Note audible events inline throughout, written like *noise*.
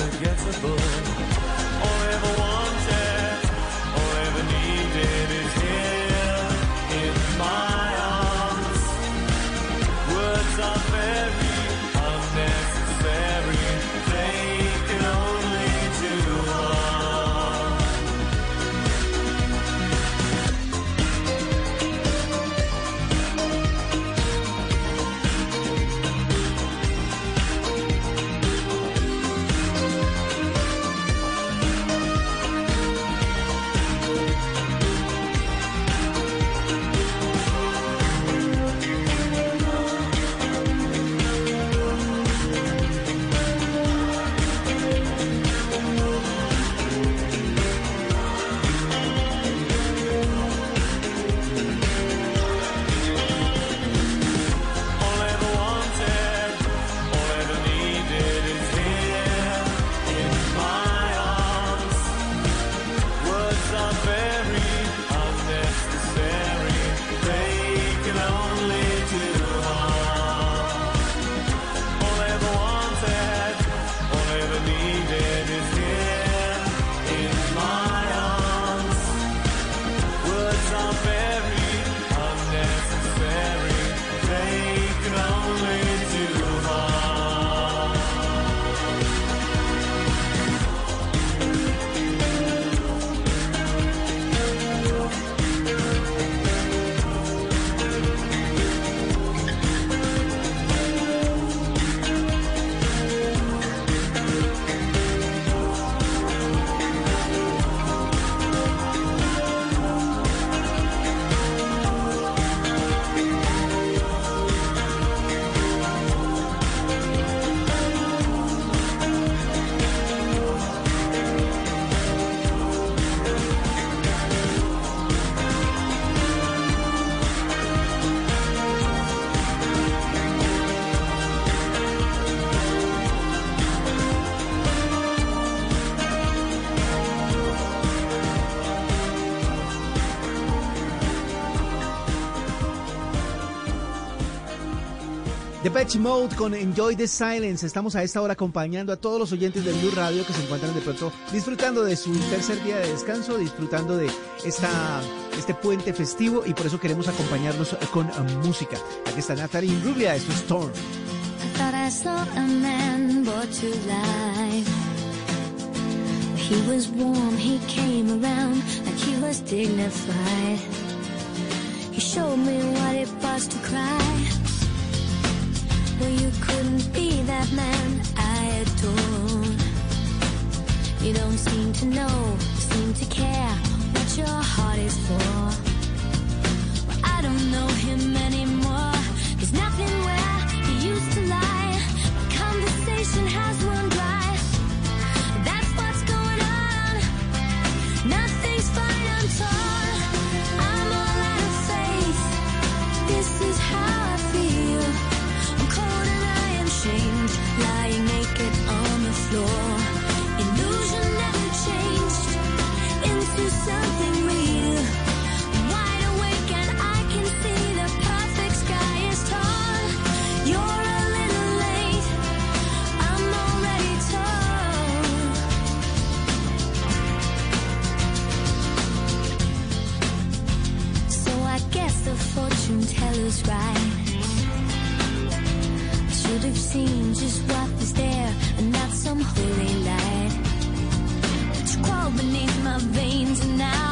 unforgettable. Mode con Enjoy the Silence. Estamos a esta hora acompañando a todos los oyentes del Blue Radio que se encuentran de pronto disfrutando de su tercer día de descanso, disfrutando de esta, este puente festivo y por eso queremos acompañarlos con música. Aquí está Natalie Rubia, esto es Storm. I thought I a man to. He was warm, he came around like he was dignified. He showed me what it was to cry. Well, you couldn't be that man I adore. You don't seem to know, seem to care what your heart is for. Well, I don't know him anymore. Fortune right. I should have seen just what was there and not some holy light. But you crawl beneath my veins and now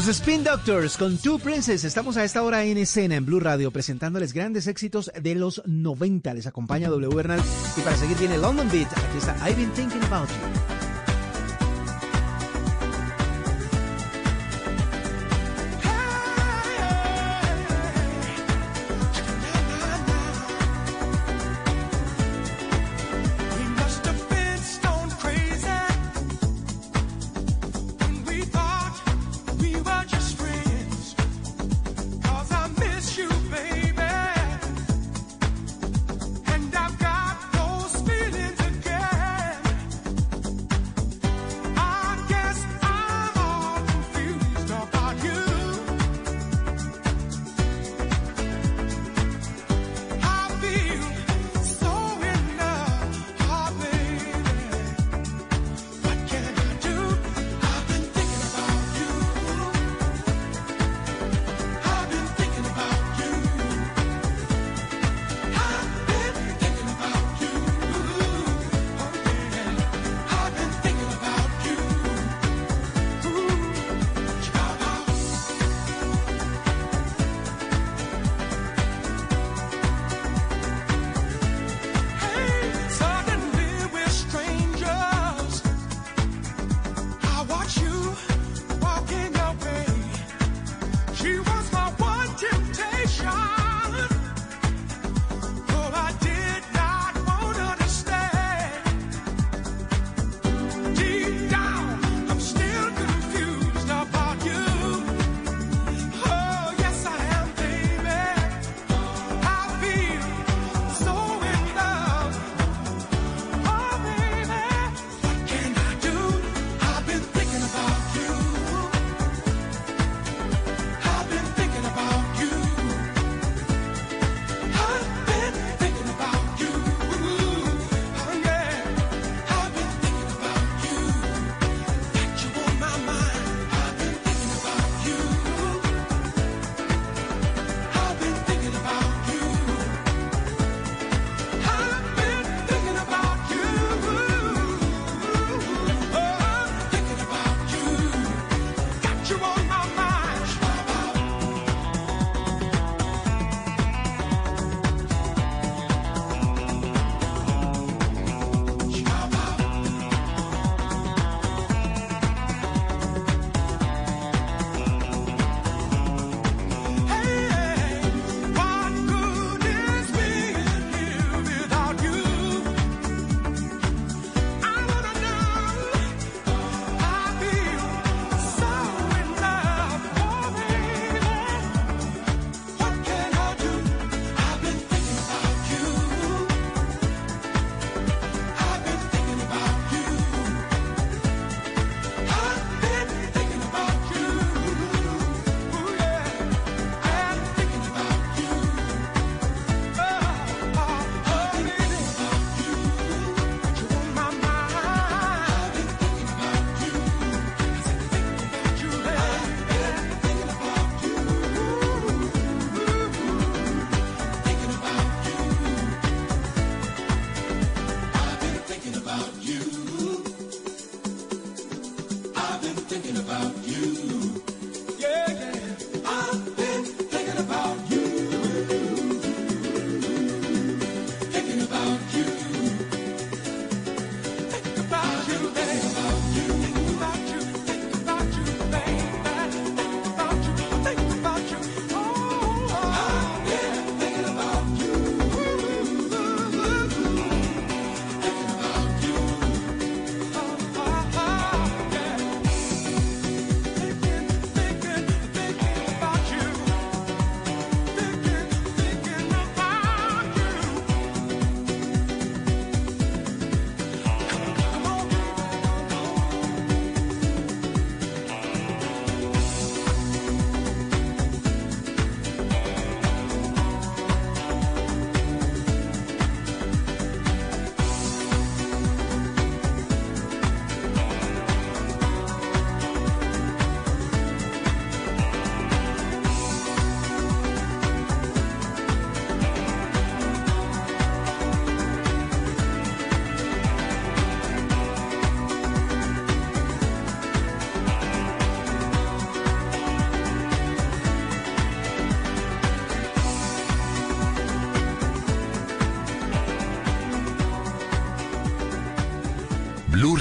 Los Spin Doctors con Two Princess. Estamos a esta hora en escena en Blue Radio presentándoles grandes éxitos de los 90. Les acompaña W Bernal y para seguir viene London Beat. Aquí está I've Been Thinking About You.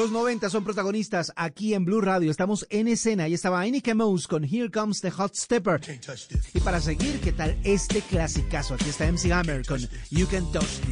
Los 90 son protagonistas aquí en Blue Radio. Estamos en escena y estaba Enrique Mouse con Here Comes the Hot Stepper. Y para seguir, ¿qué tal este clasicazo? Aquí está MC Hammer con You Can Touch This.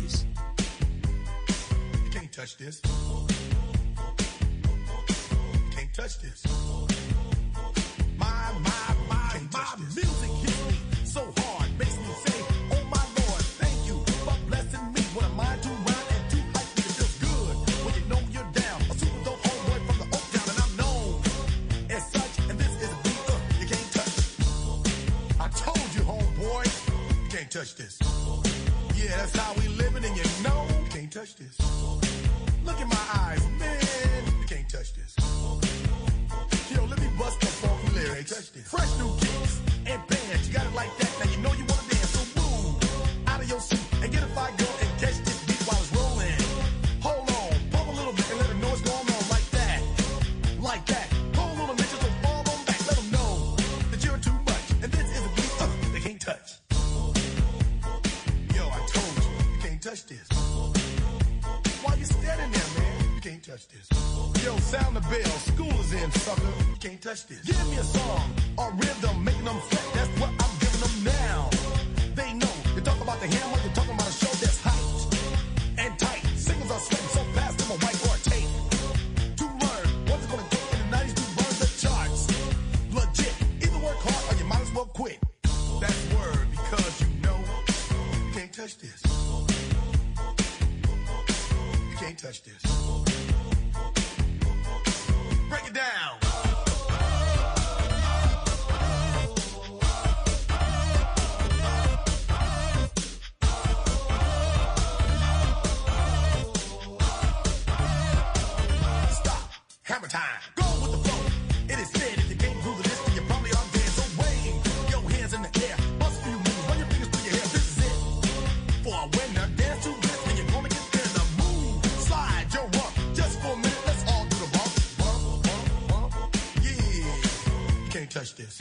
touch this.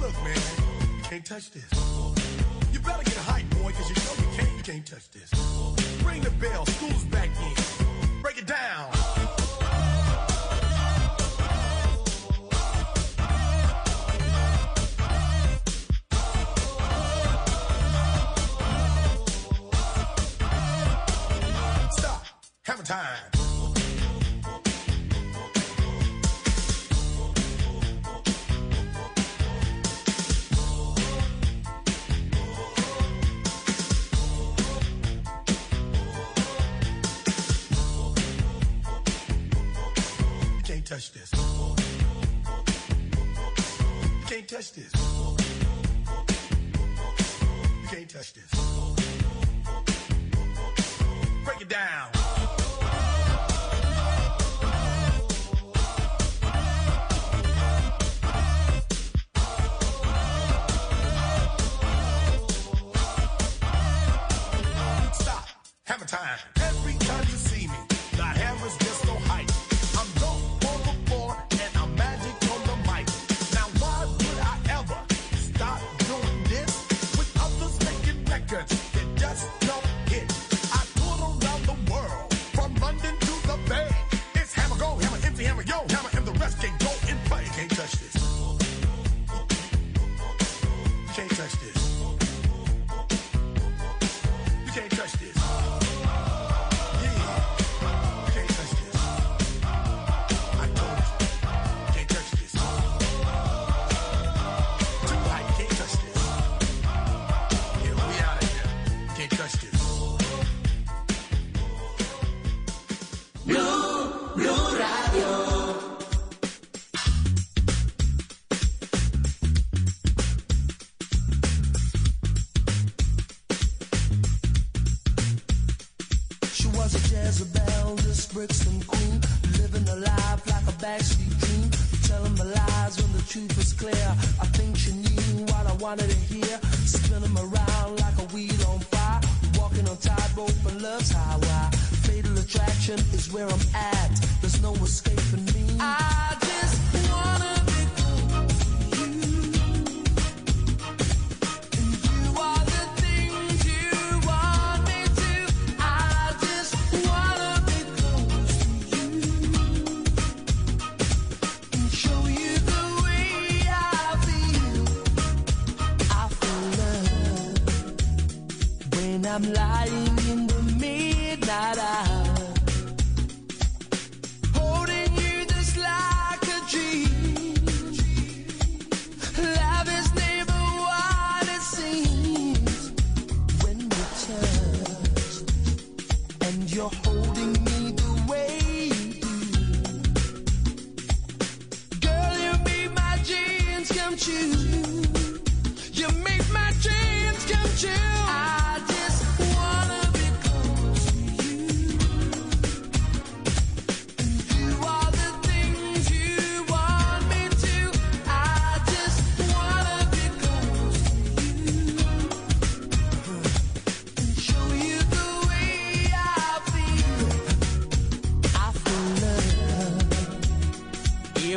Look, man, can't touch this. You better get a hype, boy, because you know you can't, you can't touch this.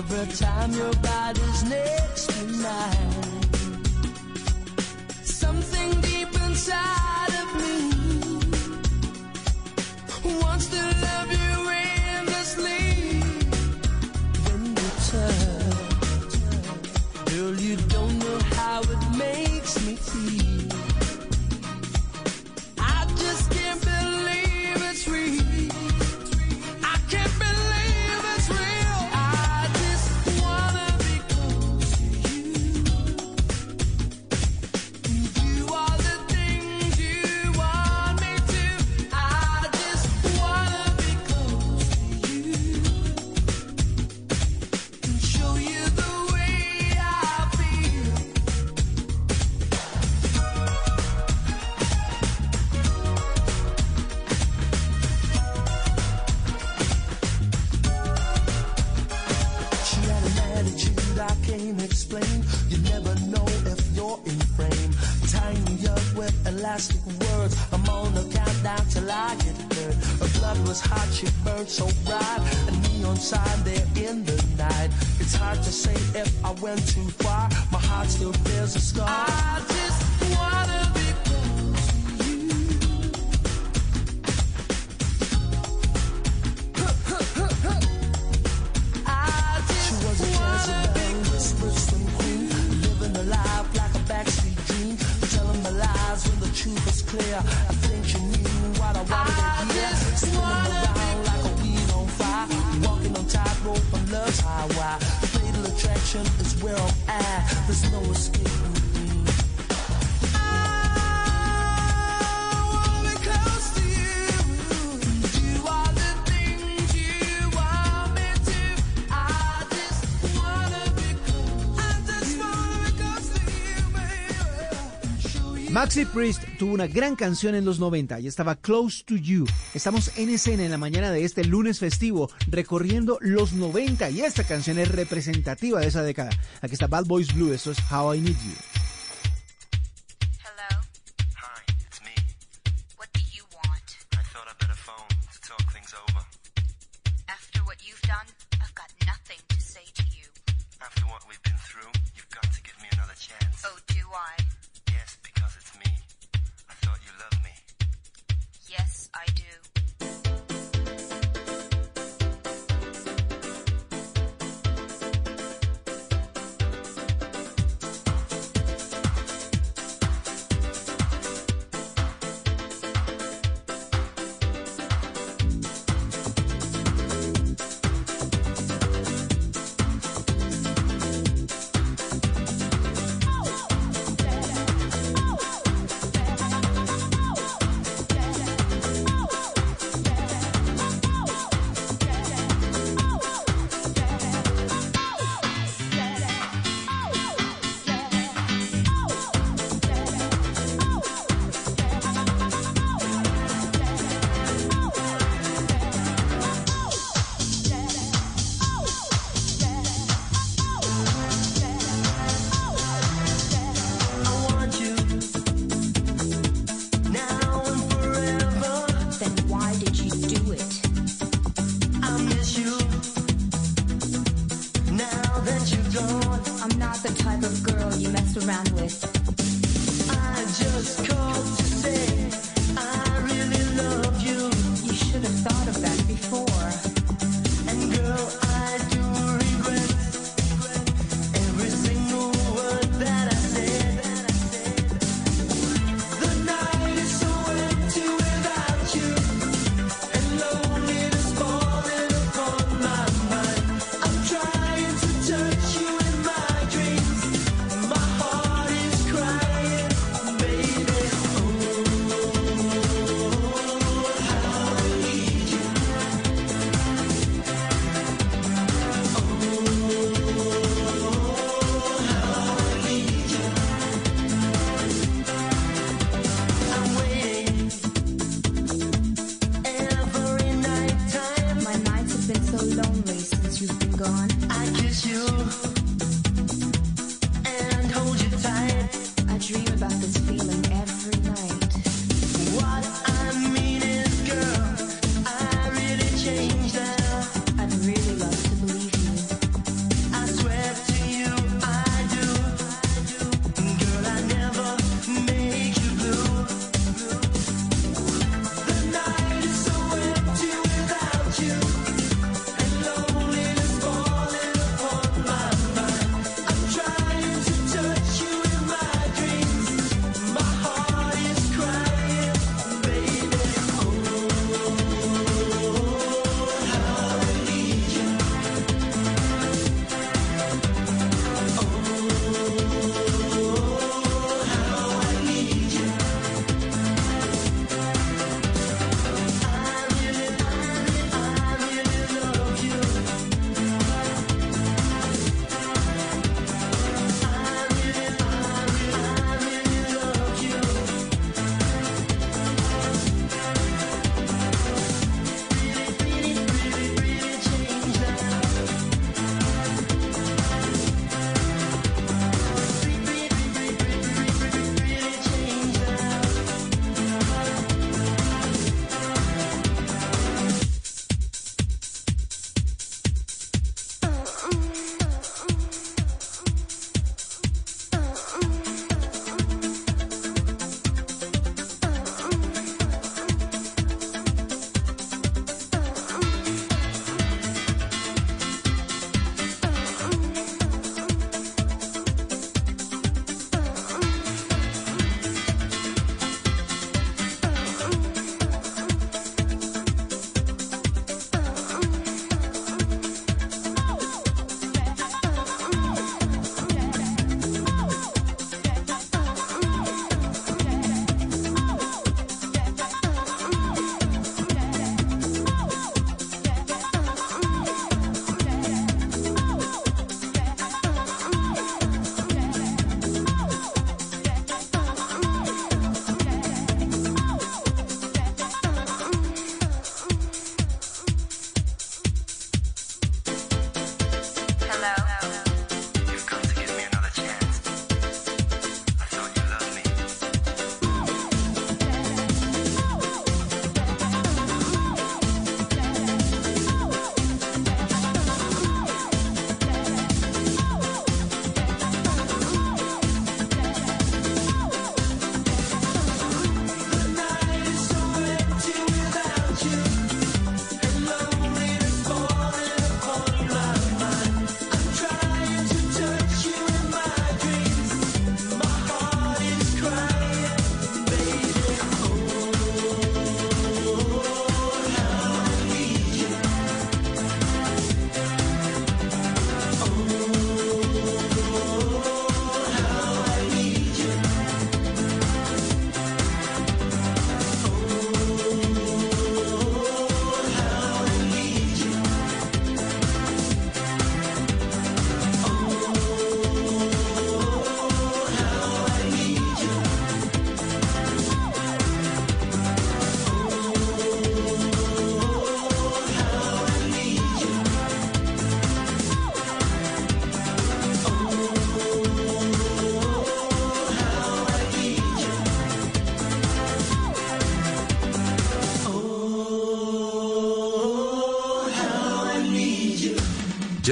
Every time your body's next to mine, something deep inside. Dixie Priest tuvo una gran canción en los 90 y estaba Close to You. Estamos en escena en la mañana de este lunes festivo recorriendo los 90 y esta canción es representativa de esa década. Aquí está Bad Boys Blue, eso es How I Need You.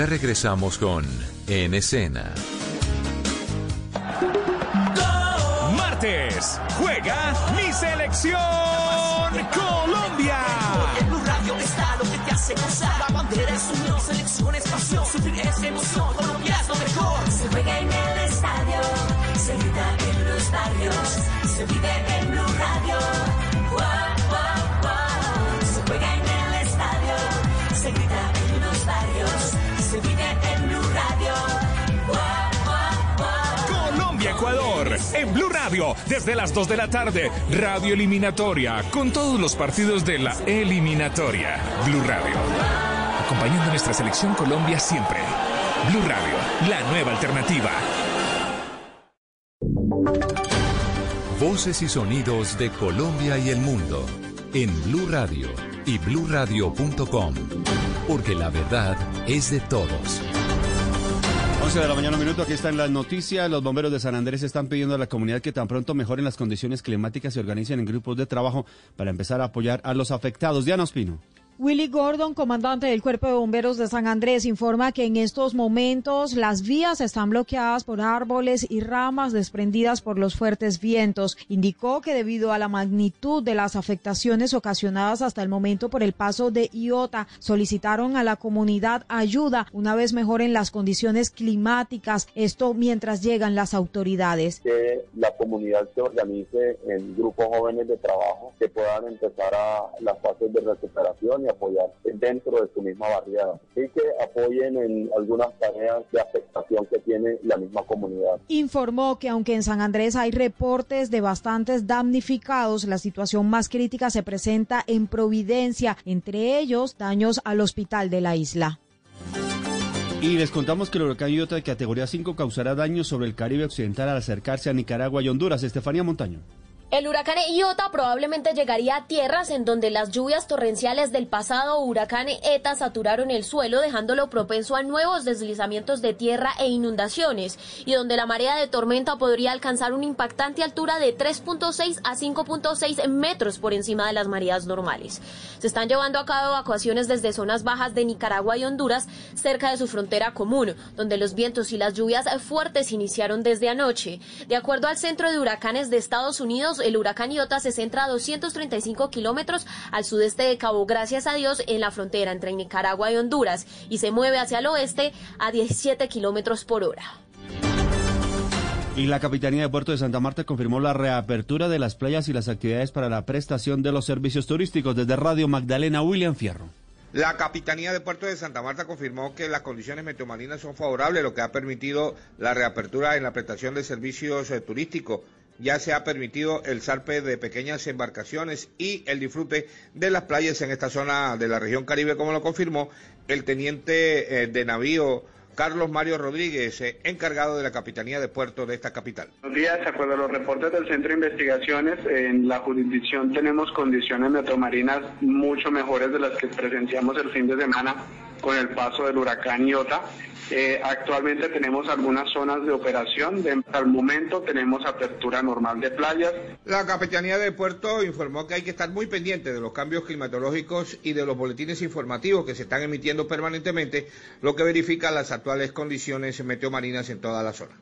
Ya regresamos con En Escena. Martes, juega mi selección Colombia. En Blue Radio está lo que te hace gozar. La bandera es unión, selección es pasión, sufrir es emoción. Colombia es lo mejor. Se juega en el estadio, se grita en los barrios, se vive en Blue Radio. En Blue Radio desde las 2 de la tarde. Radio eliminatoria con todos los partidos de la eliminatoria. Blue Radio. Acompañando a nuestra selección Colombia siempre. Blue Radio, la nueva alternativa. Voces y sonidos de Colombia y el mundo en Blue Radio y bluradio.com. Porque la verdad es de todos. 11 de la mañana, un minuto, aquí están las noticias. Los bomberos de San Andrés están pidiendo a la comunidad que tan pronto mejoren las condiciones climáticas y organicen en grupos de trabajo para empezar a apoyar a los afectados. Diana Ospino. Willy Gordon, comandante del Cuerpo de Bomberos de San Andrés, informa que en estos momentos las vías están bloqueadas por árboles y ramas desprendidas por los fuertes vientos. Indicó que debido a la magnitud de las afectaciones ocasionadas hasta el momento por el paso de Iota, solicitaron a la comunidad ayuda una vez mejoren las condiciones climáticas, esto mientras llegan las autoridades. que la comunidad se organice en grupos jóvenes de trabajo que puedan empezar a las fases de recuperación y apoyar dentro de su misma barriada. Y que apoyen en algunas tareas de afectación que tiene la misma comunidad. Informó que aunque en San Andrés hay reportes de bastantes damnificados, la situación más crítica se presenta en Providencia, entre ellos daños al hospital de la isla. Y les contamos que el huracán Iota de categoría 5 causará daños sobre el Caribe Occidental al acercarse a Nicaragua y Honduras. Estefanía Montaño. El huracán Iota probablemente llegaría a tierras en donde las lluvias torrenciales del pasado huracán Eta saturaron el suelo, dejándolo propenso a nuevos deslizamientos de tierra e inundaciones, y donde la marea de tormenta podría alcanzar una impactante altura de 3.6 a 5.6 metros por encima de las mareas normales. Se están llevando a cabo evacuaciones desde zonas bajas de Nicaragua y Honduras, cerca de su frontera común, donde los vientos y las lluvias fuertes iniciaron desde anoche. De acuerdo al Centro de Huracanes de Estados Unidos, el huracán Iota se centra a 235 kilómetros al sudeste de Cabo Gracias a Dios en la frontera entre Nicaragua y Honduras y se mueve hacia el oeste a 17 kilómetros por hora. Y la Capitanía de Puerto de Santa Marta confirmó la reapertura de las playas y las actividades para la prestación de los servicios turísticos. Desde Radio Magdalena, William Fierro. La Capitanía de Puerto de Santa Marta confirmó que las condiciones meteomarinas son favorables, lo que ha permitido la reapertura en la prestación de servicios eh, turísticos. Ya se ha permitido el zarpe de pequeñas embarcaciones y el disfrute de las playas en esta zona de la región Caribe, como lo confirmó el teniente eh, de navío Carlos Mario Rodríguez, eh, encargado de la Capitanía de Puerto de esta capital. Buenos días, acuerdo a los reportes del Centro de Investigaciones, en la jurisdicción tenemos condiciones metromarinas mucho mejores de las que presenciamos el fin de semana con el paso del huracán Iota. Eh, actualmente tenemos algunas zonas de operación, de, al momento tenemos apertura normal de playas. La Capitanía de Puerto informó que hay que estar muy pendiente de los cambios climatológicos y de los boletines informativos que se están emitiendo permanentemente, lo que verifica las actuales condiciones meteomarinas en toda la zona.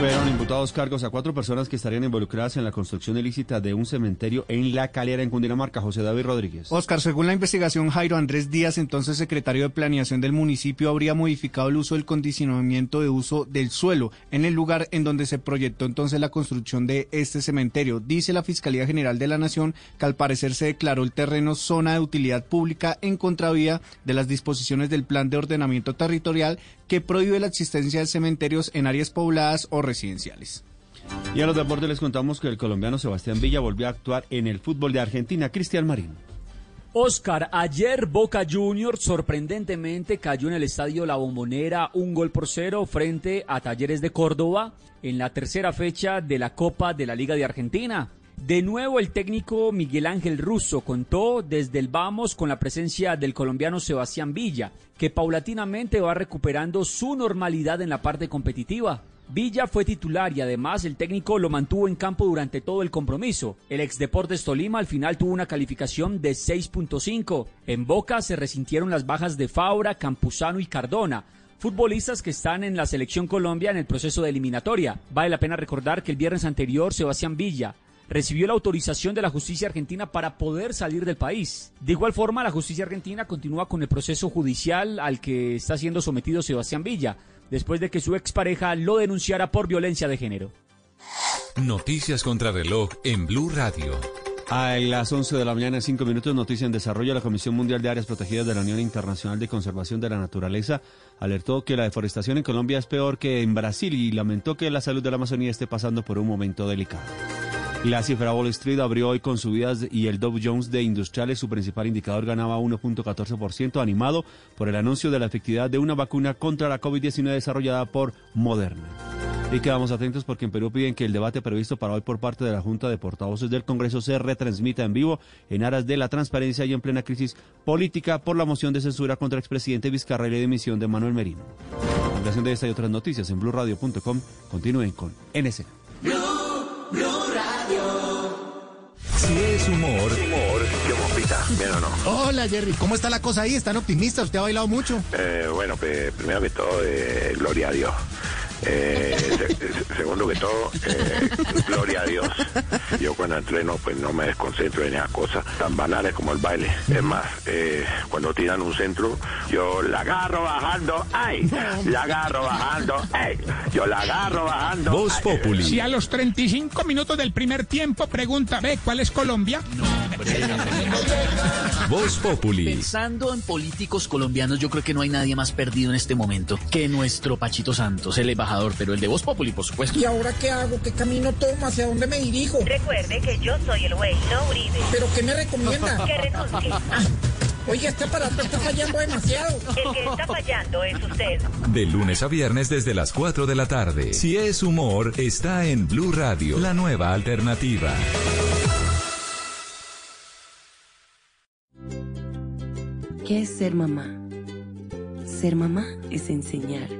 Fueron imputados cargos a cuatro personas que estarían involucradas en la construcción ilícita de un cementerio en La Calera, en Cundinamarca. José David Rodríguez. Oscar, según la investigación, Jairo Andrés Díaz, entonces secretario de Planeación del municipio, habría modificado el uso del condicionamiento de uso del suelo en el lugar en donde se proyectó entonces la construcción de este cementerio. Dice la Fiscalía General de la Nación que al parecer se declaró el terreno zona de utilidad pública en contravía de las disposiciones del Plan de Ordenamiento Territorial que prohíbe la existencia de cementerios en áreas pobladas o residenciales. Y a los deportes les contamos que el colombiano Sebastián Villa volvió a actuar en el fútbol de Argentina. Cristian Marín. Oscar, ayer Boca Juniors sorprendentemente cayó en el estadio La Bombonera un gol por cero frente a Talleres de Córdoba en la tercera fecha de la Copa de la Liga de Argentina. De nuevo el técnico Miguel Ángel Russo contó desde el vamos con la presencia del colombiano Sebastián Villa, que paulatinamente va recuperando su normalidad en la parte competitiva. Villa fue titular y además el técnico lo mantuvo en campo durante todo el compromiso. El ex Deportes Tolima al final tuvo una calificación de 6.5. En Boca se resintieron las bajas de Faura, Campuzano y Cardona futbolistas que están en la selección Colombia en el proceso de eliminatoria. Vale la pena recordar que el viernes anterior Sebastián Villa recibió la autorización de la justicia argentina para poder salir del país. De igual forma, la justicia argentina continúa con el proceso judicial al que está siendo sometido Sebastián Villa, después de que su expareja lo denunciara por violencia de género. Noticias contra reloj en Blue Radio. A las 11 de la mañana, 5 minutos, noticia en desarrollo. La Comisión Mundial de Áreas Protegidas de la Unión Internacional de Conservación de la Naturaleza alertó que la deforestación en Colombia es peor que en Brasil y lamentó que la salud de la Amazonía esté pasando por un momento delicado. La cifra Wall Street abrió hoy con subidas y el Dow Jones de Industriales, su principal indicador, ganaba 1.14%, animado por el anuncio de la efectividad de una vacuna contra la COVID-19 desarrollada por Moderna. Y quedamos atentos porque en Perú piden que el debate previsto para hoy por parte de la Junta de Portavoces del Congreso se retransmita en vivo en aras de la transparencia y en plena crisis política por la moción de censura contra el expresidente Vizcarra y la dimisión de Manuel Merino. La de esta y otras noticias en blueradio.com. Continúen con NSN. Si es humor, Humor, qué bombita, ¿bien o no? Hola Jerry, ¿cómo está la cosa ahí? ¿Están optimistas? ¿Usted ha bailado mucho? Eh, bueno, primero que todo, eh, gloria a Dios. Eh, se- se- segundo que todo, eh, gloria a Dios. Yo cuando entreno, pues no me desconcentro en esas cosas tan banales como el baile. Es más, eh, cuando tiran un centro, yo la agarro bajando, ¡ay! La agarro bajando, ¡ay! Yo la agarro bajando. Voz ¡ay! Populi. Si a los 35 minutos del primer tiempo pregunta, ve, ¿cuál es Colombia? Voz Populi. Pensando en políticos colombianos, yo creo que no hay nadie más perdido en este momento que nuestro Pachito Santos, el embajador, pero el de Voz Populi, por supuesto. ¿Y ahora qué hago? ¿Qué camino tomo? ¿Hacia dónde me dirijo? Recuerde que yo soy el güey, no Uribe. ¿Pero qué me recomienda? Que renuncie. Oye, este aparato está fallando demasiado. El que está fallando es usted. De lunes a viernes desde las 4 de la tarde. Si es humor, está en Blue Radio, la nueva alternativa. ¿Qué es ser mamá? Ser mamá es enseñar.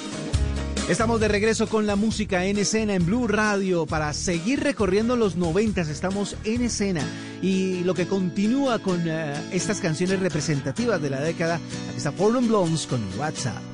Estamos de regreso con la música en escena en Blue Radio para seguir recorriendo los noventas. Estamos en escena y lo que continúa con eh, estas canciones representativas de la década. Aquí está Forum Blondes con WhatsApp.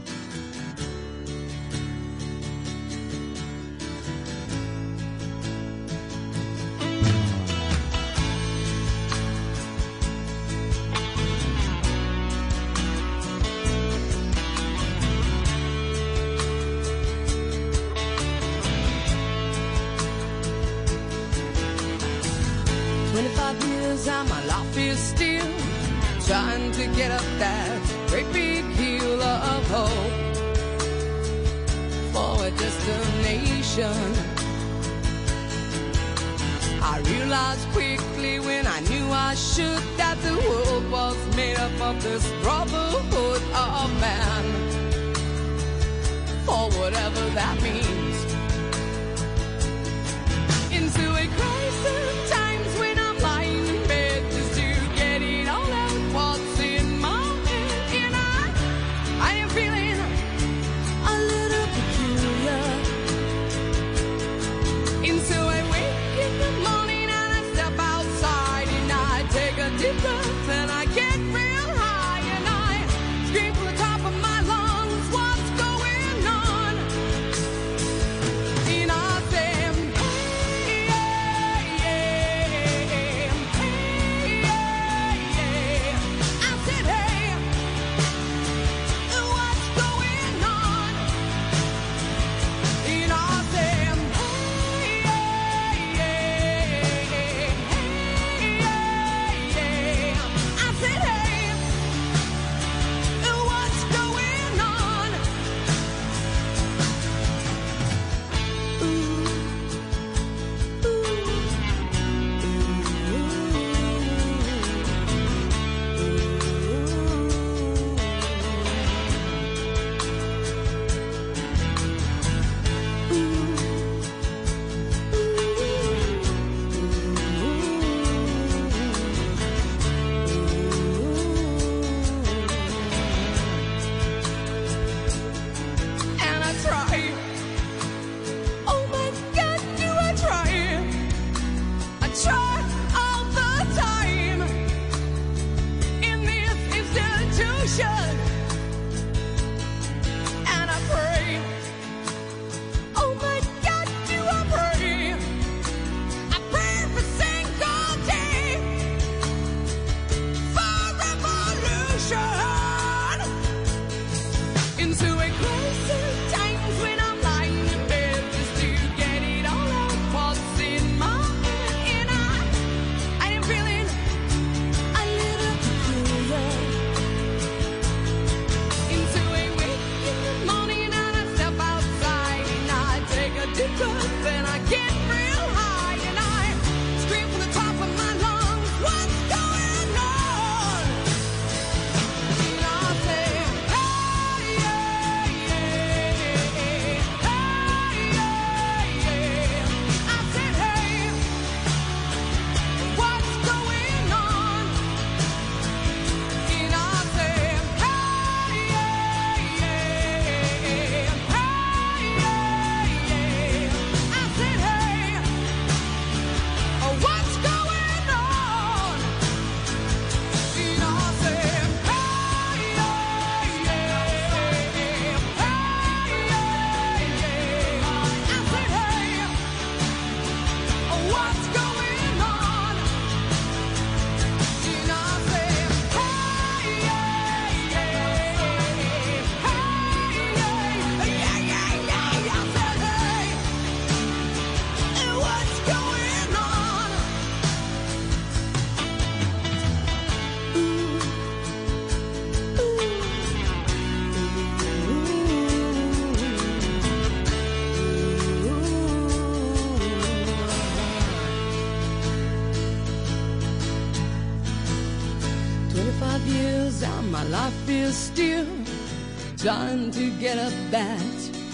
get up that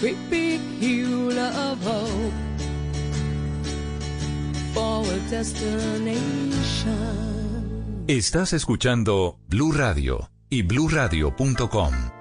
great big hill of hope for a destination. Estás escuchando Blue Radio y BlueRadio.com.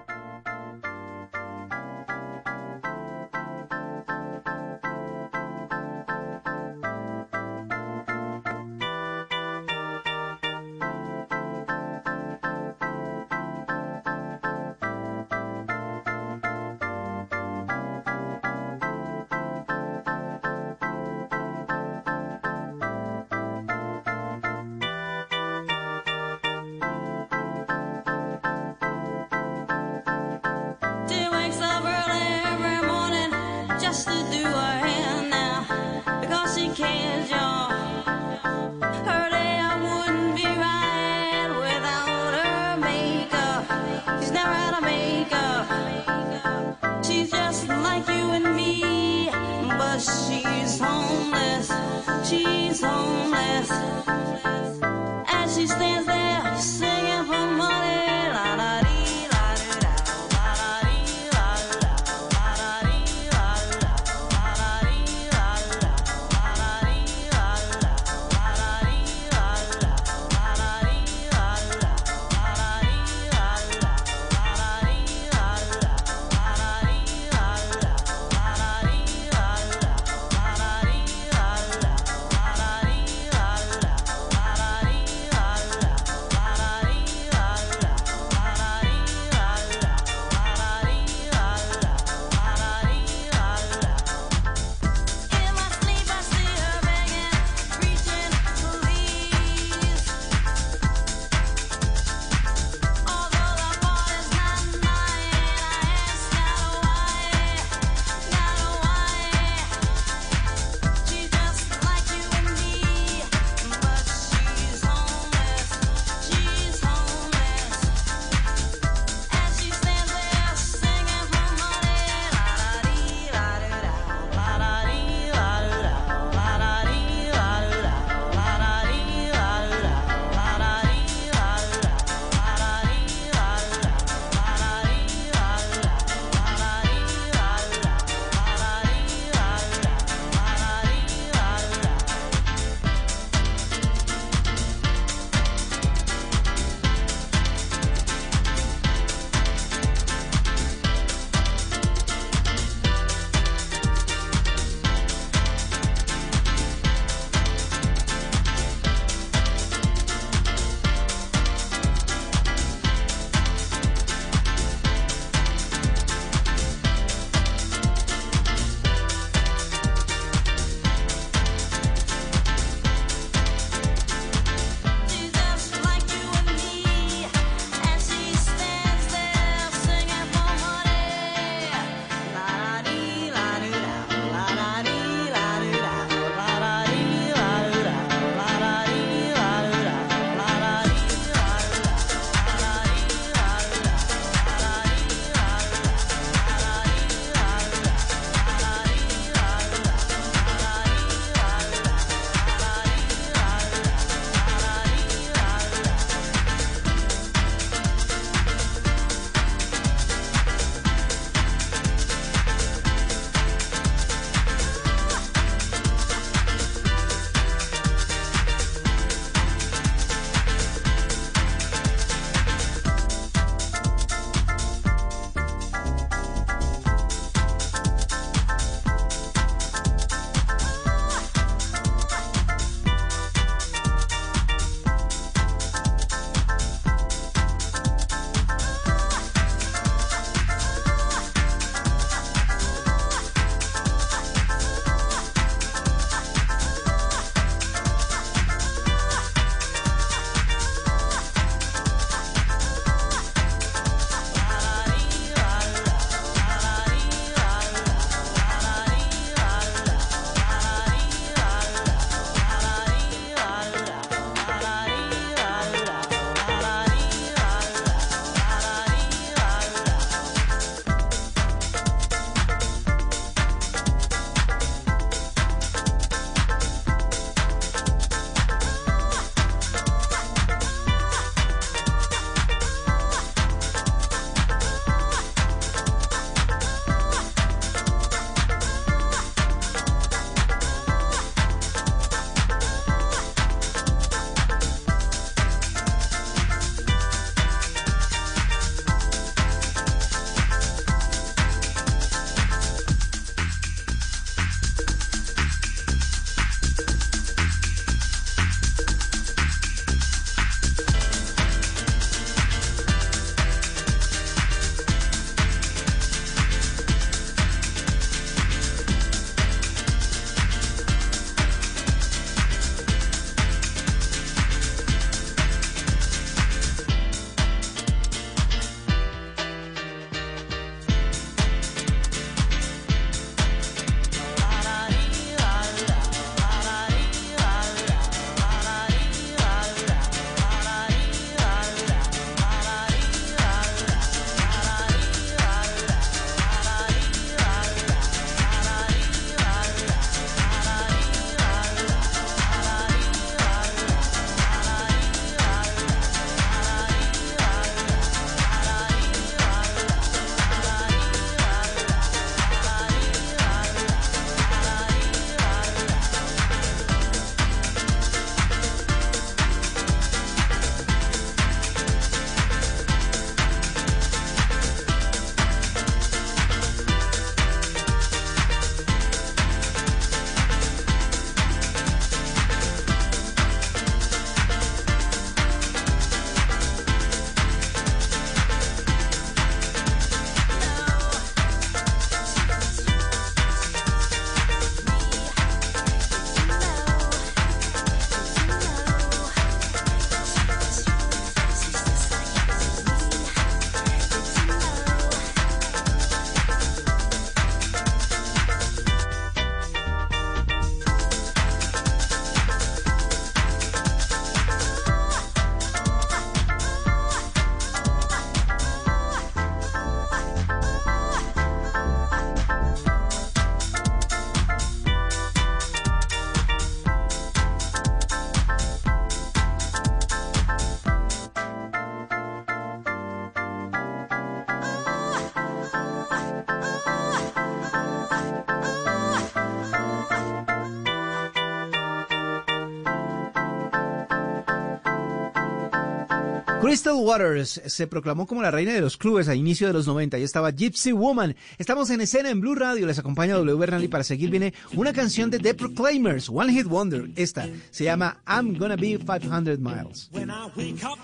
Crystal Waters se proclamó como la reina de los clubes a inicio de los 90 y estaba Gypsy Woman. Estamos en escena en Blue Radio, les acompaña W Bernal y para seguir viene una canción de The Proclaimers, One Hit Wonder. Esta se llama I'm Gonna Be 500 Miles. When I wake up,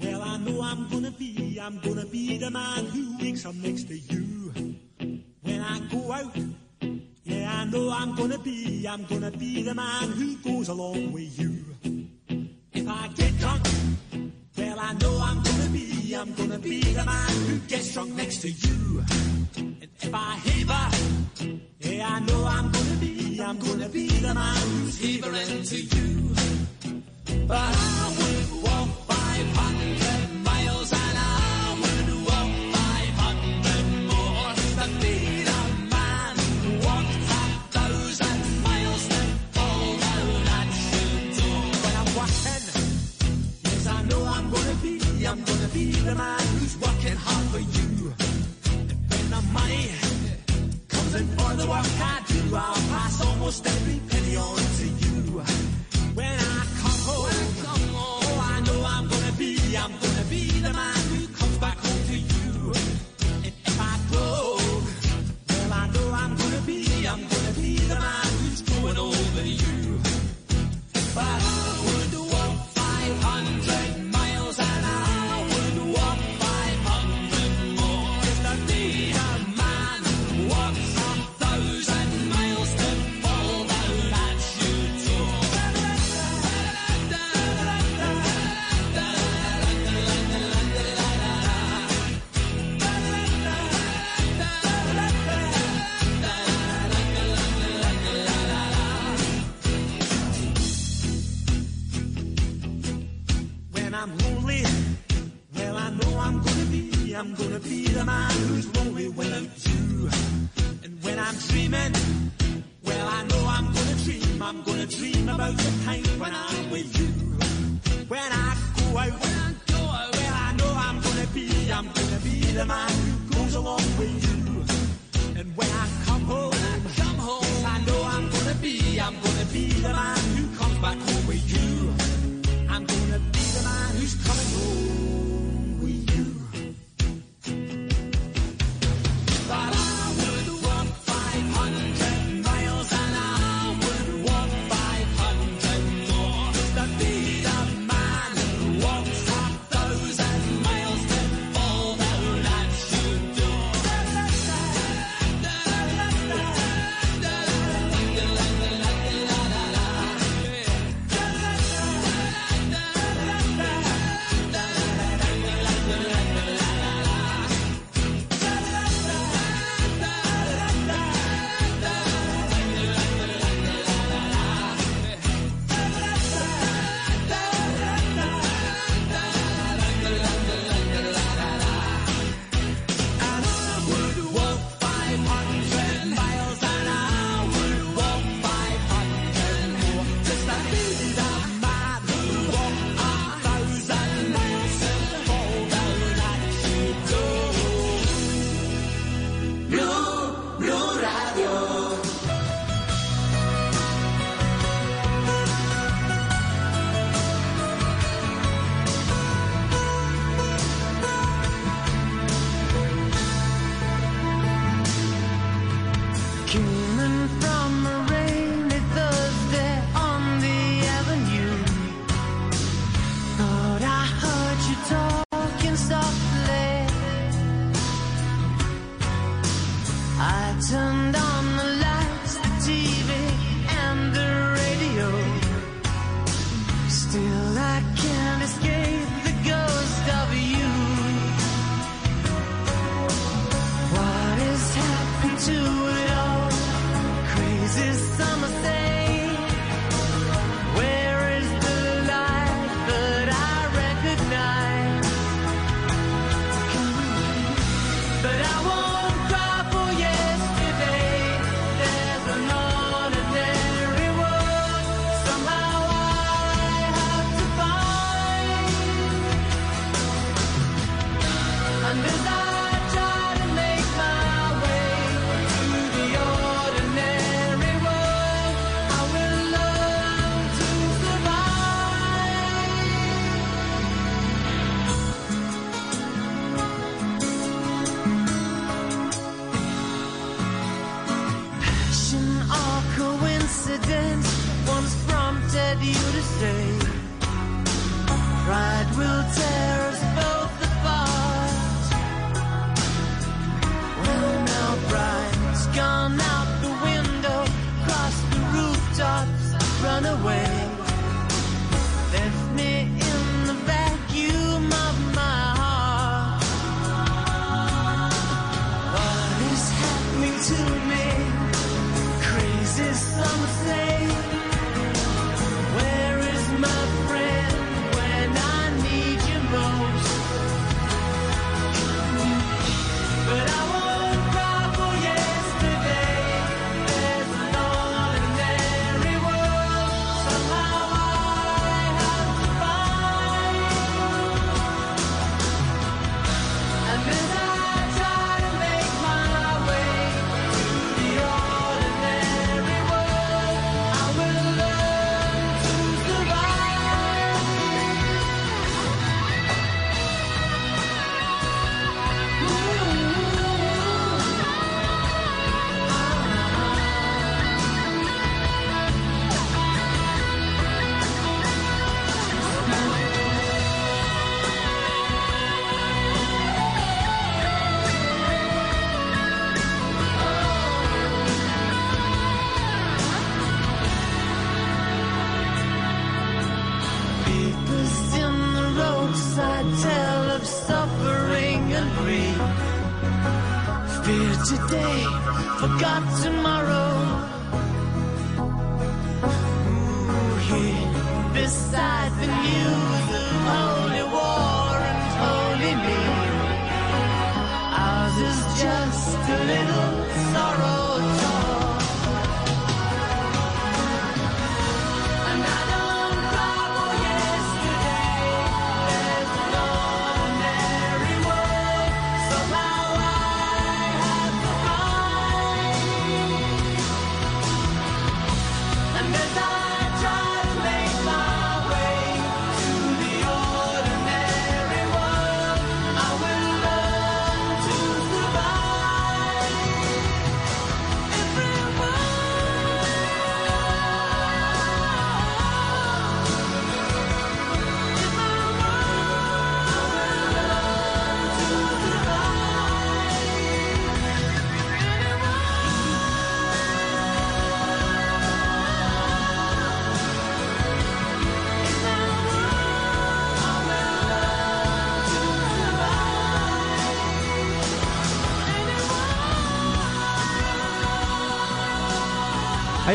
well I know I'm gonna be, I'm gonna be the man who wakes up next to you. When I go out, yeah I know I'm gonna be, I'm gonna be the man who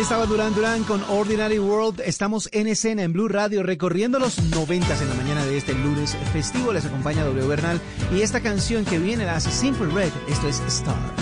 estaba Durán Durán con Ordinary World. Estamos en escena en Blue Radio recorriendo los noventas en la mañana de este lunes festivo. Les acompaña W Bernal y esta canción que viene la hace Simple Red. Esto es Star.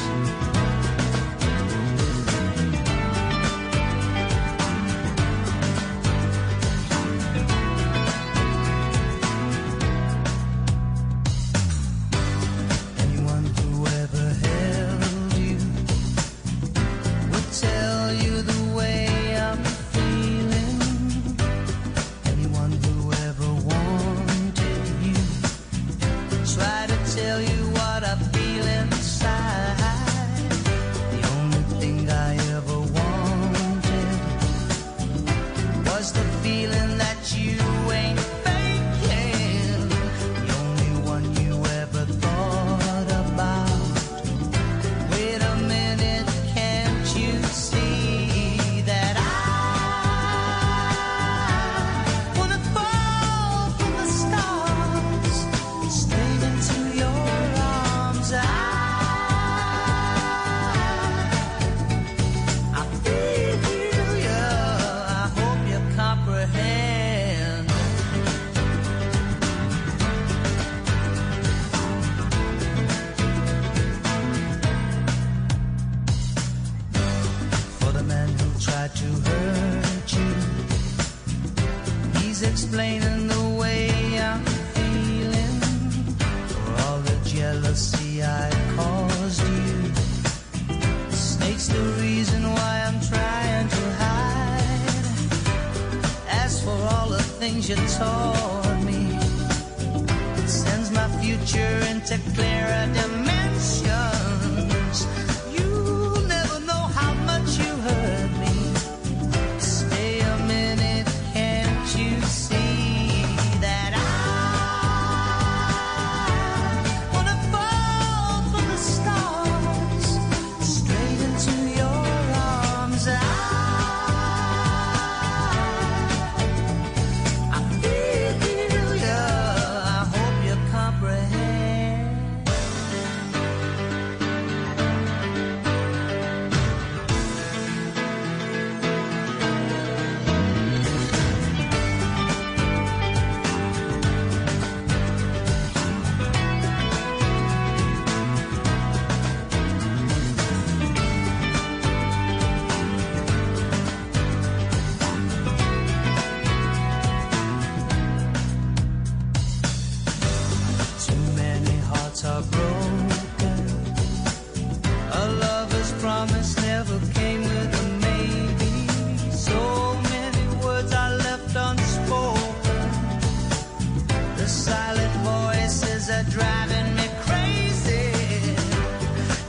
voices are driving me crazy.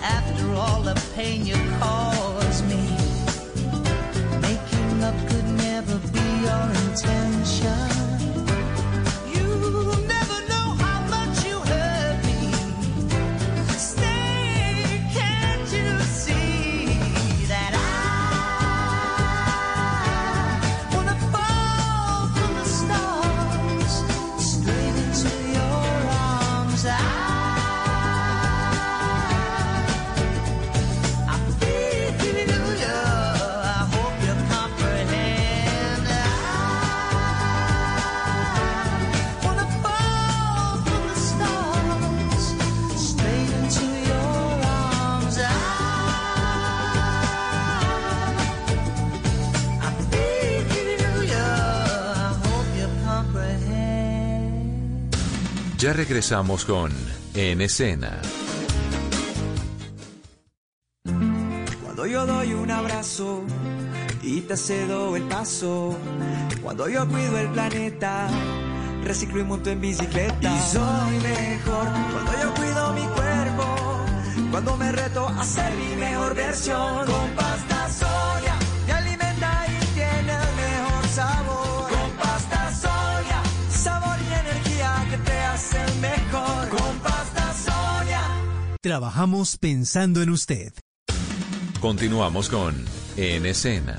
After all the pain you caused me, making up could never be your intention. regresamos con En Escena. Cuando yo doy un abrazo y te cedo el paso, cuando yo cuido el planeta, reciclo y monto en bicicleta. Y soy mejor cuando yo cuido mi cuerpo, cuando me reto a ser mi mejor versión. Compa Trabajamos pensando en usted. Continuamos con En Escena.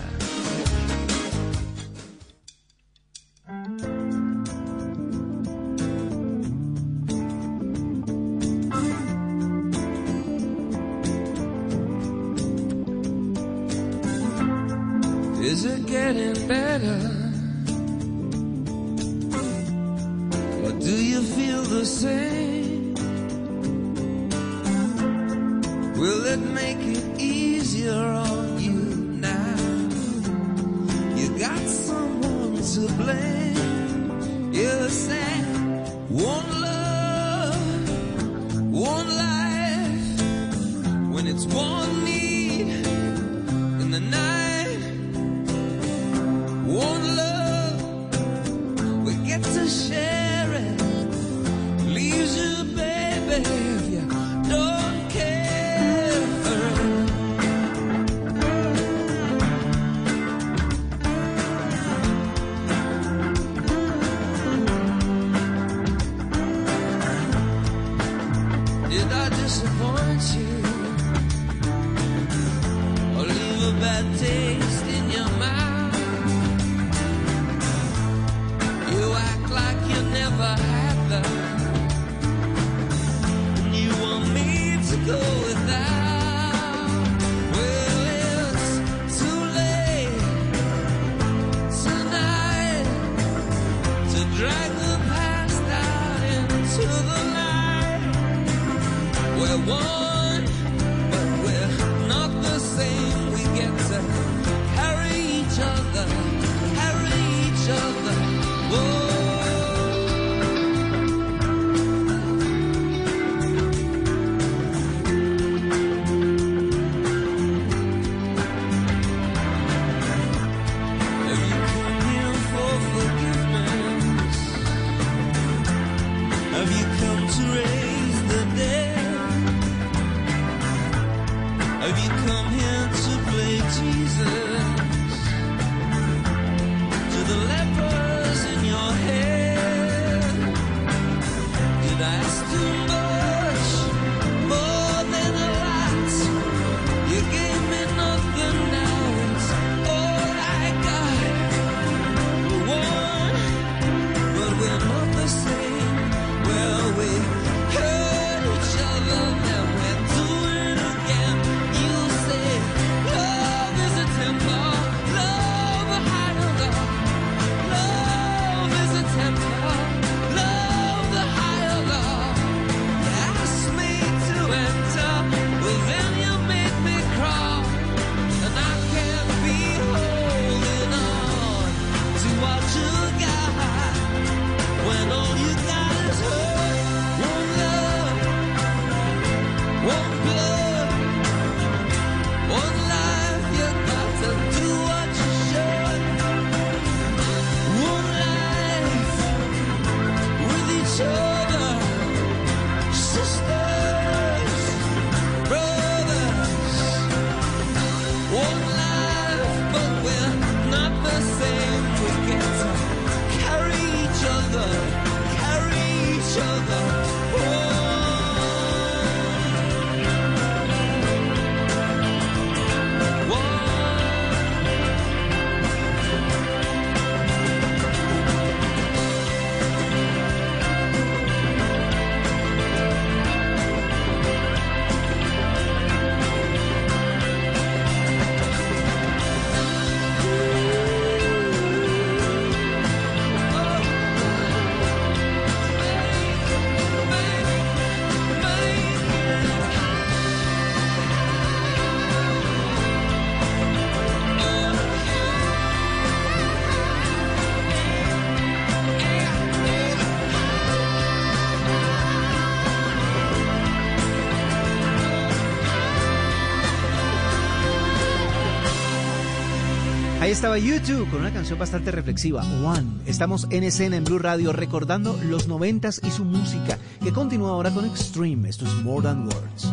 estaba YouTube con una canción bastante reflexiva, One. Estamos en escena en Blue Radio recordando los noventas y su música, que continúa ahora con Extreme. Esto es More Than Words.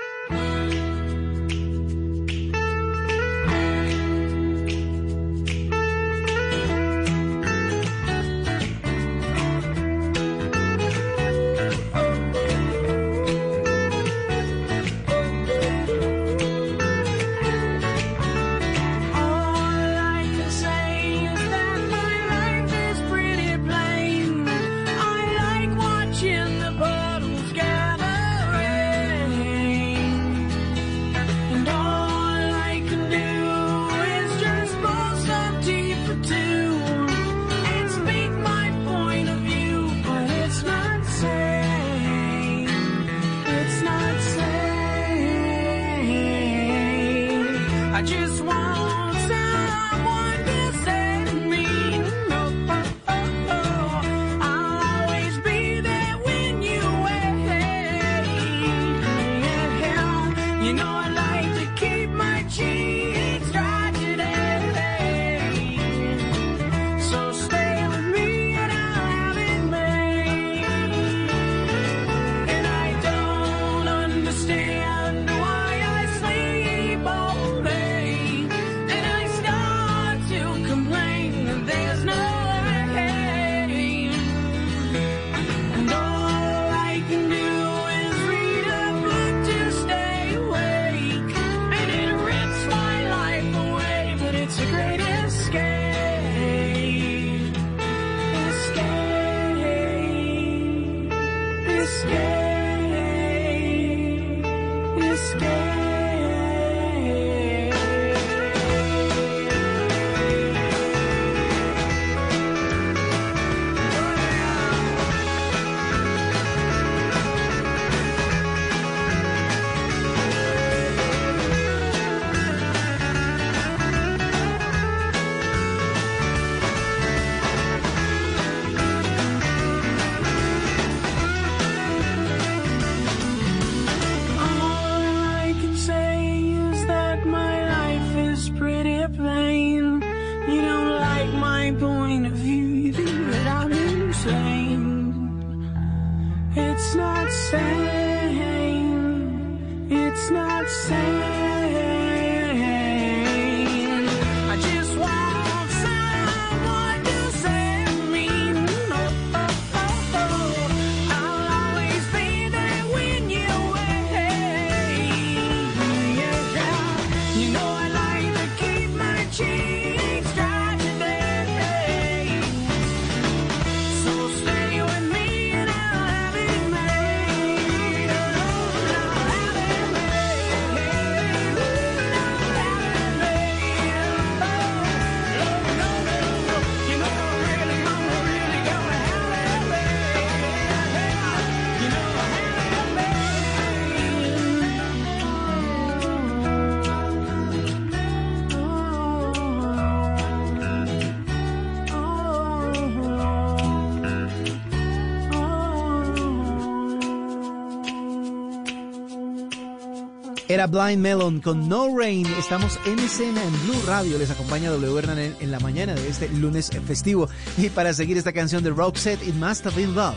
Blind Melon con No Rain. Estamos en escena en Blue Radio. Les acompaña W en la mañana de este lunes festivo. Y para seguir esta canción de Roxette, It Must Have Been Love.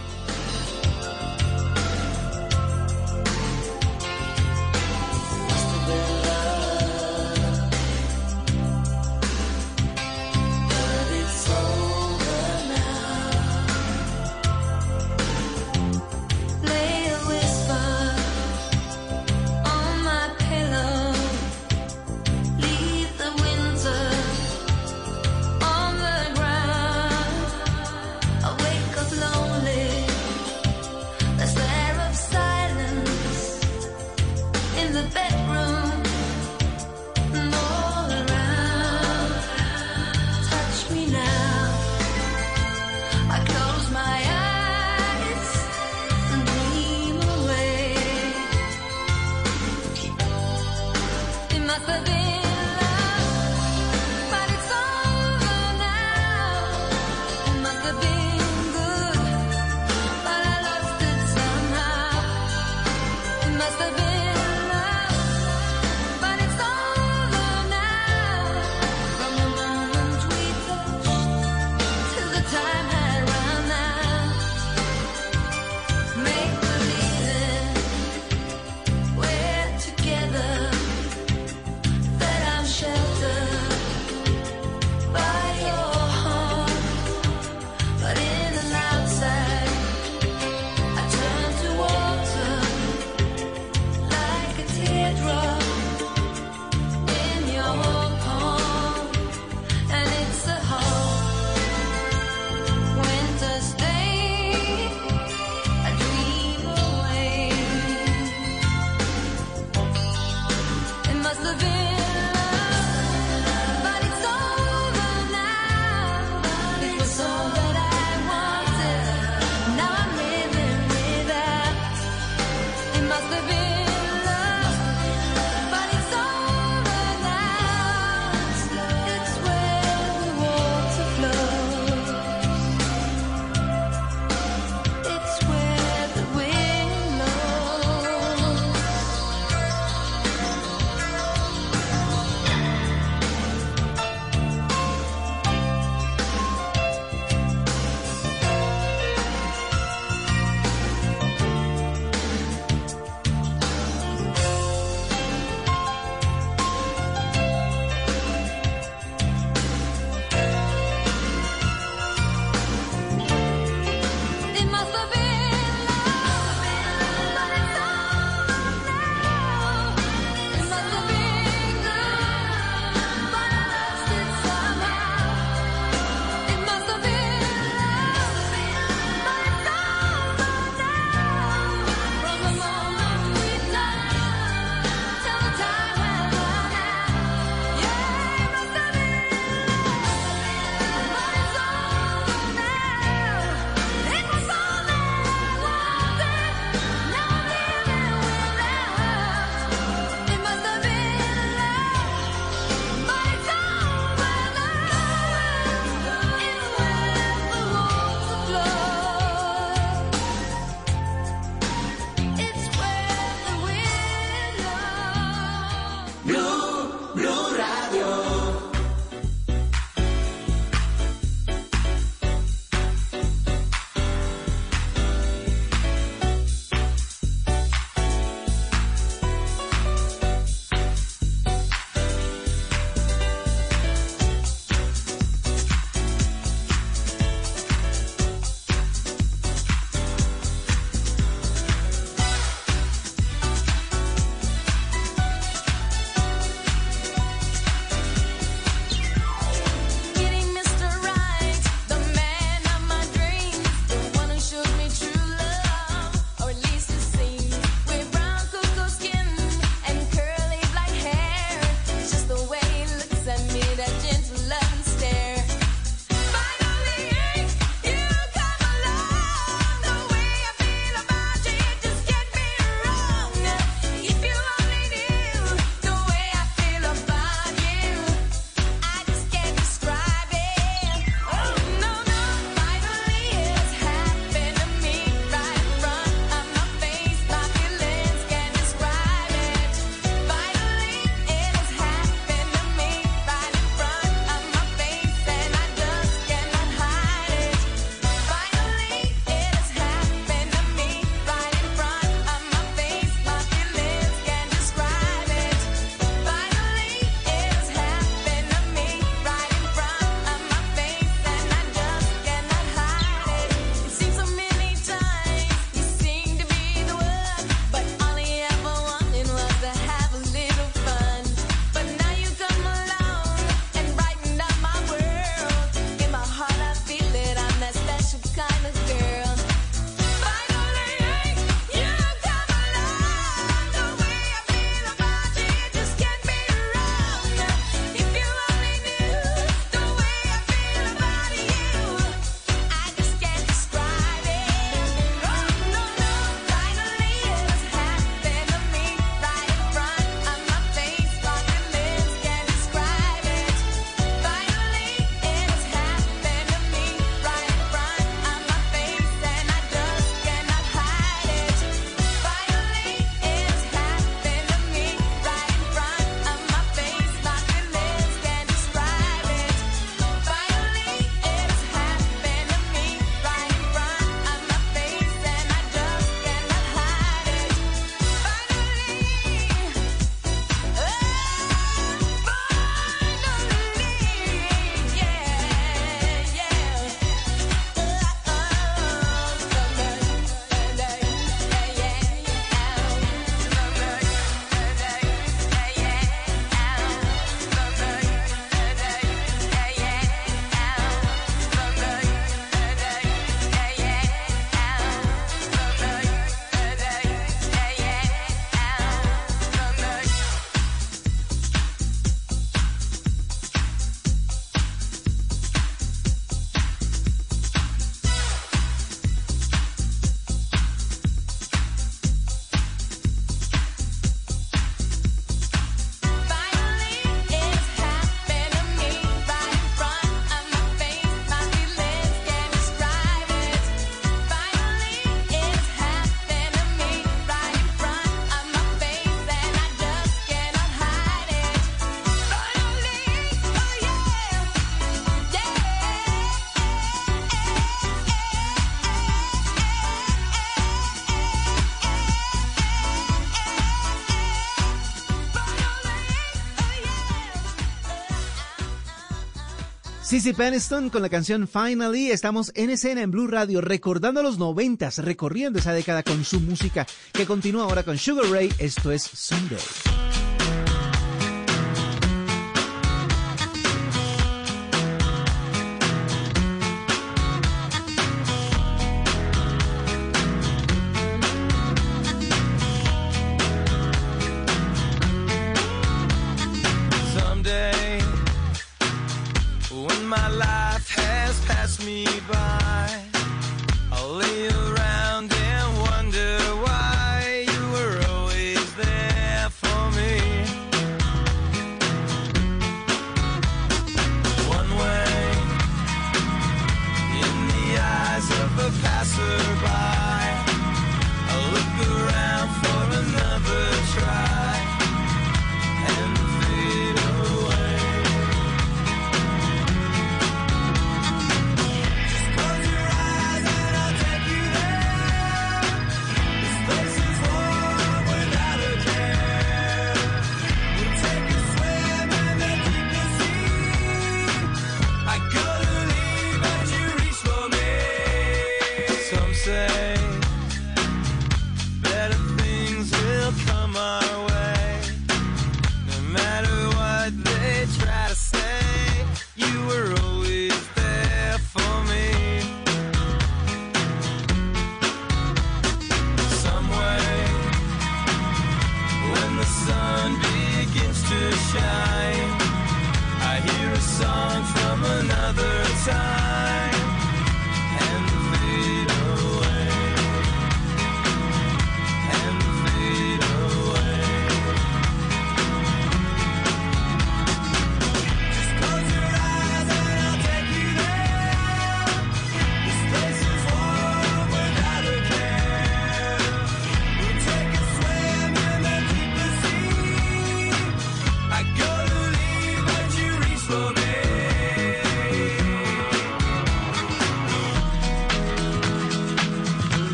Sissy Peniston con la canción Finally. Estamos en escena en Blue Radio recordando los noventas, recorriendo esa década con su música que continúa ahora con Sugar Ray. Esto es Sunday.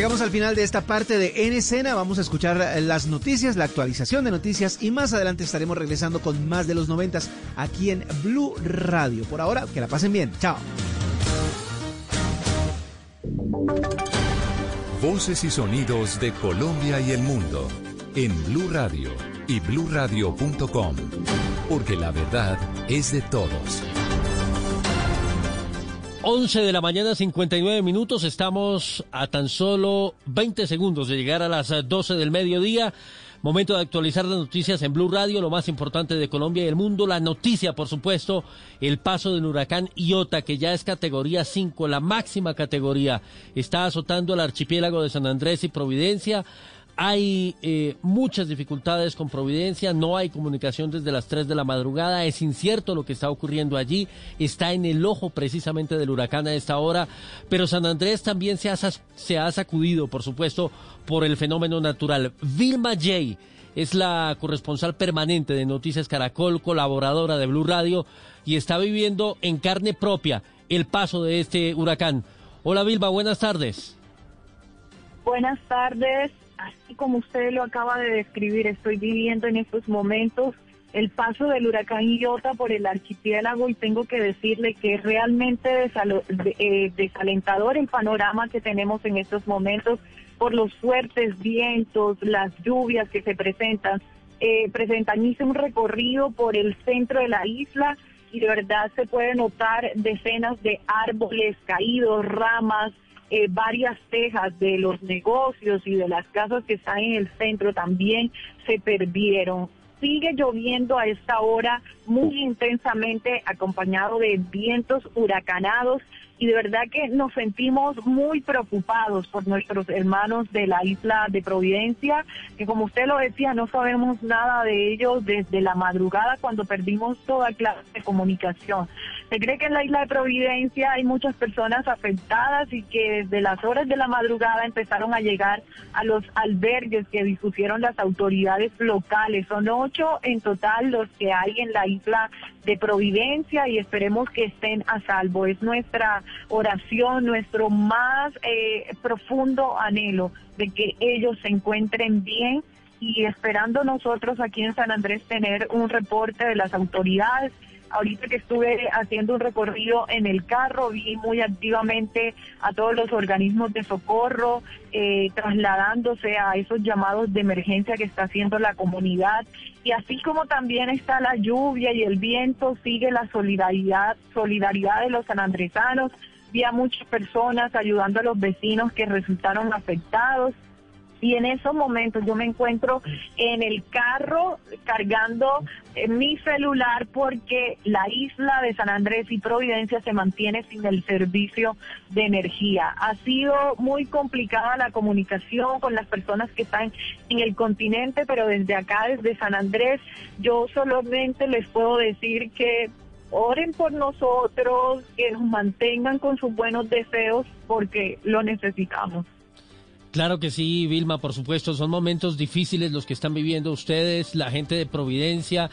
Llegamos al final de esta parte de En Escena. Vamos a escuchar eh, las noticias, la actualización de noticias y más adelante estaremos regresando con más de los noventas aquí en Blue Radio. Por ahora, que la pasen bien. Chao. Voces y sonidos de Colombia y el mundo en Blue Radio y bluradio.com, porque la verdad es de todos. 11 de la mañana, 59 minutos. Estamos a tan solo 20 segundos de llegar a las eh, 12 del mediodía. Momento de actualizar las noticias en Blue Radio, lo más importante de Colombia y el mundo. La noticia, por supuesto, el paso del huracán Iota, que ya es categoría 5, la máxima categoría. Está azotando el archipiélago de San Andrés y Providencia. Hay eh, muchas dificultades con Providencia, no hay comunicación desde las 3 de la madrugada, es incierto lo que está ocurriendo allí, está en el ojo precisamente del huracán a esta hora, pero San Andrés también se ha, se ha sacudido, por supuesto, por el fenómeno natural. Vilma Jay es la corresponsal permanente de Noticias Caracol, colaboradora de Blue Radio, y está viviendo en carne propia el paso de este huracán. Hola Vilma, buenas tardes. Buenas tardes. Así como usted lo acaba de describir, estoy viviendo en estos momentos el paso del huracán Iota por el archipiélago y tengo que decirle que es realmente eh, desalentador el panorama que tenemos en estos momentos por los fuertes vientos, las lluvias que se presentan. Eh, presentan, un recorrido por el centro de la isla y de verdad se puede notar decenas de árboles caídos, ramas, eh, varias tejas de los negocios y de las casas que están en el centro también se perdieron. Sigue lloviendo a esta hora muy intensamente acompañado de vientos huracanados y de verdad que nos sentimos muy preocupados por nuestros hermanos de la isla de Providencia, que como usted lo decía, no sabemos nada de ellos desde la madrugada cuando perdimos toda clase de comunicación. Se cree que en la isla de Providencia hay muchas personas afectadas y que desde las horas de la madrugada empezaron a llegar a los albergues que dispusieron las autoridades locales. Son ocho en total los que hay en la isla de Providencia y esperemos que estén a salvo. Es nuestra oración, nuestro más eh, profundo anhelo de que ellos se encuentren bien y esperando nosotros aquí en San Andrés tener un reporte de las autoridades. Ahorita que estuve haciendo un recorrido en el carro, vi muy activamente a todos los organismos de socorro eh, trasladándose a esos llamados de emergencia que está haciendo la comunidad. Y así como también está la lluvia y el viento, sigue la solidaridad, solidaridad de los sanandresanos. Vi a muchas personas ayudando a los vecinos que resultaron afectados. Y en esos momentos yo me encuentro en el carro cargando eh, mi celular porque la isla de San Andrés y Providencia se mantiene sin el servicio de energía. Ha sido muy complicada la comunicación con las personas que están en el continente, pero desde acá, desde San Andrés, yo solamente les puedo decir que oren por nosotros, que nos mantengan con sus buenos deseos porque lo necesitamos. Claro que sí, Vilma, por supuesto, son momentos difíciles los que están viviendo ustedes, la gente de Providencia.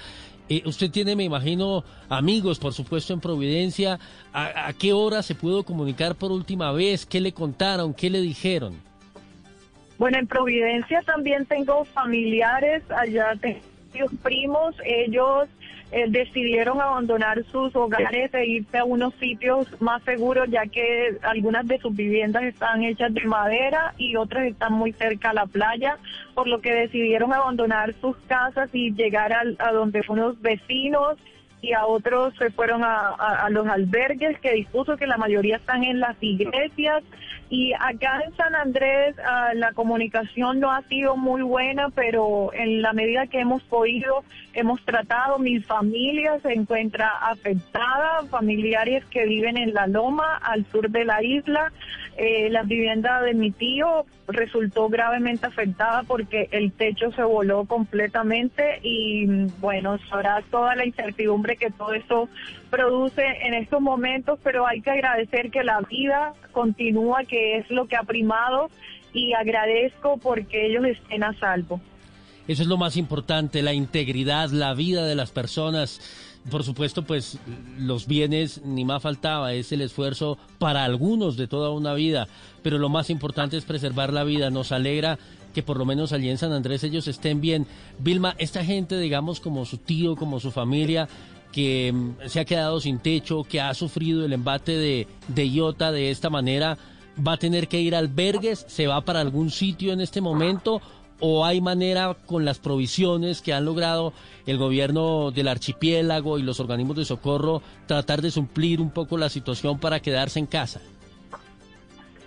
Eh, usted tiene, me imagino, amigos, por supuesto, en Providencia. ¿A, a qué hora se pudo comunicar por última vez? ¿Qué le contaron? ¿Qué le dijeron? Bueno, en Providencia también tengo familiares, allá tengo primos, ellos eh, decidieron abandonar sus hogares e irse a unos sitios más seguros, ya que algunas de sus viviendas están hechas de madera y otras están muy cerca a la playa, por lo que decidieron abandonar sus casas y llegar al- a donde unos vecinos y a otros se fueron a, los albergues que dispuso que la mayoría están en las iglesias. Y acá en San Andrés ah, la comunicación no ha sido muy buena pero en la medida que hemos podido hemos tratado mi familia se encuentra afectada familiares que viven en la loma al sur de la isla. Eh, la vivienda de mi tío resultó gravemente afectada porque el techo se voló completamente y mm, bueno, sabrá toda la incertidumbre que todo esto produce en estos momentos, pero hay que agradecer que la vida continúa, que es lo que ha primado y agradezco porque ellos estén a salvo. Eso es lo más importante, la integridad, la vida de las personas. Por supuesto, pues los bienes, ni más faltaba, es el esfuerzo para algunos de toda una vida, pero lo más importante es preservar la vida. Nos alegra que por lo menos allí en San Andrés ellos estén bien. Vilma, esta gente, digamos, como su tío, como su familia, que mm, se ha quedado sin techo, que ha sufrido el embate de, de Iota de esta manera, va a tener que ir a albergues, se va para algún sitio en este momento o hay manera con las provisiones que han logrado el gobierno del archipiélago y los organismos de socorro tratar de suplir un poco la situación para quedarse en casa?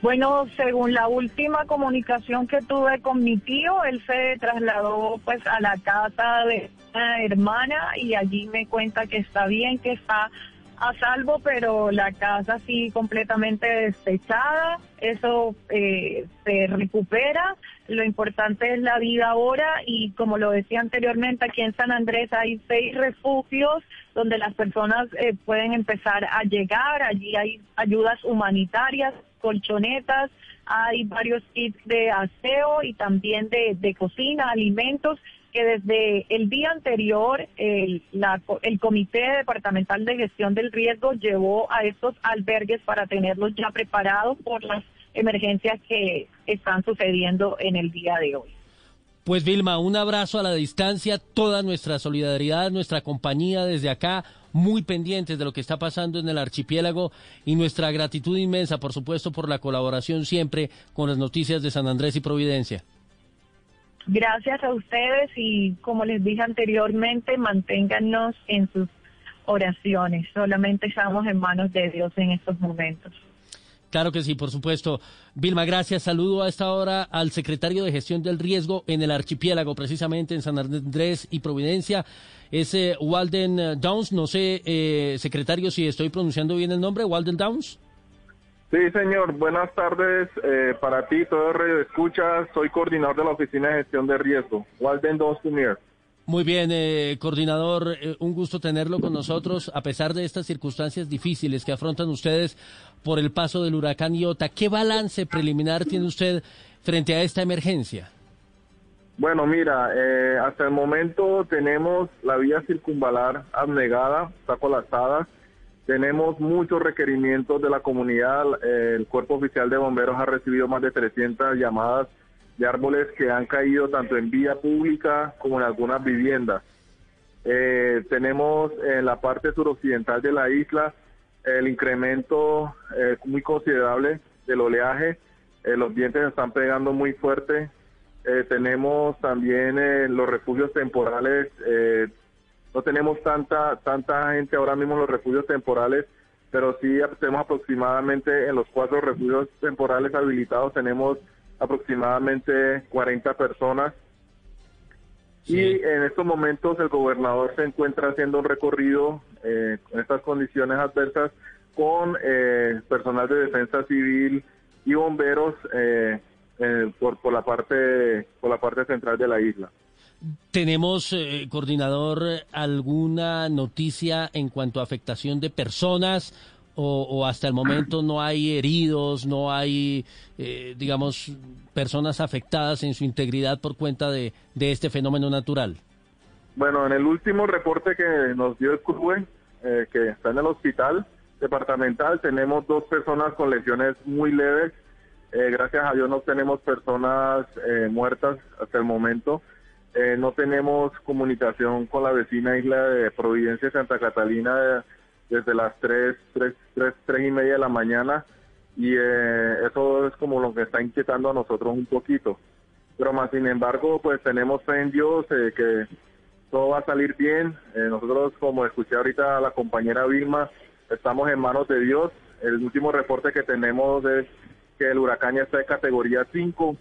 Bueno, según la última comunicación que tuve con mi tío, él se trasladó pues a la casa de una hermana y allí me cuenta que está bien, que está a salvo, pero la casa sí completamente despechada. Eso eh, se recupera. Lo importante es la vida ahora y como lo decía anteriormente, aquí en San Andrés hay seis refugios donde las personas eh, pueden empezar a llegar. Allí hay ayudas humanitarias, colchonetas, hay varios kits de aseo y también de, de cocina, alimentos que desde el día anterior el, la- el Comité Departamental de Gestión del Riesgo llevó a estos albergues para tenerlos ya preparados por las emergencias que están sucediendo en el día de hoy. Pues Vilma, un abrazo a la distancia, toda nuestra solidaridad, nuestra compañía desde acá, muy pendientes de lo que está pasando en el archipiélago y nuestra gratitud inmensa, por supuesto, por la colaboración siempre con las noticias de San Andrés y Providencia. Gracias a ustedes y como les dije anteriormente, manténganos en sus oraciones. Solamente estamos en manos de Dios en estos momentos. Claro que sí, por supuesto. Vilma, gracias. Saludo a esta hora al secretario de Gestión del Riesgo en el archipiélago, precisamente en San Andrés y Providencia. Es eh, Walden eh, Downs. No sé, eh, secretario, si estoy pronunciando bien el nombre. Walden Downs. Sí, señor. Buenas tardes eh, para ti, todo Radio Escucha. Soy coordinador de la Oficina de Gestión de Riesgo, Walden Donsunier. Muy bien, eh, coordinador, eh, un gusto tenerlo con nosotros a pesar de estas circunstancias difíciles que afrontan ustedes por el paso del huracán Iota. ¿Qué balance preliminar tiene usted frente a esta emergencia? Bueno, mira, eh, hasta el momento tenemos la vía circunvalar abnegada, está colapsada. Tenemos muchos requerimientos de la comunidad. El Cuerpo Oficial de Bomberos ha recibido más de 300 llamadas de árboles que han caído tanto en vía pública como en algunas viviendas. Eh, tenemos en la parte suroccidental de la isla el incremento eh, muy considerable del oleaje. Eh, los vientos están pegando muy fuerte. Eh, tenemos también eh, los refugios temporales. eh, no tenemos tanta tanta gente ahora mismo en los refugios temporales, pero sí tenemos aproximadamente en los cuatro refugios temporales habilitados tenemos aproximadamente 40 personas. Y en estos momentos el gobernador se encuentra haciendo un recorrido eh, en estas condiciones adversas con eh, personal de defensa civil y bomberos eh, eh, por, por la parte por la parte central de la isla. ¿Tenemos, eh, coordinador, alguna noticia en cuanto a afectación de personas o, o hasta el momento no hay heridos, no hay, eh, digamos, personas afectadas en su integridad por cuenta de, de este fenómeno natural? Bueno, en el último reporte que nos dio el CRUE, eh, que está en el hospital departamental, tenemos dos personas con lesiones muy leves. Eh, gracias a Dios no tenemos personas eh, muertas hasta el momento. Eh, no tenemos comunicación con la vecina isla de Providencia y Santa Catalina de- desde las 3, 3, 3, 3 y media de la mañana y eh, eso es como lo que está inquietando a nosotros un poquito. Pero más sin embargo, pues tenemos fe en Dios eh, que todo va a salir bien. Nosotros, como escuché ahorita a la compañera Vilma, estamos en manos de Dios. El último reporte que tenemos es que el huracán ya está de categoría 5,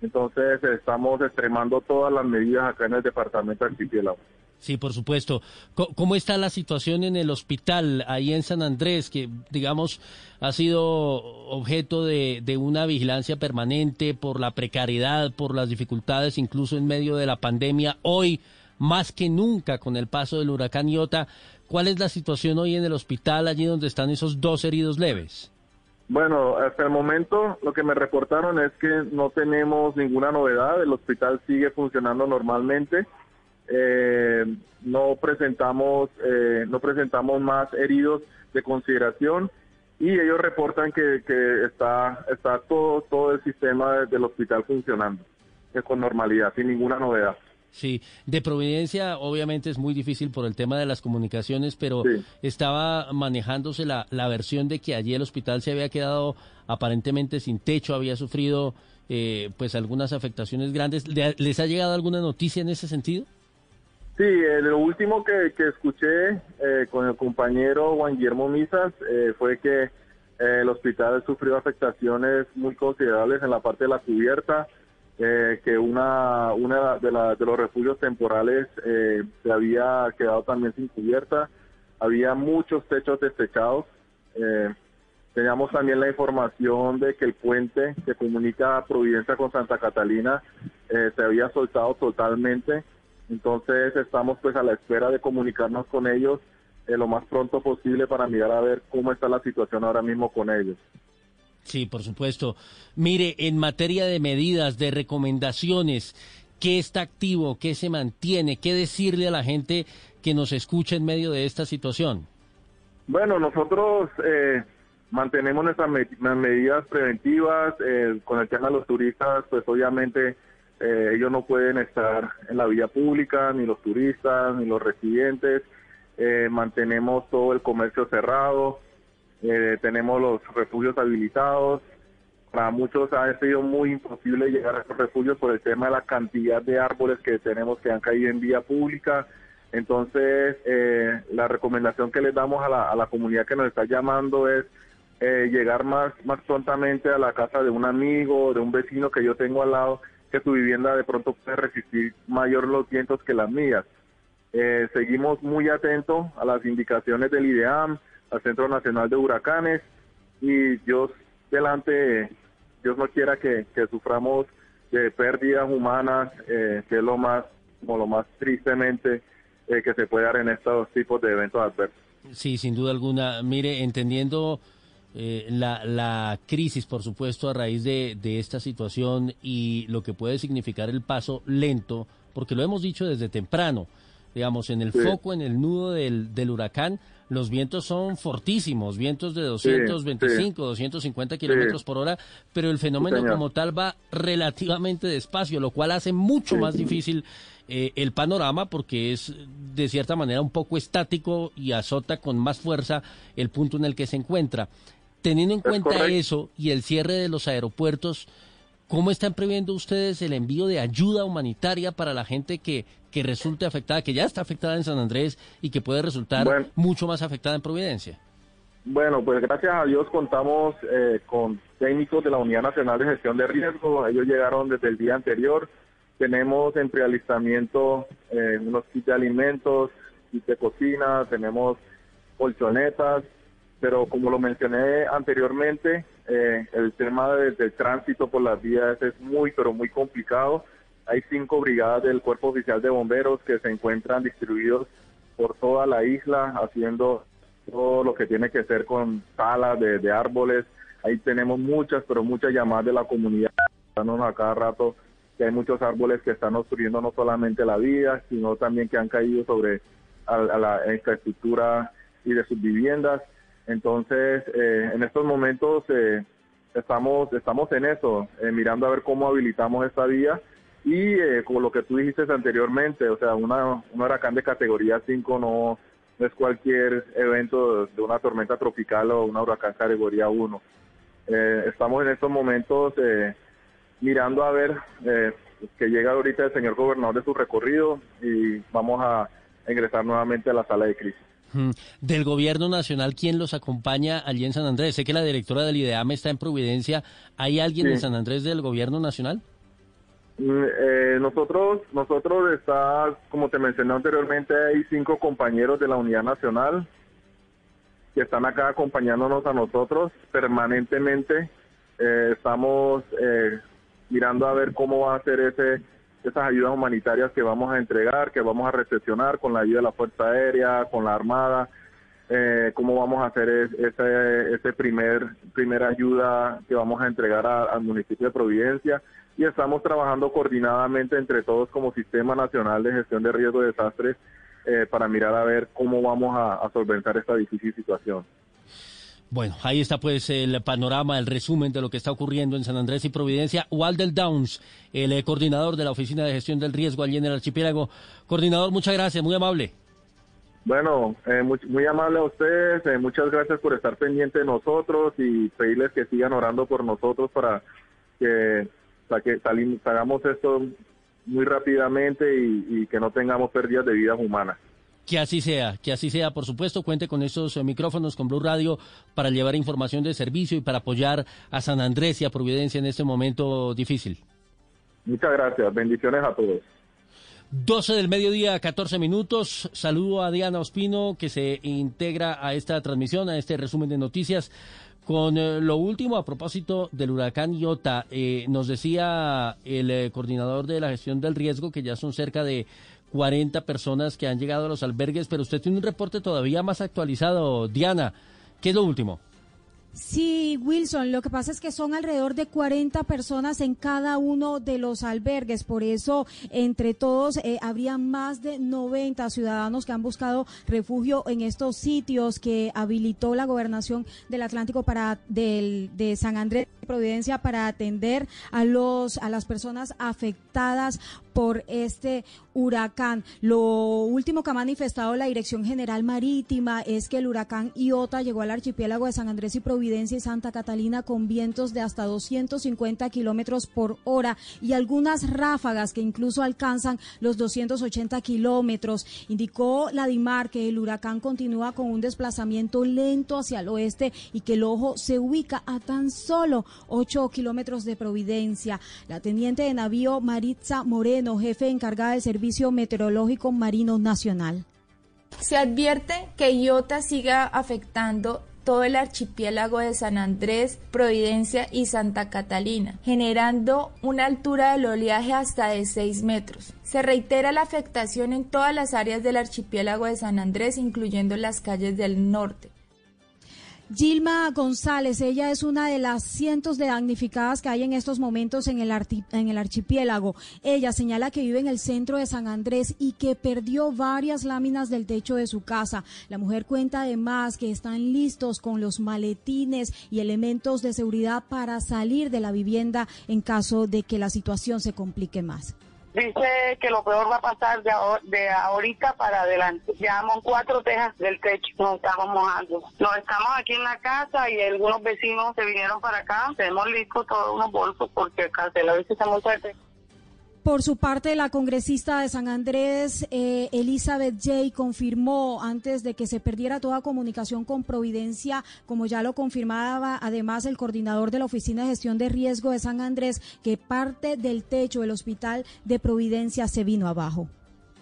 entonces estamos extremando todas las medidas acá en el departamento archipiélago. Sí, por supuesto. ¿Cómo está la situación en el hospital ahí en San Andrés, que digamos ha sido objeto de, de una vigilancia permanente por la precariedad, por las dificultades, incluso en medio de la pandemia? Hoy, más que nunca, con el paso del huracán Iota, ¿cuál es la situación hoy en el hospital, allí donde están esos dos heridos leves? Bueno, hasta el momento lo que me reportaron es que no tenemos ninguna novedad, el hospital sigue funcionando normalmente, eh, no presentamos eh, no presentamos más heridos de consideración y ellos reportan que, que está está todo todo el sistema de- del hospital funcionando eh, con normalidad, sin ninguna novedad. Sí, de Providencia obviamente es muy difícil por el tema de las comunicaciones, pero estaba manejándose la, la versión de que allí el hospital se había quedado aparentemente sin techo, había sufrido eh, pues algunas afectaciones grandes. ¿Le- ¿Les ha llegado alguna noticia en ese sentido? Sí, eh, lo último que, que escuché eh, con el compañero Juan Guillermo Misas eh, fue que eh, el hospital sufrió afectaciones muy considerables en la parte de la cubierta, eh, que una, una de, la- de los refugios temporales eh, se había quedado también sin cubierta. había muchos techos desechados. Eh, teníamos también la información de que el puente que comunica Providencia con Santa Catalina eh, se había soltado totalmente. Entonces estamos pues a la espera de comunicarnos con ellos lo más pronto posible para mirar a ver cómo está la situación ahora mismo con ellos. Sí, por supuesto. Mire, en materia de medidas, de recomendaciones, ¿qué está activo? ¿Qué se mantiene? ¿Qué decirle a la gente que nos escucha en medio de esta situación? Bueno, nosotros eh, mantenemos nuestras medidas preventivas. eh, con el tema de los turistas, pues obviamente eh, ellos no pueden estar en la vía pública, ni los turistas, ni los residentes. Eh, mantenemos todo el comercio cerrado. Eh, tenemos los refugios habilitados. Para muchos ha sido muy imposible llegar a estos refugios por el tema de la cantidad de árboles que tenemos que han caído en vía pública. Entonces, eh, la recomendación que les damos a la, a la comunidad que nos está llamando es eh, llegar más, más prontamente a la casa de un amigo, de un vecino que yo tengo al lado, que su vivienda de pronto puede resistir mayor los vientos que las mías. Eh, seguimos muy atentos a las indicaciones del IDEAM, al Centro Nacional de Huracanes, y Dios delante, Dios no quiera que, que suframos de pérdidas humanas, eh, que es lo más, como lo más tristemente eh, que se puede dar en estos tipos de eventos adversos. Sí, sin duda alguna. Mire, entendiendo eh, la, la crisis, por supuesto, a raíz de, de esta situación y lo que puede significar el paso lento, porque lo hemos dicho desde temprano, digamos, en el Sí. foco, en el nudo del, del huracán, los vientos son fortísimos, vientos de 225, 250 kilómetros por hora, pero el fenómeno señor. como tal va relativamente despacio, lo cual hace mucho más difícil eh, el panorama porque es de cierta manera un poco estático y azota con más fuerza el punto en el que se encuentra. Teniendo en Es cuenta correcto. eso y el cierre de los aeropuertos, ¿cómo están previendo ustedes el envío de ayuda humanitaria para la gente que, que resulte afectada, que ya está afectada en San Andrés y que puede resultar Bueno. mucho más afectada en Providencia? Bueno, pues gracias a Dios contamos eh, con técnicos de la Unidad Nacional de Gestión de Riesgo. Ellos llegaron desde el día anterior. Tenemos en prealistamiento eh, unos kits de alimentos, kits de cocina, tenemos colchonetas, pero como lo mencioné anteriormente, eh, el tema de- del tránsito por las vías es muy, pero muy complicado. Hay cinco brigadas del Cuerpo Oficial de Bomberos que se encuentran distribuidos por toda la isla haciendo todo lo que tiene que ser con salas de, árboles. Ahí tenemos muchas, pero muchas llamadas de la comunidad, dándonos a cada rato que hay muchos árboles que están obstruyendo no solamente la vía, sino también que han caído sobre a la infraestructura y de sus viviendas. Entonces, eh, en estos momentos eh, estamos estamos en eso, eh, mirando a ver cómo habilitamos esta vía y como lo que tú dijiste anteriormente, o sea, una, un huracán de categoría 5 no, es cualquier evento de una tormenta tropical o una huracán categoría 1. Eh, estamos en estos momentos mirando a ver que llega ahorita el señor gobernador de su recorrido y vamos a ingresar nuevamente a la sala de crisis. Del gobierno nacional, ¿quién los acompaña allí en San Andrés? Sé que la directora del IDEAM está en Providencia. ¿Hay alguien Sí. en San Andrés del gobierno nacional? Mm, eh, nosotros, nosotros está, como te mencioné anteriormente, hay cinco compañeros de la Unidad Nacional que están acá acompañándonos a nosotros permanentemente. Eh, estamos eh, mirando a ver cómo va a ser ese, esas ayudas humanitarias que vamos a entregar, que vamos a recepcionar con la ayuda de la Fuerza Aérea, con la Armada, eh, cómo vamos a hacer es- ese, ese primer primera ayuda que vamos a entregar al municipio de Providencia y estamos trabajando coordinadamente entre todos como Sistema Nacional de Gestión de Riesgo de Desastres eh, para mirar a ver cómo vamos a solventar esta difícil situación. Bueno, ahí está pues el panorama, el resumen de lo que está ocurriendo en San Andrés y Providencia. Walder Downs, el eh, coordinador de la Oficina de Gestión del Riesgo allí en el archipiélago. Coordinador, muchas gracias, muy amable. Bueno, eh, muy, amable a ustedes, eh, muchas gracias por estar pendiente de nosotros y pedirles que sigan orando por nosotros para que, para que hagamos esto muy rápidamente y, y que no tengamos pérdidas de vidas humanas. Que así sea, que así sea, por supuesto, cuente con estos eh, micrófonos con Blue Radio para llevar información de servicio y para apoyar a San Andrés y a Providencia en este momento difícil. Muchas gracias, bendiciones a todos. 12 del mediodía, 14 minutos. Saludo a Diana Ospino que se integra a esta transmisión, a este resumen de noticias. Con eh, lo último a propósito del huracán Iota, eh, nos decía el eh, coordinador de la gestión del riesgo que ya son cerca de 40 personas que han llegado a los albergues, pero usted tiene un reporte todavía más actualizado. Diana, ¿qué es lo último? Sí, Wilson, lo que pasa es que son alrededor de 40 personas en cada uno de los albergues, por eso entre todos eh, habría más de 90 ciudadanos que han buscado refugio en estos sitios que habilitó la gobernación del Atlántico para del, de San Andrés Providencia para atender a los a las personas afectadas por este huracán. Lo último que ha manifestado la Dirección General Marítima es que el huracán Iota llegó al archipiélago de San Andrés y Providencia y Santa Catalina con vientos de hasta 250 kilómetros por hora y algunas ráfagas que incluso alcanzan los 280 kilómetros. Indicó la DIMAR que el huracán continúa con un desplazamiento lento hacia el oeste y que el ojo se ubica a tan solo 8 kilómetros de Providencia. La teniente de navío Maritza Jefe encargada del Servicio Meteorológico Marino Nacional. Se advierte que Iota siga afectando todo el archipiélago de San Andrés, Providencia y Santa Catalina, generando una altura del oleaje hasta de 6 metros. Se reitera la afectación en todas las áreas del archipiélago de San Andrés, incluyendo las calles del norte. Gilma González, ella es una de las cientos de damnificadas que hay en estos momentos en el, archipiélago. Ella señala que vive en el centro de San Andrés y que perdió varias láminas del techo de su casa. La mujer cuenta además que están listos con los maletines y elementos de seguridad para salir de la vivienda en caso de que la situación se complique más. Dice que lo peor va a pasar de, ahorita para adelante. Llevamos cuatro tejas del techo, nos estamos mojando. Nos estamos aquí en la casa y algunos vecinos se vinieron para acá. Tenemos listos todos unos bolsos porque acá se la está muy fuerte. Por su parte, la congresista de San Andrés, eh, Elizabeth Jay, confirmó antes de que se perdiera toda comunicación con Providencia, como ya lo confirmaba además el coordinador de la Oficina de Gestión de Riesgo de San Andrés, que parte del techo del hospital de Providencia se vino abajo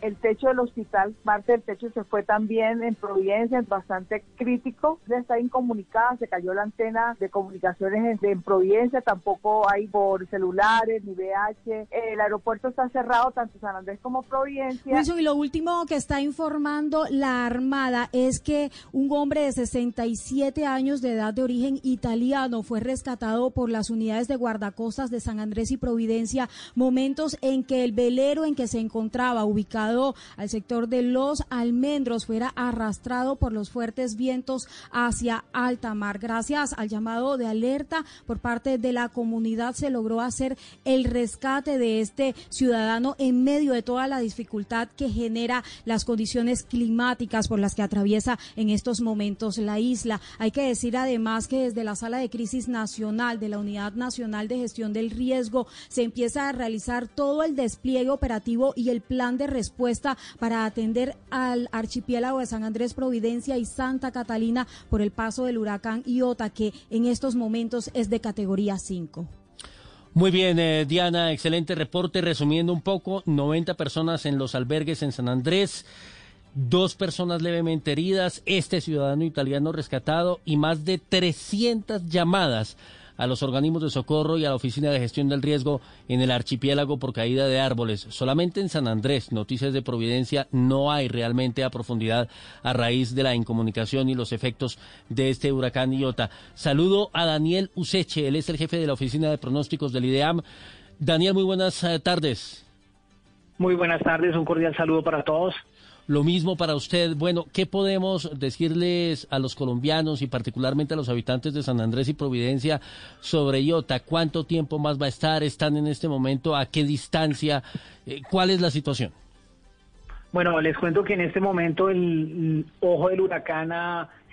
el techo del hospital, parte del techo se fue también en Providencia, es bastante crítico, está incomunicada, se cayó la antena de comunicaciones en, Providencia, tampoco hay por celulares ni VH, el aeropuerto está cerrado, tanto San Andrés como Providencia. y lo último que está informando la Armada es que un hombre de 67 años de edad de origen italiano fue rescatado por las unidades de guardacostas de San Andrés y Providencia, momentos en que el velero en que se encontraba ubicado al sector de Los Almendros fuera arrastrado por los fuertes vientos hacia alta mar. Gracias al llamado de alerta por parte de la comunidad se logró hacer el rescate de este ciudadano en medio de toda la dificultad que genera las condiciones climáticas por las que atraviesa en estos momentos la isla. Hay que decir además que desde la sala de crisis nacional de la Unidad Nacional de Gestión del Riesgo se empieza a realizar todo el despliegue operativo y el plan de respuesta para atender al archipiélago de San Andrés, Providencia y Santa Catalina por el paso del huracán Iota, que en estos momentos es de categoría 5. Muy bien, eh, Diana, excelente reporte. Resumiendo un poco, 90 personas en los albergues en San Andrés, dos personas levemente heridas, este ciudadano italiano rescatado y más de 300 llamadas a los organismos de socorro y a la Oficina de Gestión del Riesgo en el archipiélago por caída de árboles. Solamente en San Andrés, noticias de Providencia, no hay realmente a profundidad a raíz de la incomunicación y los efectos de este huracán Iota. Saludo a Daniel Useche, él es el jefe de la Oficina de Pronósticos del IDEAM. Daniel, muy buenas eh, tardes. Muy buenas tardes, un cordial saludo para todos. Lo mismo para usted. Bueno, ¿qué podemos decirles a los colombianos y particularmente a los habitantes de San Andrés y Providencia sobre Iota? ¿Cuánto tiempo más va a estar? ¿Están en este momento? ¿A qué distancia? Eh, ¿Cuál es la situación? Bueno, les cuento que en este momento el, ojo del huracán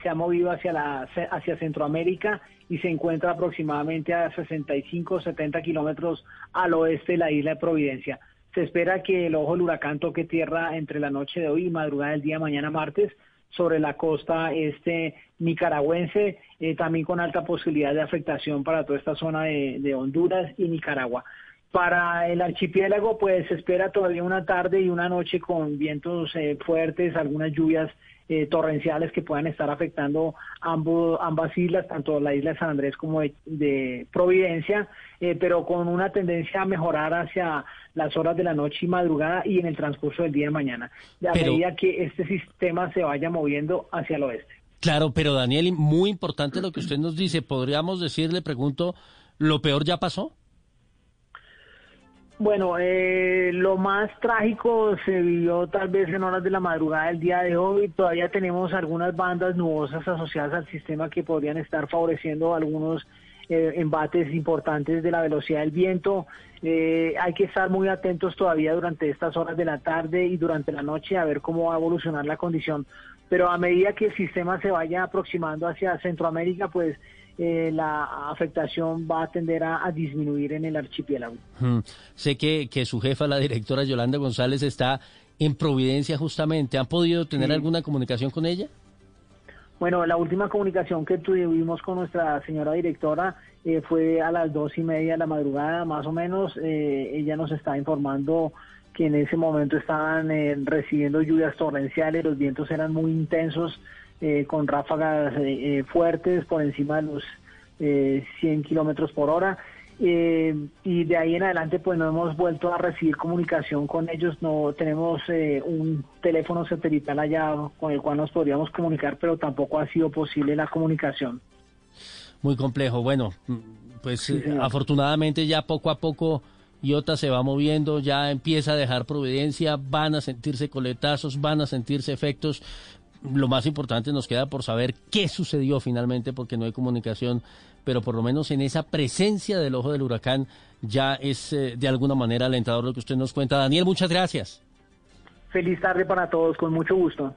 se ha movido hacia, la, hacia Centroamérica y se encuentra aproximadamente a 65 o 70 kilómetros al oeste de la isla de Providencia. Se espera que el ojo del huracán toque tierra entre la noche de hoy y madrugada del día mañana martes sobre la costa este nicaragüense, eh, también con alta posibilidad de afectación para toda esta zona de, Honduras y Nicaragua. Para el archipiélago, pues se espera todavía una tarde y una noche con vientos eh, fuertes, algunas lluvias eh, torrenciales que puedan estar afectando ambas islas, tanto la isla de San Andrés como de, de Providencia, eh, pero con una tendencia a mejorar hacia las horas de la noche y madrugada y en el transcurso del día de mañana, a Pero- medida que este sistema se vaya moviendo hacia el oeste. Claro, pero Daniel, muy importante lo que usted nos dice. ¿Podríamos decir, le pregunto, lo peor ya pasó? Bueno, eh, lo más trágico se vivió tal vez en horas de la madrugada del día de hoy. Todavía tenemos algunas bandas nubosas asociadas al sistema que podrían estar favoreciendo algunos eh, embates importantes de la velocidad del viento. Eh, hay que estar muy atentos todavía durante estas horas de la tarde y durante la noche a ver cómo va a evolucionar la condición. Pero a medida que el sistema se vaya aproximando hacia Centroamérica, pues eh, la afectación va a tender a- a disminuir en el archipiélago. Hmm. Sé que, que su jefa, la directora Yolanda González, está en Providencia justamente. ¿Han podido tener Sí. alguna comunicación con ella? Bueno, la última comunicación que tuvimos con nuestra señora directora eh, fue a las dos y media de la madrugada, más o menos. Eh, ella nos está informando que en ese momento estaban eh, recibiendo lluvias torrenciales, los vientos eran muy intensos, con ráfagas fuertes por encima de los eh, 100 kilómetros por hora. Eh, y de ahí en adelante pues no hemos vuelto a recibir comunicación con ellos, no tenemos eh, un teléfono satelital allá con el cual nos podríamos comunicar, pero tampoco ha sido posible la comunicación. Muy complejo. Bueno, pues Sí, eh, afortunadamente ya poco a poco Iota se va moviendo, ya empieza a dejar Providencia, van a sentirse coletazos, van a sentirse efectos. Lo más importante nos queda por saber qué sucedió finalmente porque no hay comunicación, pero por lo menos en esa presencia del ojo del huracán ya es eh, de alguna manera alentador lo que usted nos cuenta. Daniel, muchas gracias. Feliz tarde para todos, con mucho gusto.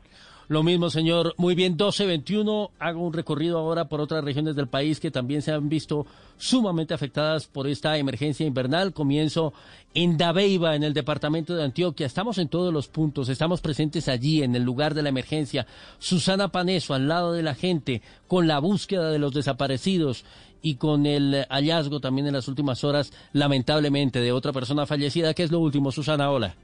Lo mismo, señor. Muy bien, 1221. Hago un recorrido ahora por otras regiones del país que también se han visto sumamente afectadas por esta emergencia invernal. Comienzo en Dabeiba, en el departamento de Antioquia. Estamos en todos los puntos, estamos presentes allí, en el lugar de la emergencia. Susana Paneso, al lado de la gente, con la búsqueda de los desaparecidos y con el hallazgo también en las últimas horas, lamentablemente, de otra persona fallecida. ¿Qué es lo último, Susana? Hola.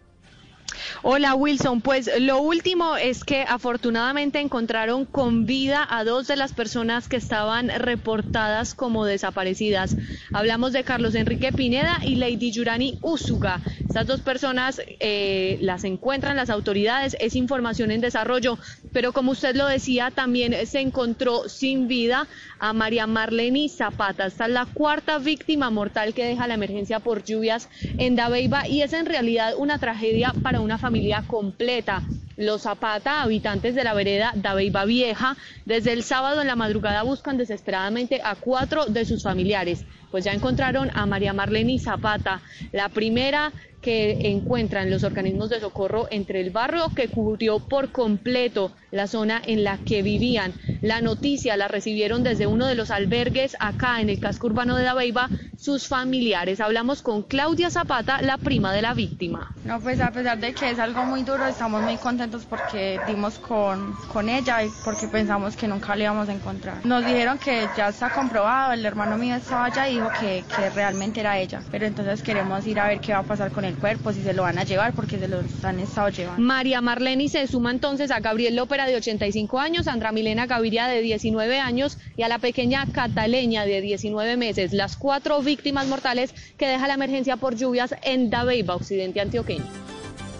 Hola Wilson, pues lo último es que afortunadamente encontraron con vida a dos de las personas que estaban reportadas como desaparecidas. Hablamos de Carlos Enrique Pineda y Lady Yurani Úsuga. Estas dos personas eh, las encuentran las autoridades, es información en desarrollo, pero como usted lo decía, también se encontró sin vida a María Marlene Zapata. Esta es la cuarta víctima mortal que deja la emergencia por lluvias en Dabeiba y es en realidad una tragedia para una familia completa. Los Zapata, habitantes de la vereda Dabeiba Vieja, desde el sábado en la madrugada buscan desesperadamente a cuatro de sus familiares. Pues ya encontraron a María Marlene Zapata, la primera que encuentran los organismos de socorro entre el barrio que cubrió por completo la zona en la que vivían. La noticia la recibieron desde uno de los albergues acá en el casco urbano de Dabeiba sus familiares. Hablamos con Claudia Zapata, la prima de la víctima. No, pues a pesar de que es algo muy duro, estamos muy contentos porque dimos con, con ella y porque pensamos que nunca la íbamos a encontrar. Nos dijeron que ya está comprobado, el hermano mío estaba allá y dijo que, que realmente era ella. Pero entonces queremos ir a ver qué va a pasar con el cuerpo, si se lo van a llevar, porque se lo han estado llevando. María Marlene se suma entonces a Gabriel Lópera de 85 años, Sandra Milena Gaviria de 19 años y a la pequeña Cataleña de 19 meses, las cuatro víctimas mortales que deja la emergencia por lluvias en Dabeiba, occidente antioqueño.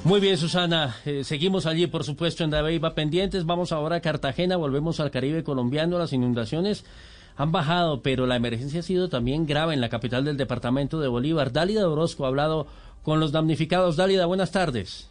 Muy bien, Susana. Eh, seguimos allí, por supuesto, en Dabeiba pendientes. Vamos ahora a Cartagena, volvemos al Caribe colombiano. Las inundaciones han bajado, pero la emergencia ha sido también grave en la capital del departamento de Bolívar. Dálida Orozco ha hablado con los damnificados. Dálida, buenas tardes.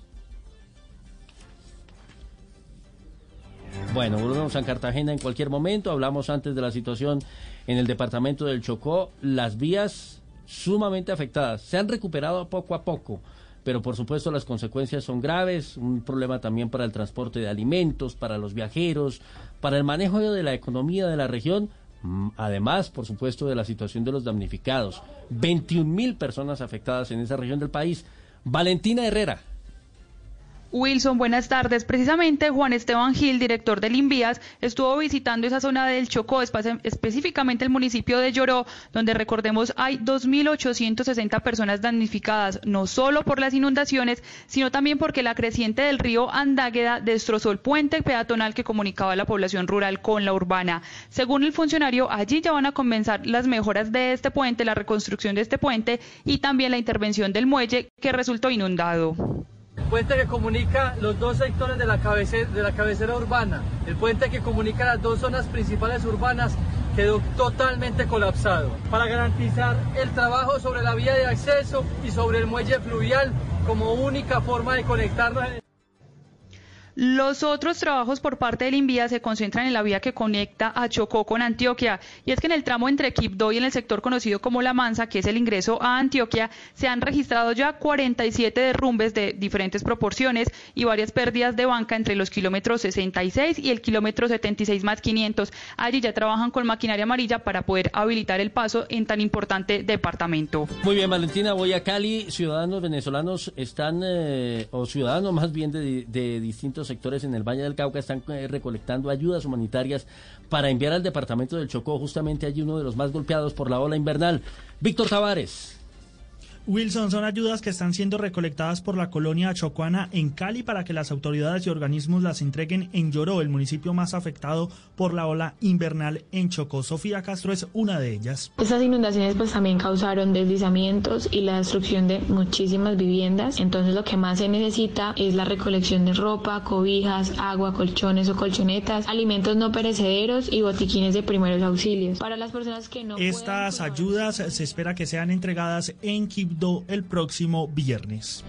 Bueno, volvemos a Cartagena en cualquier momento. Hablamos antes de la situación en el departamento del Chocó. Las vías sumamente afectadas. Se han recuperado poco a poco, pero por supuesto las consecuencias son graves. Un problema también para el transporte de alimentos, para los viajeros, para el manejo de la economía de la región. Mm, Además, por supuesto, de la situación de los damnificados. 21 mil personas afectadas en esa región del país. Valentina Herrera. Wilson, buenas tardes. Precisamente Juan Esteban Gil, director del Invías, estuvo visitando esa zona del Chocó, espe- específicamente el municipio de Lloró, donde recordemos hay 2.860 personas damnificadas, no solo por las inundaciones, sino también porque la creciente del río Andágueda destrozó el puente peatonal que comunicaba la población rural con la urbana. Según el funcionario, allí ya van a comenzar las mejoras de este puente, la reconstrucción de este puente y también la intervención del muelle que resultó inundado. Puente que comunica los dos sectores de la, cabecera urbana. El puente que comunica las dos zonas principales urbanas quedó totalmente colapsado. Para garantizar el trabajo sobre la vía de acceso y sobre el muelle fluvial como única forma de conectarnos. Los otros trabajos por parte del Invía se concentran en la vía que conecta a Chocó con Antioquia. Y es que en el tramo entre Quibdó y en el sector conocido como La Mansa, que es el ingreso a Antioquia, se han registrado ya 47 derrumbes de diferentes proporciones y varias pérdidas de banca entre los kilómetros 66 y el kilómetro 76 más 500. Allí ya trabajan con maquinaria amarilla para poder habilitar el paso en tan importante departamento. Muy bien, Valentina, voy a Cali. Ciudadanos venezolanos están, eh, o ciudadanos más bien de distintos sectores en el Valle del Cauca, están eh, recolectando ayudas humanitarias para enviar al departamento del Chocó, justamente allí uno de los más golpeados por la ola invernal. Víctor Tavares. Wilson, son ayudas que están siendo recolectadas por la colonia chocuana en Cali para que las autoridades y organismos las entreguen en Lloró, el municipio más afectado por la ola invernal en Chocó. Sofía Castro es una de ellas. Estas inundaciones pues también causaron deslizamientos y la destrucción de muchísimas viviendas. Entonces lo que más se necesita es la recolección de ropa, cobijas, agua, colchones o colchonetas, alimentos no perecederos y botiquines de primeros auxilios. Para las personas que no Estas ayudas se espera que sean entregadas en Quibdó el próximo viernes.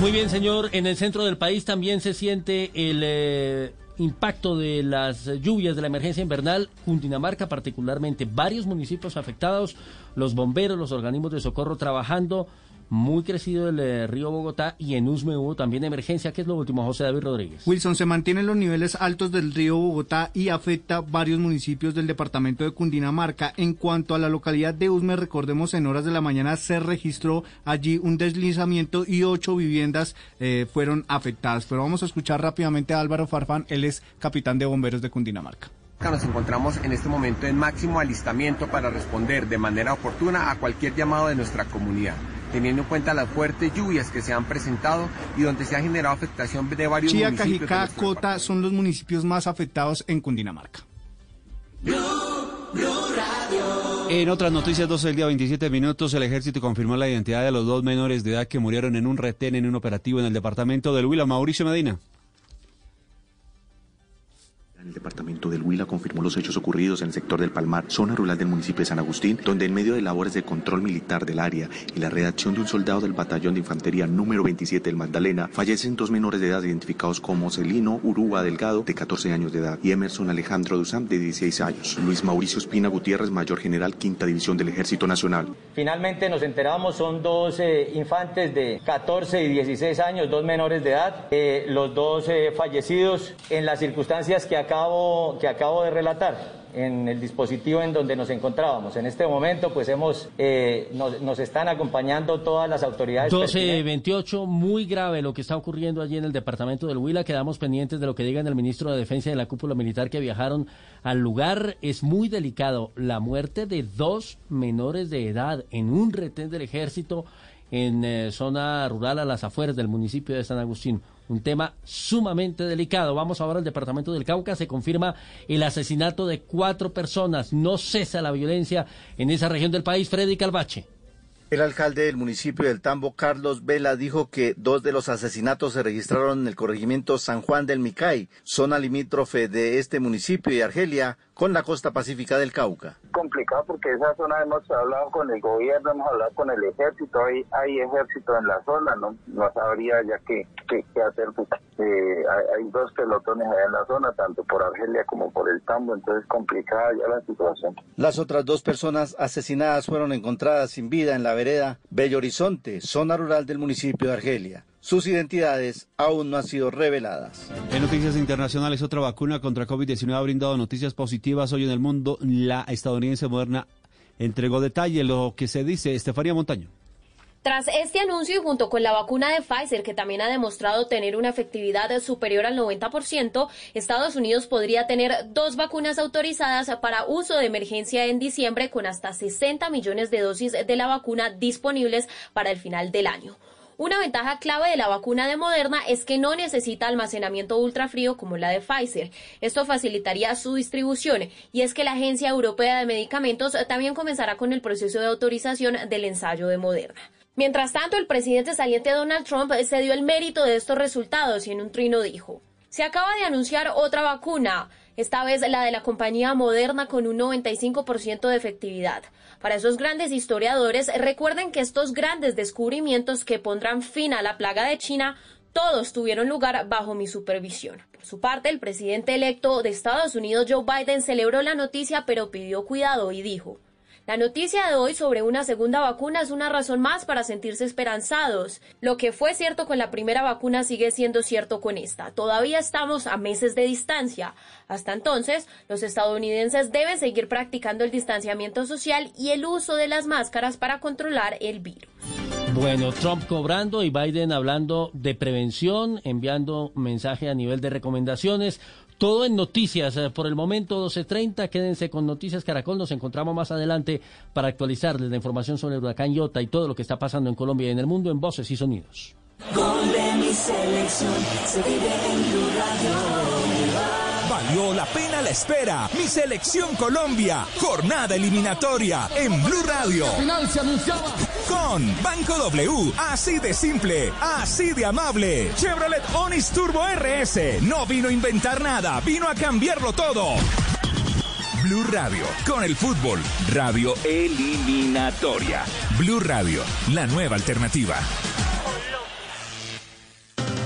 Muy bien, señor. En el centro del país también se siente el eh, impacto de las lluvias de la emergencia invernal. Cundinamarca, particularmente, varios municipios afectados, los bomberos, los organismos de socorro trabajando. Muy crecido el eh, río Bogotá y en Usme hubo también emergencia. ¿Qué es lo último, José David Rodríguez? Wilson, se mantienen los niveles altos del río Bogotá y afecta varios municipios del departamento de Cundinamarca. En cuanto a la localidad de Usme, recordemos, en horas de la mañana se registró allí un deslizamiento y ocho viviendas eh, fueron afectadas. Pero vamos a escuchar rápidamente a Álvaro Farfán, él es capitán de bomberos de Cundinamarca. Nos encontramos en este momento en máximo alistamiento para responder de manera oportuna a cualquier llamado de nuestra comunidad, teniendo en cuenta las fuertes lluvias que se han presentado y donde se ha generado afectación de varios Chía, municipios. Cajicá, Cota son los municipios más afectados en Cundinamarca. En otras noticias, 12 del día 27 minutos, el ejército confirmó la identidad de los dos menores de edad que murieron en un retén en un operativo en el departamento del Huila. Mauricio Medina. El departamento del Huila confirmó los hechos ocurridos en el sector del Palmar, zona rural del municipio de San Agustín, donde en medio de labores de control militar del área y la redacción de un soldado del batallón de infantería número 27 del Magdalena, fallecen dos menores de edad identificados como Celino Urúa Delgado, de 14 años de edad, y Emerson Alejandro Duzán, de 16 años. Luis Mauricio Espina Gutiérrez, mayor general, quinta división del Ejército Nacional. Finalmente nos enteramos, son dos eh, infantes de 14 y 16 años, dos menores de edad, eh, los dos eh, fallecidos en las circunstancias que acabo, que acabo de relatar en el dispositivo en donde nos encontrábamos. En este momento, pues hemos, eh, nos, nos están acompañando todas las autoridades. 12-28, muy grave lo que está ocurriendo allí en el departamento del Huila. Quedamos pendientes de lo que digan el ministro de Defensa y de la cúpula militar que viajaron al lugar. Es muy delicado la muerte de dos menores de edad en un retén del ejército en eh, zona rural a las afueras del municipio de San Agustín. Un tema sumamente delicado. Vamos ahora al departamento del Cauca. Se confirma el asesinato de cuatro personas. No cesa la violencia en esa región del país. Freddy Calvache. El alcalde del municipio del Tambo, Carlos Vela, dijo que dos de los asesinatos se registraron en el corregimiento San Juan del Micay, zona limítrofe de este municipio y Argelia, con la costa pacífica del Cauca. complicado porque esa zona hemos hablado con el gobierno, hemos hablado con el ejército, hay, hay ejército en la zona, no, no sabría ya qué, qué, qué hacer. pues, eh, hay, hay dos pelotones allá en la zona, tanto por Argelia como por el Tambo, entonces complicada ya la situación. Las otras dos personas asesinadas fueron encontradas sin vida en la vereda Bello Horizonte, zona rural del municipio de Argelia. Sus identidades aún no han sido reveladas. En noticias internacionales, otra vacuna contra COVID-19 ha brindado noticias positivas hoy en el mundo. La estadounidense Moderna entregó detalle lo que se dice Estefanía Montaño. Tras este anuncio y junto con la vacuna de Pfizer, que también ha demostrado tener una efectividad superior al 90%, Estados Unidos podría tener dos vacunas autorizadas para uso de emergencia en diciembre con hasta 60 millones de dosis de la vacuna disponibles para el final del año. Una ventaja clave de la vacuna de Moderna es que no necesita almacenamiento ultrafrío como la de Pfizer. Esto facilitaría su distribución y es que la Agencia Europea de Medicamentos también comenzará con el proceso de autorización del ensayo de Moderna. Mientras tanto, el presidente saliente Donald Trump se dio el mérito de estos resultados y en un trino dijo, se acaba de anunciar otra vacuna, esta vez la de la compañía Moderna con un 95% de efectividad. Para esos grandes historiadores, recuerden que estos grandes descubrimientos que pondrán fin a la plaga de China todos tuvieron lugar bajo mi supervisión. Por su parte, el presidente electo de Estados Unidos, Joe Biden, celebró la noticia pero pidió cuidado y dijo, la noticia de hoy sobre una segunda vacuna es una razón más para sentirse esperanzados. Lo que fue cierto con la primera vacuna sigue siendo cierto con esta. Todavía estamos a meses de distancia. Hasta entonces, los estadounidenses deben seguir practicando el distanciamiento social y el uso de las máscaras para controlar el virus. Bueno, Trump cobrando y Biden hablando de prevención, enviando mensaje a nivel de recomendaciones. Todo en noticias. Eh, por el momento 12.30, quédense con Noticias Caracol. Nos encontramos más adelante para actualizarles la información sobre el huracán Iota y todo lo que está pasando en Colombia y en el mundo en voces y sonidos. Valió la pena la espera. Mi selección Colombia. Jornada eliminatoria en Blue Radio. final se anunciaba. Con Banco W. Así de simple. Así de amable. Chevrolet Onis Turbo RS. No vino a inventar nada. Vino a cambiarlo todo. Blue Radio. Con el fútbol. Radio eliminatoria. Blue Radio. La nueva alternativa.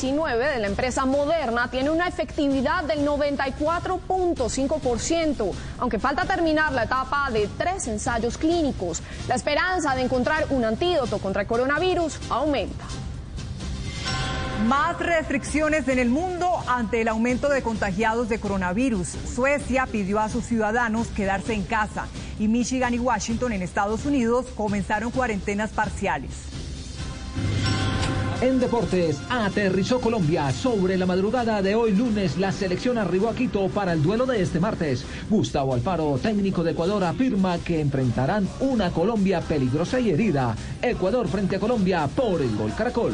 de la empresa Moderna tiene una efectividad del 94.5%, aunque falta terminar la etapa de tres ensayos clínicos. La esperanza de encontrar un antídoto contra el coronavirus aumenta. Más restricciones en el mundo ante el aumento de contagiados de coronavirus. Suecia pidió a sus ciudadanos quedarse en casa y Michigan y Washington en Estados Unidos comenzaron cuarentenas parciales. En deportes, aterrizó Colombia. Sobre la madrugada de hoy lunes, la selección arribó a Quito para el duelo de este martes. Gustavo Alfaro, técnico de Ecuador, afirma que enfrentarán una Colombia peligrosa y herida. Ecuador frente a Colombia por el Gol Caracol.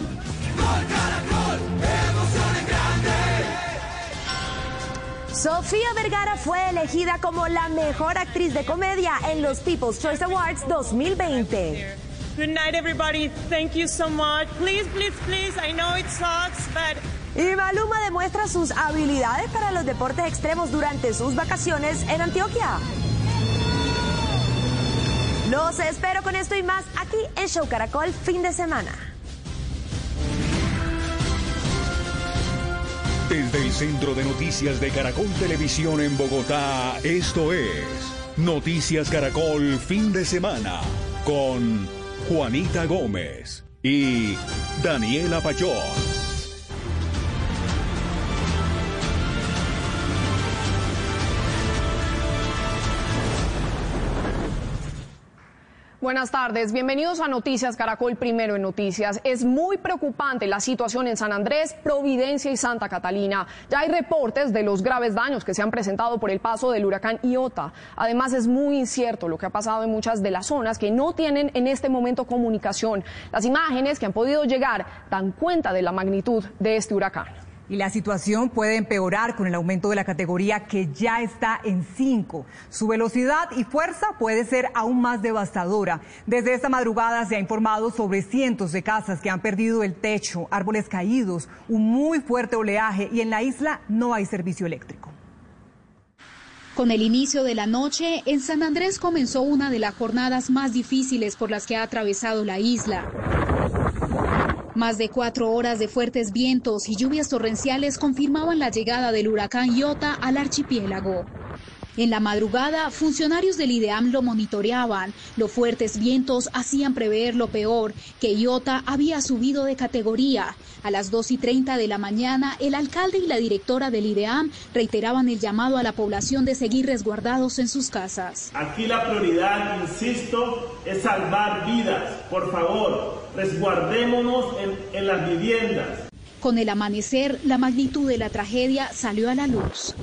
Sofía Vergara fue elegida como la mejor actriz de comedia en los People's Choice Awards 2020. Good night, everybody. Thank you so much. Please, please, please. I know it sucks, but. Y Maluma demuestra sus habilidades para los deportes extremos durante sus vacaciones en Antioquia. Los espero con esto y más aquí en Show Caracol fin de semana. Desde el Centro de Noticias de Caracol Televisión en Bogotá, esto es Noticias Caracol fin de semana con Juanita Gómez y Daniela Pachón. Buenas tardes, bienvenidos a Noticias Caracol Primero en Noticias. Es muy preocupante la situación en San Andrés, Providencia y Santa Catalina. Ya hay reportes de los graves daños que se han presentado por el paso del huracán Iota. Además, es muy incierto lo que ha pasado en muchas de las zonas que no tienen en este momento comunicación. Las imágenes que han podido llegar dan cuenta de la magnitud de este huracán. Y la situación puede empeorar con el aumento de la categoría que ya está en 5. Su velocidad y fuerza puede ser aún más devastadora. Desde esta madrugada se ha informado sobre cientos de casas que han perdido el techo, árboles caídos, un muy fuerte oleaje y en la isla no hay servicio eléctrico. Con el inicio de la noche, en San Andrés comenzó una de las jornadas más difíciles por las que ha atravesado la isla. Más de cuatro horas de fuertes vientos y lluvias torrenciales confirmaban la llegada del huracán Iota al archipiélago. En la madrugada, funcionarios del IDEAM lo monitoreaban. Los fuertes vientos hacían prever lo peor, que Iota había subido de categoría. A las 2 y 30 de la mañana, el alcalde y la directora del IDEAM reiteraban el llamado a la población de seguir resguardados en sus casas. Aquí la prioridad, insisto, es salvar vidas. Por favor, resguardémonos en, en las viviendas. Con el amanecer, la magnitud de la tragedia salió a la luz.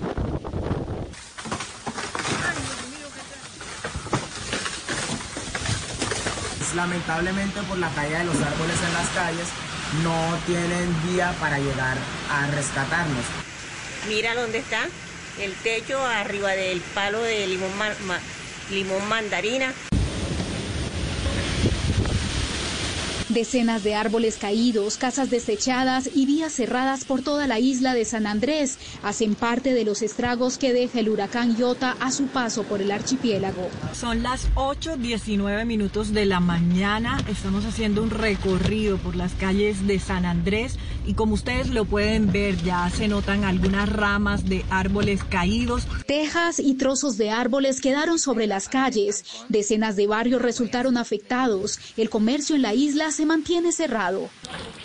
Lamentablemente por la caída de los árboles en las calles no tienen vía para llegar a rescatarnos. Mira dónde está el techo arriba del palo de limón, limón mandarina. Decenas de árboles caídos, casas desechadas y vías cerradas por toda la isla de San Andrés hacen parte de los estragos que deja el huracán Iota a su paso por el archipiélago. Son las 8.19 minutos de la mañana. Estamos haciendo un recorrido por las calles de San Andrés y como ustedes lo pueden ver ya se notan algunas ramas de árboles caídos. Tejas y trozos de árboles quedaron sobre las calles. Decenas de barrios resultaron afectados. El comercio en la isla se mantiene cerrado.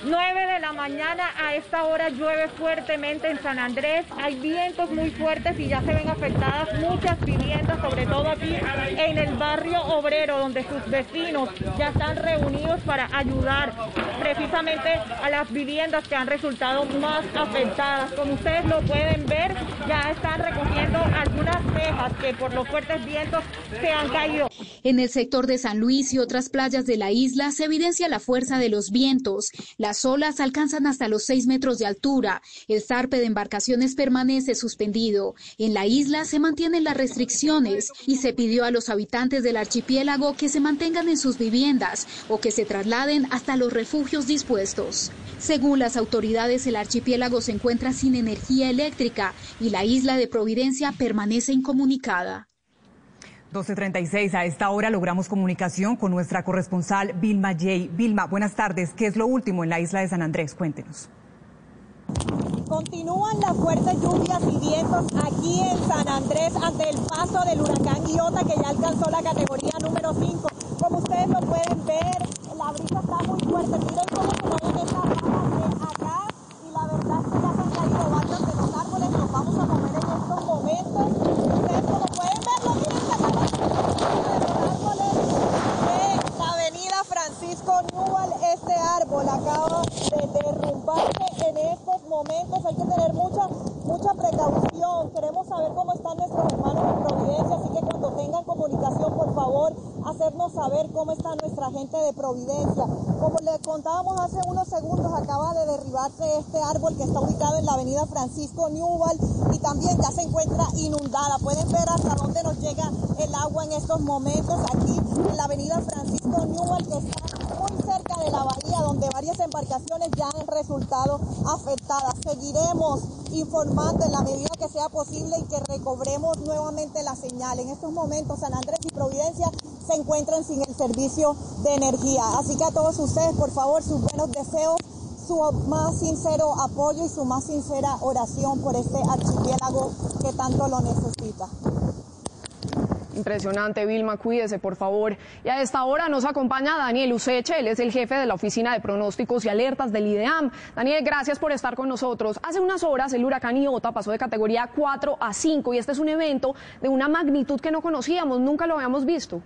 9 de la mañana a esta hora llueve fuertemente en San Andrés, hay vientos muy fuertes y ya se ven afectadas muchas viviendas, sobre todo aquí en el barrio obrero, donde sus vecinos ya están reunidos para ayudar precisamente a las viviendas que han resultado más afectadas. Como ustedes lo pueden ver, ya están recogiendo algunas tejas que por los fuertes vientos se han caído. En el sector de San Luis y otras playas de la isla se evidencia la fuerza de los vientos. Las olas alcanzan hasta los 6 metros de altura. El zarpe de embarcaciones permanece suspendido. En la isla se mantienen las restricciones y se pidió a los habitantes del archipiélago que se mantengan en sus viviendas o que se trasladen hasta los refugios dispuestos. Según las autoridades, el archipiélago se encuentra sin energía eléctrica y la isla de Providencia permanece incomunicada. 12.36, a esta hora logramos comunicación con nuestra corresponsal Vilma J. Vilma, buenas tardes. ¿Qué es lo último en la isla de San Andrés? Cuéntenos. Continúan las fuertes lluvias y vientos aquí en San Andrés ante el paso del huracán Iota que ya alcanzó la categoría número 5. Como ustedes lo pueden ver, la brisa está muy fuerte. Miren cómo se mueven estas ramas de acá y la verdad es que ya se han caído varios de los árboles. Nos vamos a mover en estos momentos. Ustedes como pueden verlo, miren de la avenida Francisco este árbol acaba de derrumbarse en estos momentos. Hay que tener mucha, mucha precaución. Queremos saber cómo están nuestros hermanos en Providencia, así que cuando tengan comunicación, por favor, hacernos saber cómo está nuestra gente de Providencia. Como les contábamos hace unos segundos, acaba de derribarse este árbol que está ubicado en la avenida Francisco Newell y también ya se encuentra inundada. Pueden ver hasta dónde nos llega el agua en estos momentos aquí en la avenida Francisco Newell, que está la bahía, donde varias embarcaciones ya han resultado afectadas. Seguiremos informando en la medida que sea posible y que recobremos nuevamente la señal. En estos momentos San Andrés y Providencia se encuentran sin el servicio de energía. Así que a todos ustedes, por favor, sus buenos deseos su más sincero apoyo y su más sincera oración por este archipiélago que tanto lo necesita. Impresionante, Vilma, cuídese, por favor. Y a esta hora nos acompaña Daniel Useche, él es el jefe de la Oficina de Pronósticos y Alertas del IDEAM. Daniel, gracias por estar con nosotros. Hace unas horas el huracán Iota pasó de categoría 4 a 5 y este es un evento de una magnitud que no conocíamos, nunca lo habíamos visto.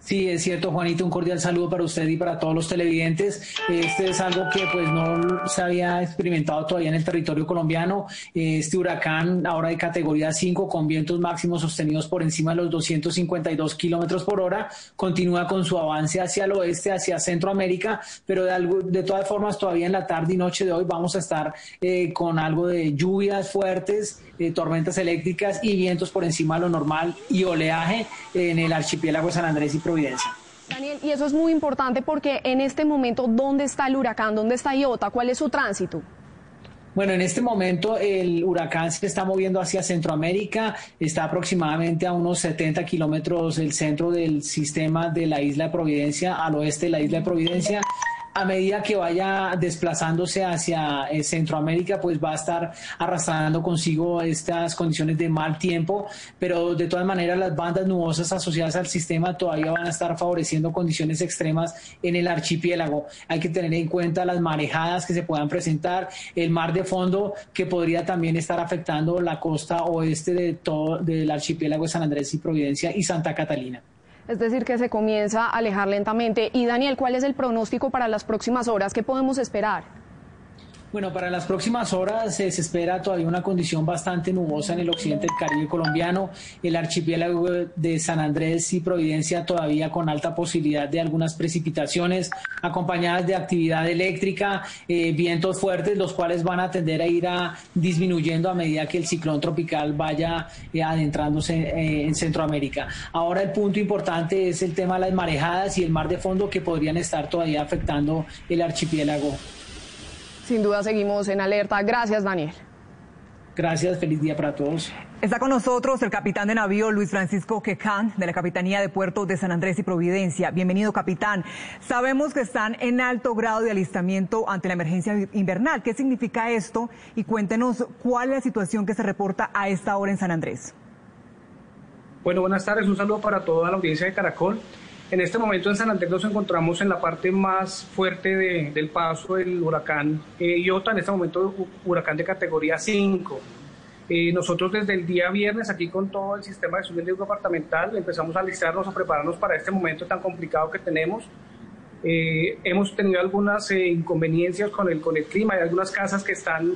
Sí, es cierto, Juanito, un cordial saludo para usted y para todos los televidentes. Este es algo que pues no se había experimentado todavía en el territorio colombiano. Este huracán ahora de categoría 5 con vientos máximos sostenidos por encima de los 252 kilómetros por hora, continúa con su avance hacia el oeste, hacia Centroamérica, pero de, algo, de todas formas todavía en la tarde y noche de hoy vamos a estar eh, con algo de lluvias fuertes, eh, tormentas eléctricas y vientos por encima de lo normal y oleaje en el archipiélago de San Andrés y Providencia. Daniel, y eso es muy importante porque en este momento, ¿dónde está el huracán? ¿Dónde está Iota? ¿Cuál es su tránsito? Bueno, en este momento el huracán se está moviendo hacia Centroamérica, está aproximadamente a unos 70 kilómetros del centro del sistema de la isla de Providencia, al oeste de la isla de Providencia a medida que vaya desplazándose hacia eh, Centroamérica, pues va a estar arrastrando consigo estas condiciones de mal tiempo, pero de todas maneras las bandas nubosas asociadas al sistema todavía van a estar favoreciendo condiciones extremas en el archipiélago. Hay que tener en cuenta las marejadas que se puedan presentar, el mar de fondo que podría también estar afectando la costa oeste de todo del archipiélago de San Andrés y Providencia y Santa Catalina es decir, que se comienza a alejar lentamente. Y Daniel, ¿cuál es el pronóstico para las próximas horas? ¿Qué podemos esperar? Bueno, para las próximas horas eh, se espera todavía una condición bastante nubosa en el occidente del Caribe colombiano, el archipiélago de San Andrés y Providencia todavía con alta posibilidad de algunas precipitaciones acompañadas de actividad eléctrica, eh, vientos fuertes, los cuales van a tender a ir disminuyendo a medida que el ciclón tropical vaya eh, adentrándose en Centroamérica. Ahora el punto importante es el tema de las marejadas y el mar de fondo que podrían estar todavía afectando el archipiélago. Sin duda seguimos en alerta. Gracias, Daniel. Gracias, feliz día para todos. Está con nosotros el capitán de navío Luis Francisco Quecán de la Capitanía de Puerto de San Andrés y Providencia. Bienvenido, capitán. Sabemos que están en alto grado de alistamiento ante la emergencia invernal. ¿Qué significa esto? Y cuéntenos cuál es la situación que se reporta a esta hora en San Andrés. Bueno, buenas tardes. Un saludo para toda la audiencia de Caracol. En este momento en San Andrés nos encontramos en la parte más fuerte del paso del huracán eh, Iota, en este momento huracán de categoría 5. Eh, nosotros desde el día viernes aquí con todo el sistema de subvención departamental empezamos a alistarnos, a prepararnos para este momento tan complicado que tenemos. Eh, hemos tenido algunas inconveniencias con el, con el clima, hay algunas casas que están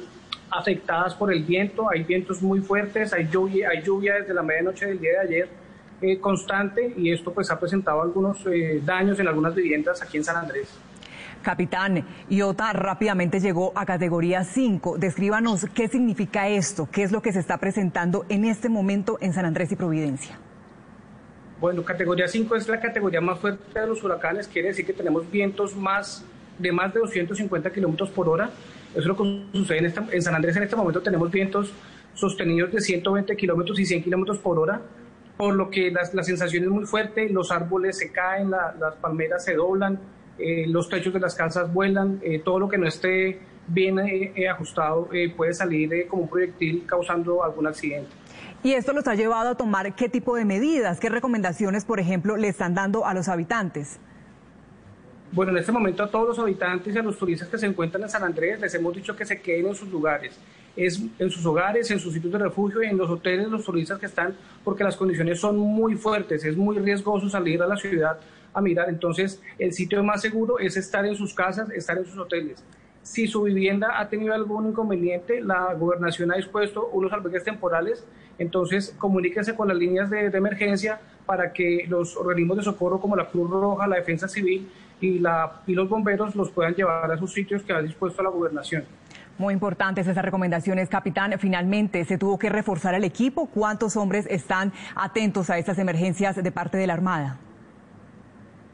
afectadas por el viento, hay vientos muy fuertes, hay lluvia, hay lluvia desde la medianoche del día de ayer eh, constante y esto pues ha presentado algunos eh, daños en algunas viviendas aquí en San Andrés. Capitán, IOTA rápidamente llegó a categoría 5. Descríbanos qué significa esto, qué es lo que se está presentando en este momento en San Andrés y Providencia. Bueno, categoría 5 es la categoría más fuerte de los huracanes, quiere decir que tenemos vientos más de más de 250 kilómetros por hora. Eso es lo que sucede en, en San Andrés en este momento. Tenemos vientos sostenidos de 120 kilómetros y 100 kilómetros por hora por lo que la, sensación es muy fuerte, los árboles se caen, las palmeras se doblan, eh, los techos de las casas vuelan, eh, todo lo que no esté bien eh, ajustado puede salir como un proyectil causando algún accidente. ¿Y esto los ha llevado a tomar qué tipo de medidas, qué recomendaciones, por ejemplo, le están dando a los habitantes? Bueno, en este momento a todos los habitantes y a los turistas que se encuentran en San Andrés les hemos dicho que se queden en sus lugares, es en sus hogares, en sus sitios de refugio en los hoteles, los turistas que están, porque las condiciones son muy fuertes, es muy riesgoso salir a la ciudad a mirar. Entonces, el sitio más seguro es estar en sus casas, estar en sus hoteles. Si su vivienda ha tenido algún inconveniente, la gobernación ha dispuesto unos albergues temporales, entonces comuníquense con las líneas de, de emergencia para que los organismos de socorro como la Cruz Roja, la Defensa Civil, y, la, y los bomberos los puedan llevar a sus sitios que ha dispuesto la gobernación. Muy importantes esas recomendaciones, capitán. Finalmente, se tuvo que reforzar el equipo. ¿Cuántos hombres están atentos a estas emergencias de parte de la Armada?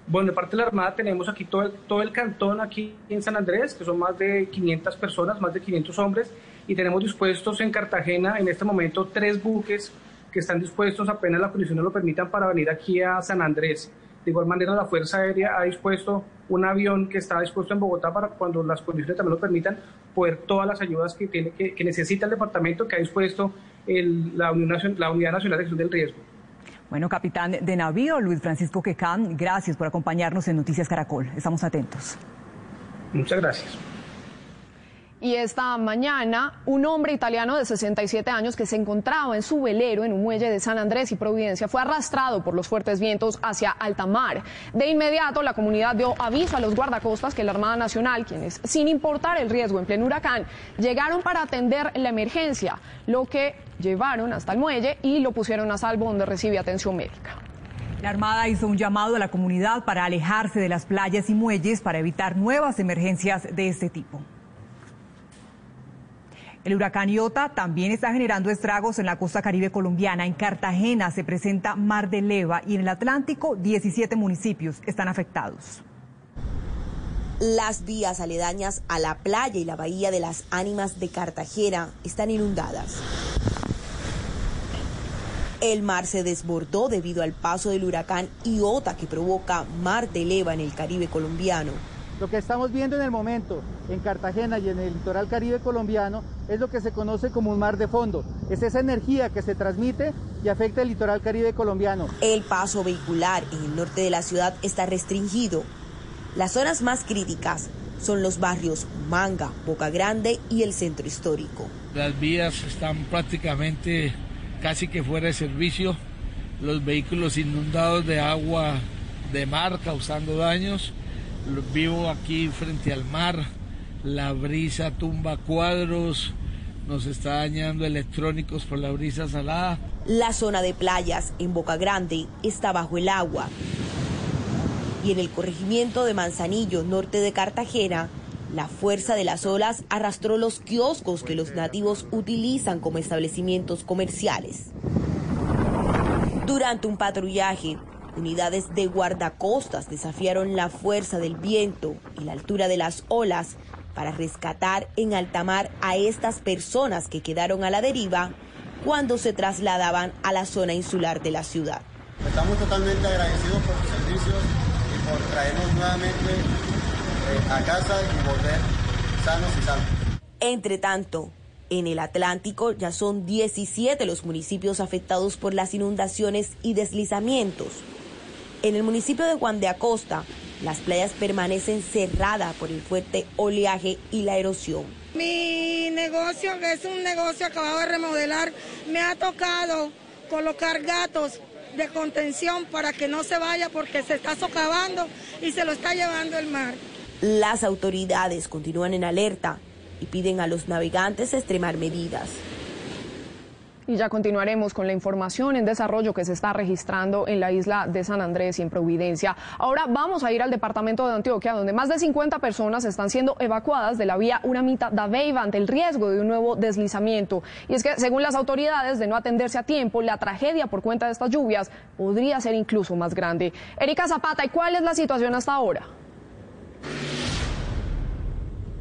Bueno, de parte de la Armada tenemos aquí todo el, todo el cantón aquí en San Andrés, que son más de 500 personas, más de 500 hombres, y tenemos dispuestos en Cartagena en este momento tres buques que están dispuestos apenas las condiciones lo permitan para venir aquí a San Andrés. De igual manera, la Fuerza Aérea ha dispuesto un avión que está dispuesto en Bogotá para cuando las condiciones también lo permitan, poder todas las ayudas que, tiene, que, necesita el departamento que ha dispuesto la, la Unidad Nacional de Gestión del Riesgo. Bueno, capitán de navío Luis Francisco Quecán, gracias por acompañarnos en Noticias Caracol. Estamos atentos. Muchas gracias. Y esta mañana, un hombre italiano de 67 años que se encontraba en su velero en un muelle de San Andrés y Providencia fue arrastrado por los fuertes vientos hacia alta mar. De inmediato, la comunidad dio aviso a los guardacostas que la Armada Nacional, quienes, sin importar el riesgo en pleno huracán, llegaron para atender la emergencia, lo que llevaron hasta el muelle y lo pusieron a salvo donde recibe atención médica. La Armada hizo un llamado a la comunidad para alejarse de las playas y muelles para evitar nuevas emergencias de este tipo. El huracán Iota también está generando estragos en la costa caribe colombiana. En Cartagena se presenta mar de leva y en el Atlántico 17 municipios están afectados. Las vías aledañas a la playa y la bahía de las ánimas de Cartagena están inundadas. El mar se desbordó debido al paso del huracán Iota que provoca mar de leva en el Caribe colombiano. Lo que estamos viendo en el momento en Cartagena y en el litoral caribe colombiano es lo que se conoce como un mar de fondo. Es esa energía que se transmite y afecta el litoral caribe colombiano. El paso vehicular en el norte de la ciudad está restringido. Las zonas más críticas son los barrios Manga, Boca Grande y el centro histórico. Las vías están prácticamente casi que fuera de servicio, los vehículos inundados de agua de mar causando daños vivo aquí frente al mar, la brisa tumba cuadros, nos está dañando electrónicos por la brisa salada. La zona de playas en Boca Grande está bajo el agua. Y en el corregimiento de Manzanillo, norte de Cartagena, la fuerza de las olas arrastró los kioscos que los nativos utilizan como establecimientos comerciales. Durante un patrullaje, Unidades de guardacostas desafiaron la fuerza del viento y la altura de las olas para rescatar en alta mar a estas personas que quedaron a la deriva cuando se trasladaban a la zona insular de la ciudad. Estamos totalmente agradecidos por sus servicios y por traernos nuevamente eh, a casa y volver sanos y salvos. Entre tanto, en el Atlántico ya son 17 los municipios afectados por las inundaciones y deslizamientos. En el municipio de Juan de Acosta, las playas permanecen cerradas por el fuerte oleaje y la erosión. Mi negocio, que es un negocio acabado de remodelar, me ha tocado colocar gatos de contención para que no se vaya porque se está socavando y se lo está llevando el mar. Las autoridades continúan en alerta y piden a los navegantes extremar medidas. Y ya continuaremos con la información en desarrollo que se está registrando en la isla de San Andrés y en Providencia. Ahora vamos a ir al departamento de Antioquia, donde más de 50 personas están siendo evacuadas de la vía Uramita da Beiba ante el riesgo de un nuevo deslizamiento. Y es que, según las autoridades, de no atenderse a tiempo, la tragedia por cuenta de estas lluvias podría ser incluso más grande. Erika Zapata, ¿y cuál es la situación hasta ahora?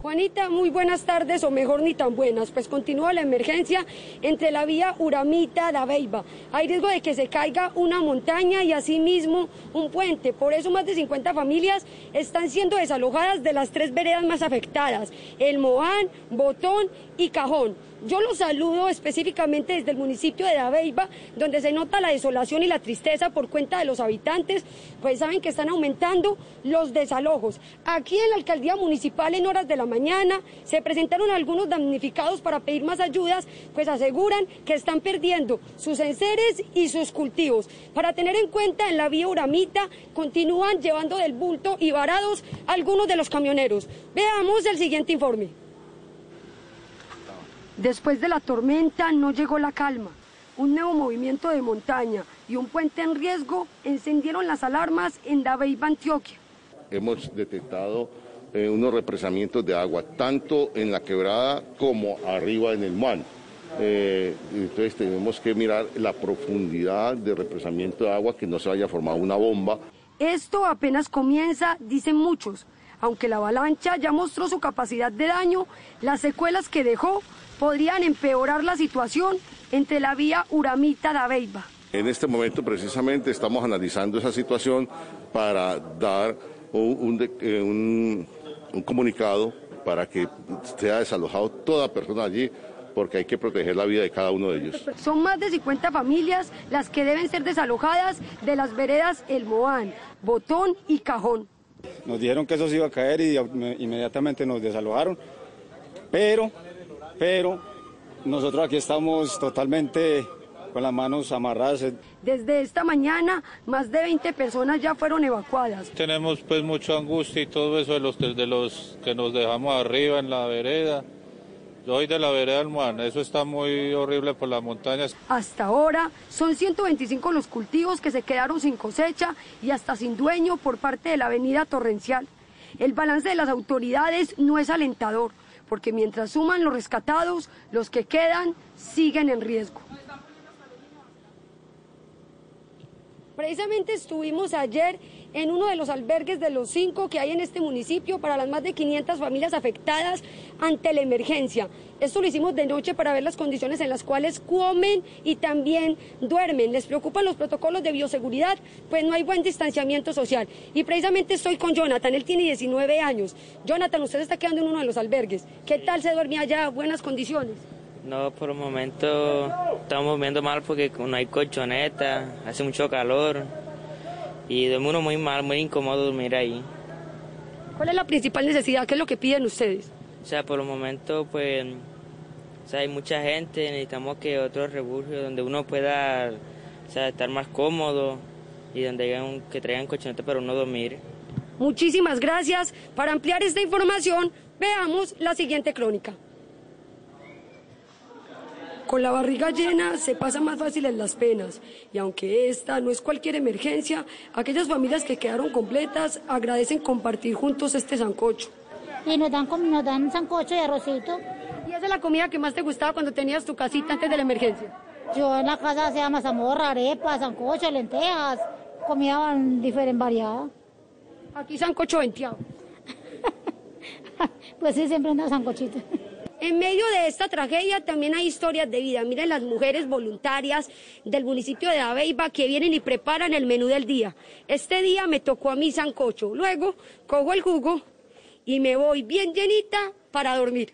Juanita, muy buenas tardes, o mejor ni tan buenas, pues continúa la emergencia entre la vía Uramita da Beiba. Hay riesgo de que se caiga una montaña y asimismo un puente. Por eso más de 50 familias están siendo desalojadas de las tres veredas más afectadas, el Moán, Botón y Cajón. Yo los saludo específicamente desde el municipio de Dabeiba, donde se nota la desolación y la tristeza por cuenta de los habitantes, pues saben que están aumentando los desalojos. Aquí en la alcaldía municipal en horas de la mañana se presentaron algunos damnificados para pedir más ayudas, pues aseguran que están perdiendo sus enseres y sus cultivos. Para tener en cuenta, en la vía Uramita continúan llevando del bulto y varados algunos de los camioneros. Veamos el siguiente informe. Después de la tormenta no llegó la calma. Un nuevo movimiento de montaña y un puente en riesgo encendieron las alarmas en Dabeiba, Antioquia. Hemos detectado eh, unos represamientos de agua, tanto en la quebrada como arriba en el mar. Eh, entonces tenemos que mirar la profundidad de represamiento de agua, que no se haya formado una bomba. Esto apenas comienza, dicen muchos. Aunque la avalancha ya mostró su capacidad de daño, las secuelas que dejó podrían empeorar la situación entre la vía Uramita Beiba. En este momento precisamente estamos analizando esa situación para dar eh, un, comunicado para que sea desalojado toda persona allí porque hay que proteger la vida de cada uno de ellos. Son más de 50 familias las que deben ser desalojadas de las veredas El Moán, Botón y Cajón. Nos dijeron que eso se iba a caer y inmediatamente nos desalojaron, pero pero nosotros aquí estamos totalmente con las manos amarradas. Desde esta mañana, más de 20 personas ya fueron evacuadas. Tenemos pues mucha angustia y todo eso de los, de los que nos dejamos arriba en la vereda. Yo soy de la vereda del eso está muy horrible por las montañas. Hasta ahora son 125 los cultivos que se quedaron sin cosecha y hasta sin dueño por parte de la avenida Torrencial. El balance de las autoridades no es alentador porque mientras suman los rescatados, los que quedan siguen en riesgo. Precisamente estuvimos ayer en uno de los albergues de los cinco que hay en este municipio para las más de 500 familias afectadas. ante la emergencia. Esto lo hicimos de noche para ver las condiciones en las cuales comen y también duermen. Les preocupan los protocolos de bioseguridad, pues no hay buen distanciamiento social. Y precisamente estoy con Jonathan, él tiene 19 años. Jonathan, usted está quedando en uno de los albergues. ¿Qué tal se duerme allá? ¿Buenas condiciones? No, por el momento estamos viendo mal porque no hay colchoneta, hace mucho calor y de uno muy mal, muy incómodo dormir ahí. ¿Cuál es la principal necesidad? ¿Qué es lo que piden ustedes? O sea, por el momento, pues, o sea, hay mucha gente, necesitamos que otro refugio donde uno pueda, o sea, estar más cómodo y donde hayan, que traigan colchoneta para uno dormir. Muchísimas gracias. Para ampliar esta información, veamos la siguiente crónica. Con la barriga llena se pasa más fácil en las penas y aunque esta no es cualquier emergencia, aquellas familias que quedaron completas agradecen compartir juntos este sancocho. Y nos dan, nos dan sancocho y arrocito. ¿Y esa es la comida que más te gustaba cuando tenías tu casita antes de la emergencia? Yo en la casa hacía mazamorra, arepas, sancocho, lentejas, comida diferente, variada. Aquí sancocho venteado. *laughs* pues sí, siempre anda sancochito. En medio de esta tragedia también hay historias de vida. Miren las mujeres voluntarias del municipio de Abeiba que vienen y preparan el menú del día. Este día me tocó a mí sancocho. Luego cojo el jugo y me voy bien llenita para dormir.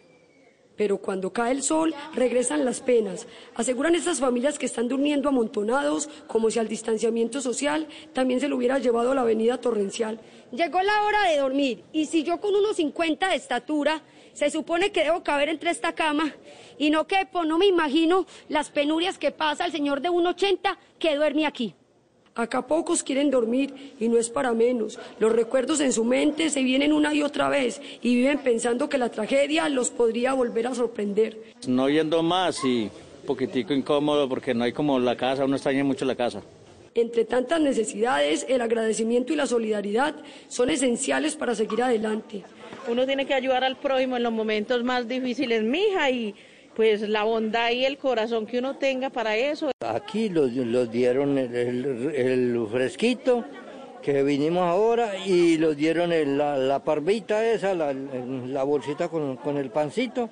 Pero cuando cae el sol regresan las penas. Aseguran estas familias que están durmiendo amontonados como si al distanciamiento social también se lo hubiera llevado a la avenida torrencial. Llegó la hora de dormir y si yo con unos 50 de estatura se supone que debo caber entre esta cama y no quepo, no me imagino las penurias que pasa el señor de 1,80 que duerme aquí. Acá pocos quieren dormir y no es para menos. Los recuerdos en su mente se vienen una y otra vez y viven pensando que la tragedia los podría volver a sorprender. No yendo más y un poquitico incómodo porque no hay como la casa, uno extraña mucho la casa. Entre tantas necesidades, el agradecimiento y la solidaridad son esenciales para seguir adelante. Uno tiene que ayudar al prójimo en los momentos más difíciles, mija, y pues la bondad y el corazón que uno tenga para eso. Aquí los, dieron el, fresquito que vinimos ahora y los dieron la, parvita esa, la, bolsita con, con, el pancito.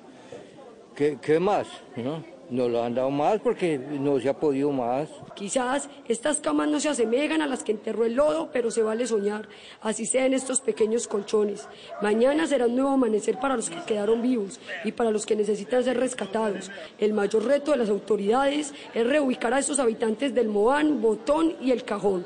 ¿Qué, qué más? ¿no? No lo han dado más porque no se ha podido más. Quizás estas camas no se asemejan a las que enterró el lodo, pero se vale soñar. Así sean estos pequeños colchones. Mañana será un nuevo amanecer para los que quedaron vivos y para los que necesitan ser rescatados. El mayor reto de las autoridades es reubicar a estos habitantes del Moán, Botón y El Cajón.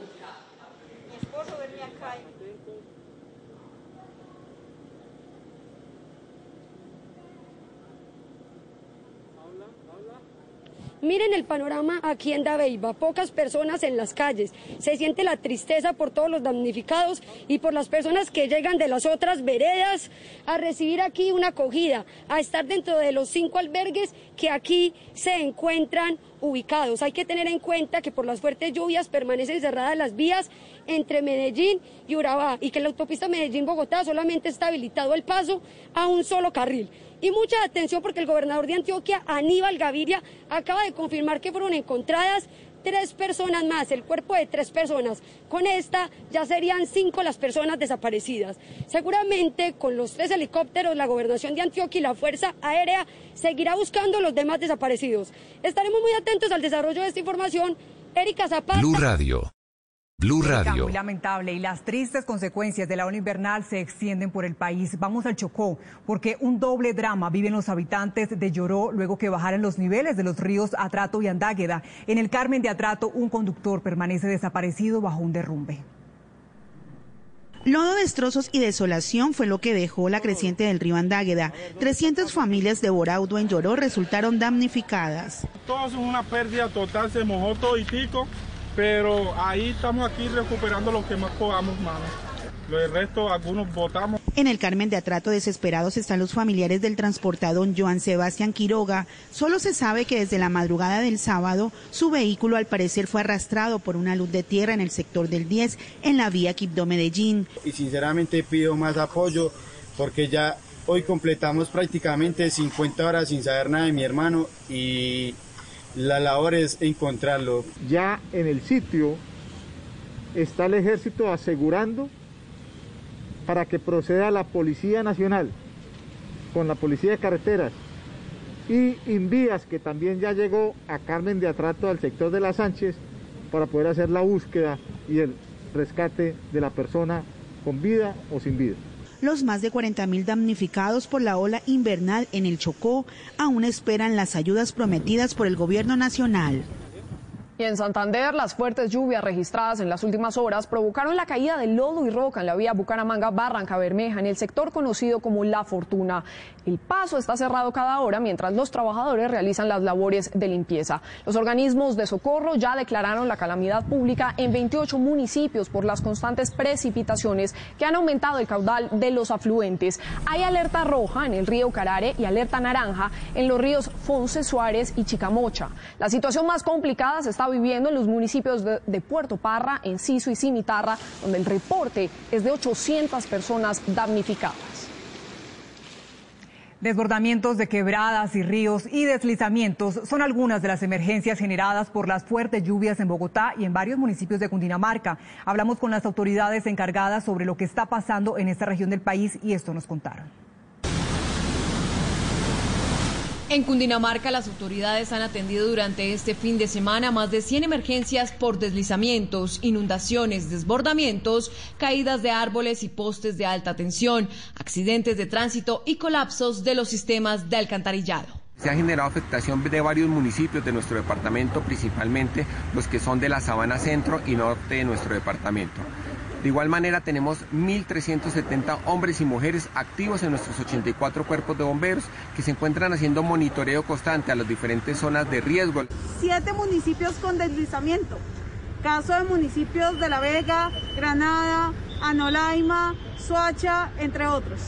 Miren el panorama aquí en Dabeiba, pocas personas en las calles. Se siente la tristeza por todos los damnificados y por las personas que llegan de las otras veredas a recibir aquí una acogida, a estar dentro de los cinco albergues que aquí se encuentran ubicados. Hay que tener en cuenta que por las fuertes lluvias permanecen cerradas las vías entre Medellín y Urabá y que la autopista Medellín-Bogotá solamente está habilitado el paso a un solo carril. Y mucha atención porque el gobernador de Antioquia, Aníbal Gaviria, acaba de confirmar que fueron encontradas tres personas más, el cuerpo de tres personas. Con esta ya serían cinco las personas desaparecidas. Seguramente con los tres helicópteros, la gobernación de Antioquia y la Fuerza Aérea seguirá buscando los demás desaparecidos. Estaremos muy atentos al desarrollo de esta información. Erika Zapata. Blue Radio. Blue Radio. Muy lamentable y las tristes consecuencias de la ola invernal se extienden por el país. Vamos al Chocó, porque un doble drama viven los habitantes de Lloró luego que bajaran los niveles de los ríos Atrato y Andágueda. En el Carmen de Atrato, un conductor permanece desaparecido bajo un derrumbe. Lodo, destrozos y desolación fue lo que dejó la creciente del río Andágueda. 300 familias de Boraudo en Lloró resultaron damnificadas. Todo es una pérdida total, se mojó todo y pico pero ahí estamos aquí recuperando lo que más podamos, mano. Lo del resto, algunos votamos. En el Carmen de Atrato desesperados están los familiares del transportador Joan Sebastián Quiroga. Solo se sabe que desde la madrugada del sábado su vehículo al parecer fue arrastrado por una luz de tierra en el sector del 10 en la vía Quibdó Medellín. Y sinceramente pido más apoyo porque ya hoy completamos prácticamente 50 horas sin saber nada de mi hermano y la labor es encontrarlo. Ya en el sitio está el ejército asegurando para que proceda la Policía Nacional con la Policía de Carreteras y Invías, que también ya llegó a Carmen de Atrato al sector de la Sánchez para poder hacer la búsqueda y el rescate de la persona con vida o sin vida. Los más de 40.000 damnificados por la ola invernal en el Chocó aún esperan las ayudas prometidas por el gobierno nacional. Y en Santander, las fuertes lluvias registradas en las últimas horas provocaron la caída de lodo y roca en la vía Bucaramanga-Barranca Bermeja, en el sector conocido como La Fortuna. El paso está cerrado cada hora mientras los trabajadores realizan las labores de limpieza. Los organismos de socorro ya declararon la calamidad pública en 28 municipios por las constantes precipitaciones que han aumentado el caudal de los afluentes. Hay alerta roja en el río Carare y alerta naranja en los ríos Fonce Suárez y Chicamocha. La situación más complicada se está viviendo en los municipios de, de, Puerto Parra, Enciso y Cimitarra, donde el reporte es de 800 personas damnificadas. Desbordamientos de quebradas y ríos y deslizamientos son algunas de las emergencias generadas por las fuertes lluvias en Bogotá y en varios municipios de Cundinamarca. Hablamos con las autoridades encargadas sobre lo que está pasando en esta región del país y esto nos contaron. En Cundinamarca, las autoridades han atendido durante este fin de semana más de 100 emergencias por deslizamientos, inundaciones, desbordamientos, caídas de árboles y postes de alta tensión, accidentes de tránsito y colapsos de los sistemas de alcantarillado. Se ha generado afectación de varios municipios de nuestro departamento, principalmente los que son de la Sabana Centro y Norte de nuestro departamento. De igual manera tenemos 1.370 hombres y mujeres activos en nuestros 84 cuerpos de bomberos que se encuentran haciendo monitoreo constante a las diferentes zonas de riesgo. Siete municipios con deslizamiento. Caso de municipios de La Vega, Granada, Anolaima, Soacha, entre otros.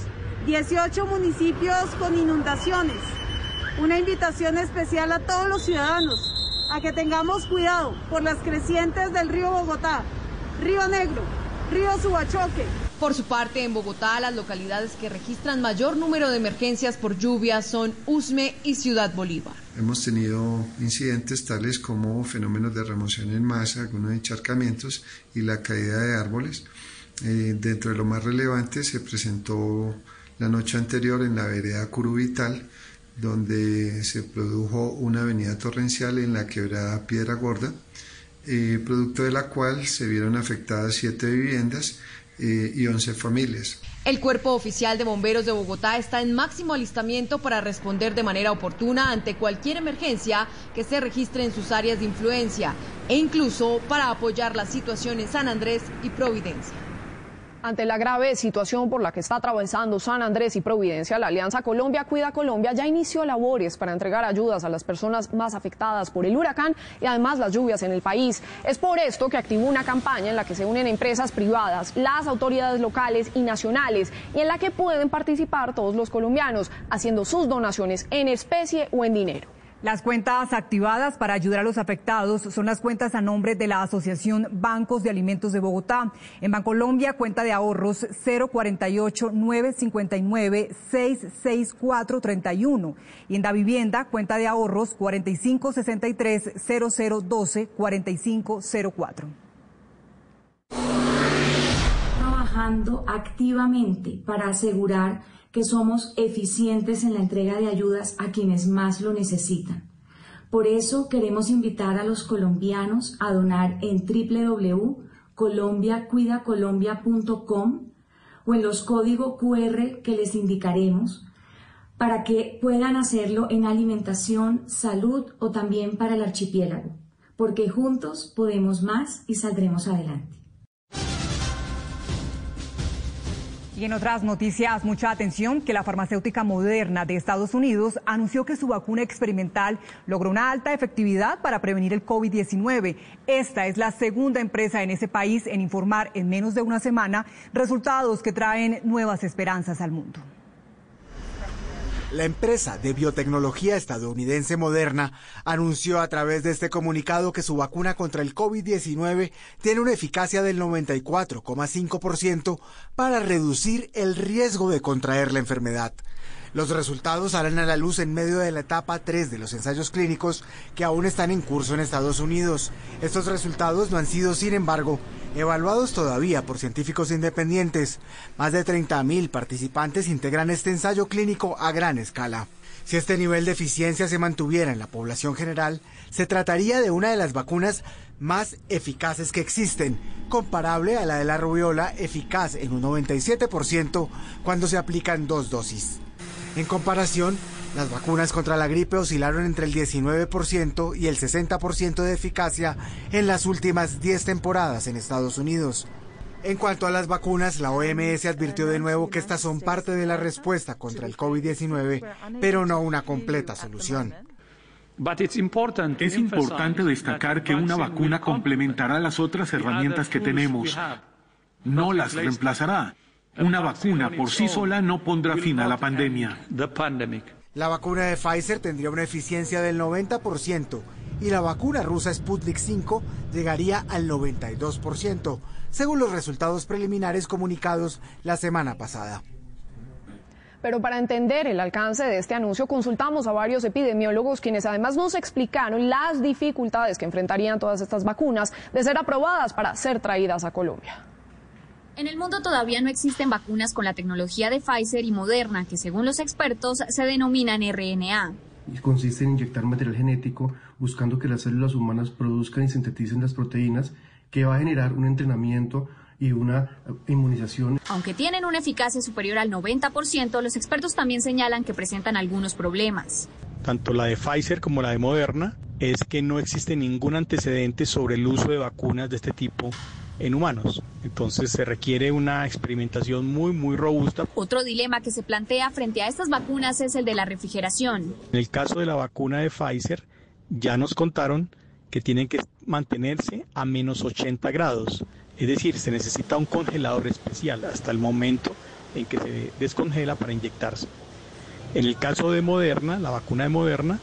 18 municipios con inundaciones. Una invitación especial a todos los ciudadanos a que tengamos cuidado por las crecientes del río Bogotá, Río Negro, Río Subachoque. Por su parte, en Bogotá, las localidades que registran mayor número de emergencias por lluvia son Usme y Ciudad Bolívar. Hemos tenido incidentes tales como fenómenos de remoción en masa, algunos encharcamientos y la caída de árboles. Eh, dentro de lo más relevante se presentó la noche anterior en la vereda Curubital, donde se produjo una avenida torrencial en la quebrada Piedra Gorda eh, producto de la cual se vieron afectadas siete viviendas eh, y 11 familias. El Cuerpo Oficial de Bomberos de Bogotá está en máximo alistamiento para responder de manera oportuna ante cualquier emergencia que se registre en sus áreas de influencia e incluso para apoyar la situación en San Andrés y Providencia. Ante la grave situación por la que está atravesando San Andrés y Providencia, la Alianza Colombia Cuida Colombia ya inició labores para entregar ayudas a las personas más afectadas por el huracán y además las lluvias en el país. Es por esto que activó una campaña en la que se unen empresas privadas, las autoridades locales y nacionales y en la que pueden participar todos los colombianos haciendo sus donaciones en especie o en dinero. Las cuentas activadas para ayudar a los afectados son las cuentas a nombre de la Asociación Bancos de Alimentos de Bogotá. En Bancolombia, cuenta de ahorros 048-959-66431. Y en Da Vivienda, cuenta de ahorros 4563-0012-4504. Trabajando activamente para asegurar que somos eficientes en la entrega de ayudas a quienes más lo necesitan. Por eso queremos invitar a los colombianos a donar en www.colombiacuidacolombia.com o en los códigos QR que les indicaremos para que puedan hacerlo en alimentación, salud o también para el archipiélago, porque juntos podemos más y saldremos adelante. Y en otras noticias, mucha atención que la farmacéutica Moderna de Estados Unidos anunció que su vacuna experimental logró una alta efectividad para prevenir el COVID-19. Esta es la segunda empresa en ese país en informar en menos de una semana resultados que traen nuevas esperanzas al mundo. La empresa de biotecnología estadounidense Moderna anunció a través de este comunicado que su vacuna contra el COVID-19 tiene una eficacia del 94,5% para reducir el riesgo de contraer la enfermedad. Los resultados salen a la luz en medio de la etapa 3 de los ensayos clínicos que aún están en curso en Estados Unidos. Estos resultados no han sido, sin embargo, evaluados todavía por científicos independientes. Más de 30.000 participantes integran este ensayo clínico a gran escala. Si este nivel de eficiencia se mantuviera en la población general, se trataría de una de las vacunas más eficaces que existen, comparable a la de la rubiola, eficaz en un 97% cuando se aplican dos dosis. En comparación, las vacunas contra la gripe oscilaron entre el 19% y el 60% de eficacia en las últimas 10 temporadas en Estados Unidos. En cuanto a las vacunas, la OMS advirtió de nuevo que estas son parte de la respuesta contra el COVID-19, pero no una completa solución. Es importante destacar que una vacuna complementará las otras herramientas que tenemos. No las reemplazará. Una vacuna por sí sola no pondrá fin a la pandemia. La vacuna de Pfizer tendría una eficiencia del 90% y la vacuna rusa Sputnik 5 llegaría al 92%, según los resultados preliminares comunicados la semana pasada. Pero para entender el alcance de este anuncio, consultamos a varios epidemiólogos quienes además nos explicaron las dificultades que enfrentarían todas estas vacunas de ser aprobadas para ser traídas a Colombia. En el mundo todavía no existen vacunas con la tecnología de Pfizer y Moderna, que según los expertos se denominan RNA. Consiste en inyectar material genético buscando que las células humanas produzcan y sinteticen las proteínas que va a generar un entrenamiento y una inmunización. Aunque tienen una eficacia superior al 90%, los expertos también señalan que presentan algunos problemas. Tanto la de Pfizer como la de Moderna es que no existe ningún antecedente sobre el uso de vacunas de este tipo en humanos. Entonces se requiere una experimentación muy, muy robusta. Otro dilema que se plantea frente a estas vacunas es el de la refrigeración. En el caso de la vacuna de Pfizer, ya nos contaron que tienen que mantenerse a menos 80 grados. Es decir, se necesita un congelador especial hasta el momento en que se descongela para inyectarse. En el caso de Moderna, la vacuna de Moderna,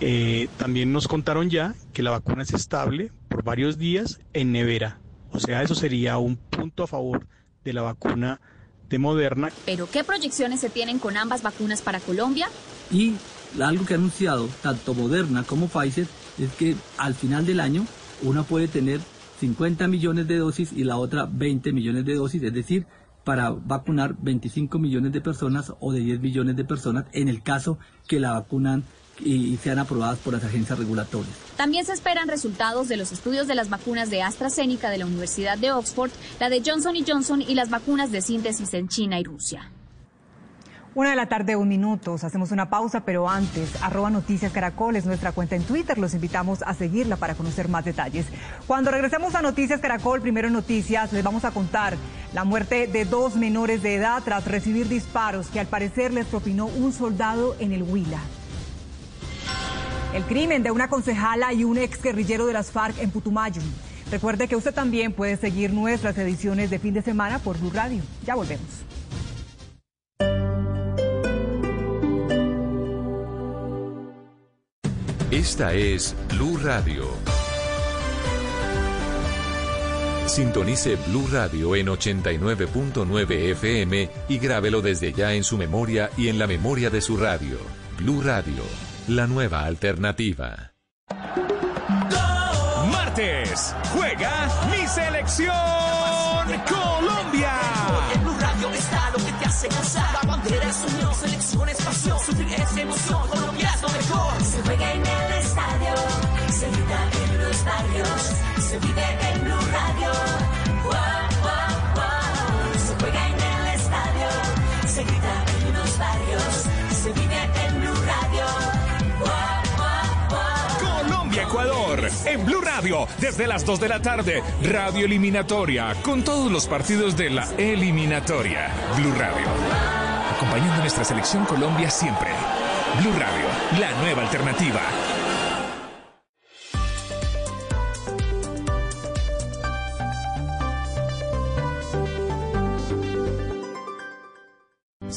eh, también nos contaron ya que la vacuna es estable por varios días en nevera. O sea, eso sería un punto a favor de la vacuna de Moderna. ¿Pero qué proyecciones se tienen con ambas vacunas para Colombia? Y algo que ha anunciado tanto Moderna como Pfizer es que al final del año una puede tener 50 millones de dosis y la otra 20 millones de dosis, es decir, para vacunar 25 millones de personas o de 10 millones de personas en el caso que la vacunan y sean aprobadas por las agencias regulatorias. También se esperan resultados de los estudios de las vacunas de AstraZeneca de la Universidad de Oxford, la de Johnson Johnson y las vacunas de síntesis en China y Rusia. Una de la tarde, un minuto. Hacemos una pausa, pero antes, arroba Noticias Caracol es nuestra cuenta en Twitter. Los invitamos a seguirla para conocer más detalles. Cuando regresemos a Noticias Caracol, primero Noticias, les vamos a contar la muerte de dos menores de edad tras recibir disparos que al parecer les propinó un soldado en el Huila. El crimen de una concejala y un ex guerrillero de las FARC en Putumayo. Recuerde que usted también puede seguir nuestras ediciones de fin de semana por Blue Radio. Ya volvemos. Esta es Blue Radio. Sintonice Blue Radio en 89.9 FM y grábelo desde ya en su memoria y en la memoria de su radio. Blue Radio, la nueva alternativa. Martes, juega mi selección Colombia. En Blue Radio está lo que te hace gozar. La bandera es unión, selección es pasión, sufrir es emoción. Desde las 2 de la tarde, radio eliminatoria, con todos los partidos de la eliminatoria. Blue Radio, acompañando a nuestra selección Colombia siempre. Blue Radio, la nueva alternativa.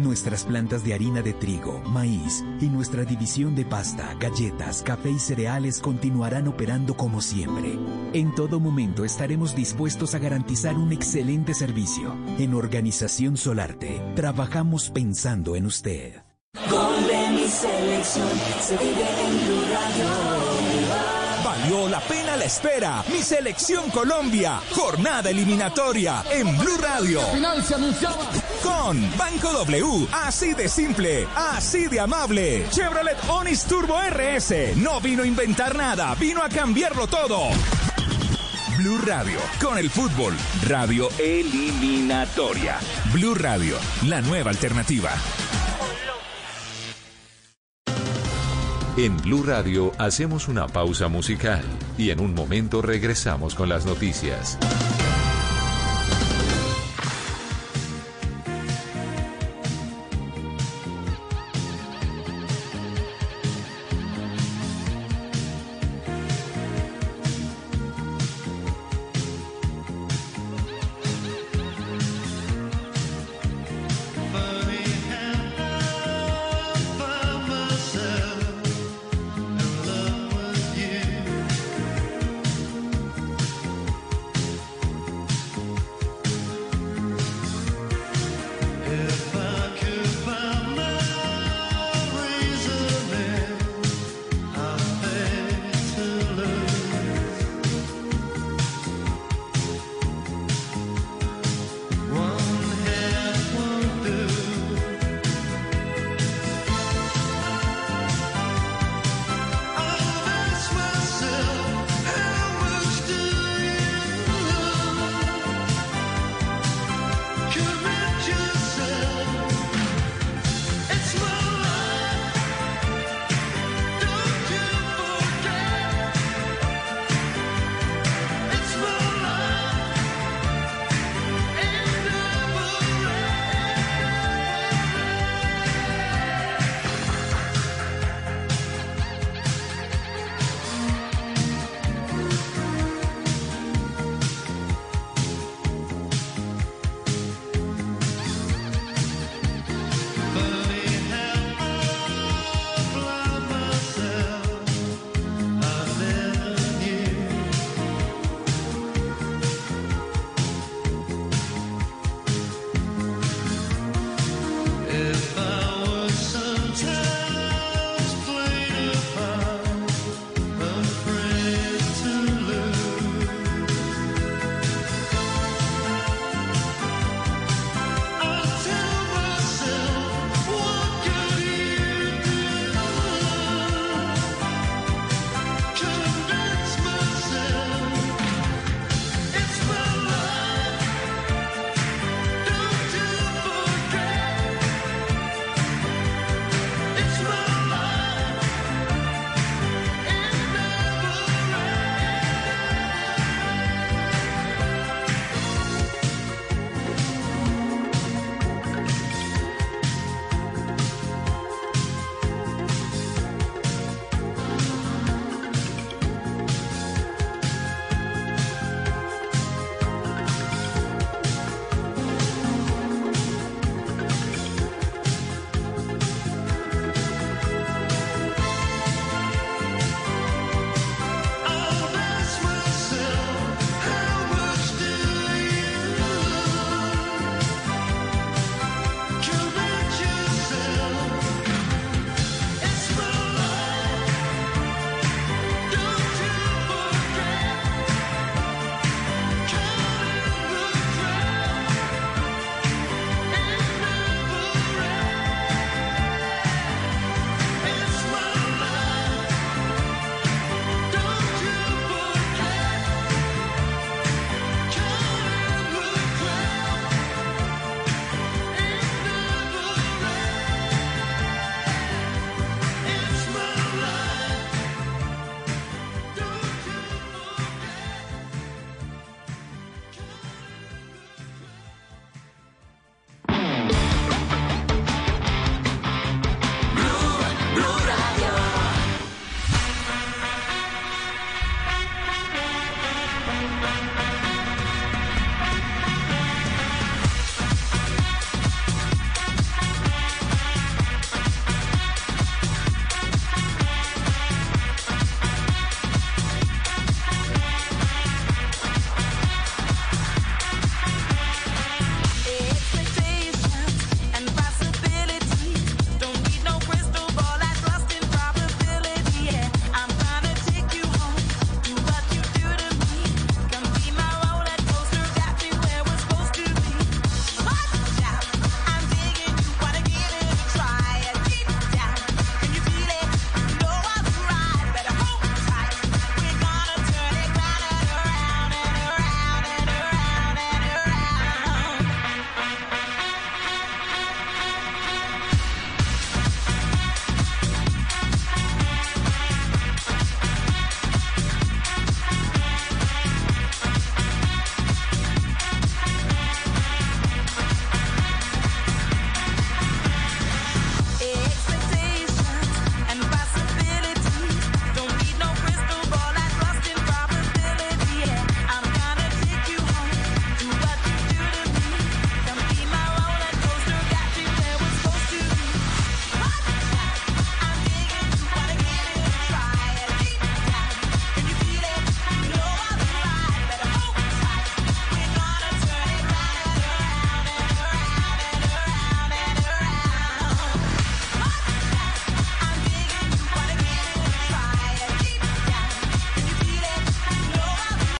Nuestras plantas de harina de trigo, maíz y nuestra división de pasta, galletas, café y cereales continuarán operando como siempre. En todo momento estaremos dispuestos a garantizar un excelente servicio. En Organización Solarte, trabajamos pensando en usted. Gol de mi selección se vive en Blue Radio. Valió la pena la espera. Mi selección Colombia. Jornada eliminatoria en Blue Radio. Final se anunciaba. Con Banco W. Así de simple. Así de amable. Chevrolet Onis Turbo RS. No vino a inventar nada. Vino a cambiarlo todo. Blue Radio. Con el fútbol. Radio eliminatoria. Blue Radio. La nueva alternativa. En Blue Radio hacemos una pausa musical y en un momento regresamos con las noticias.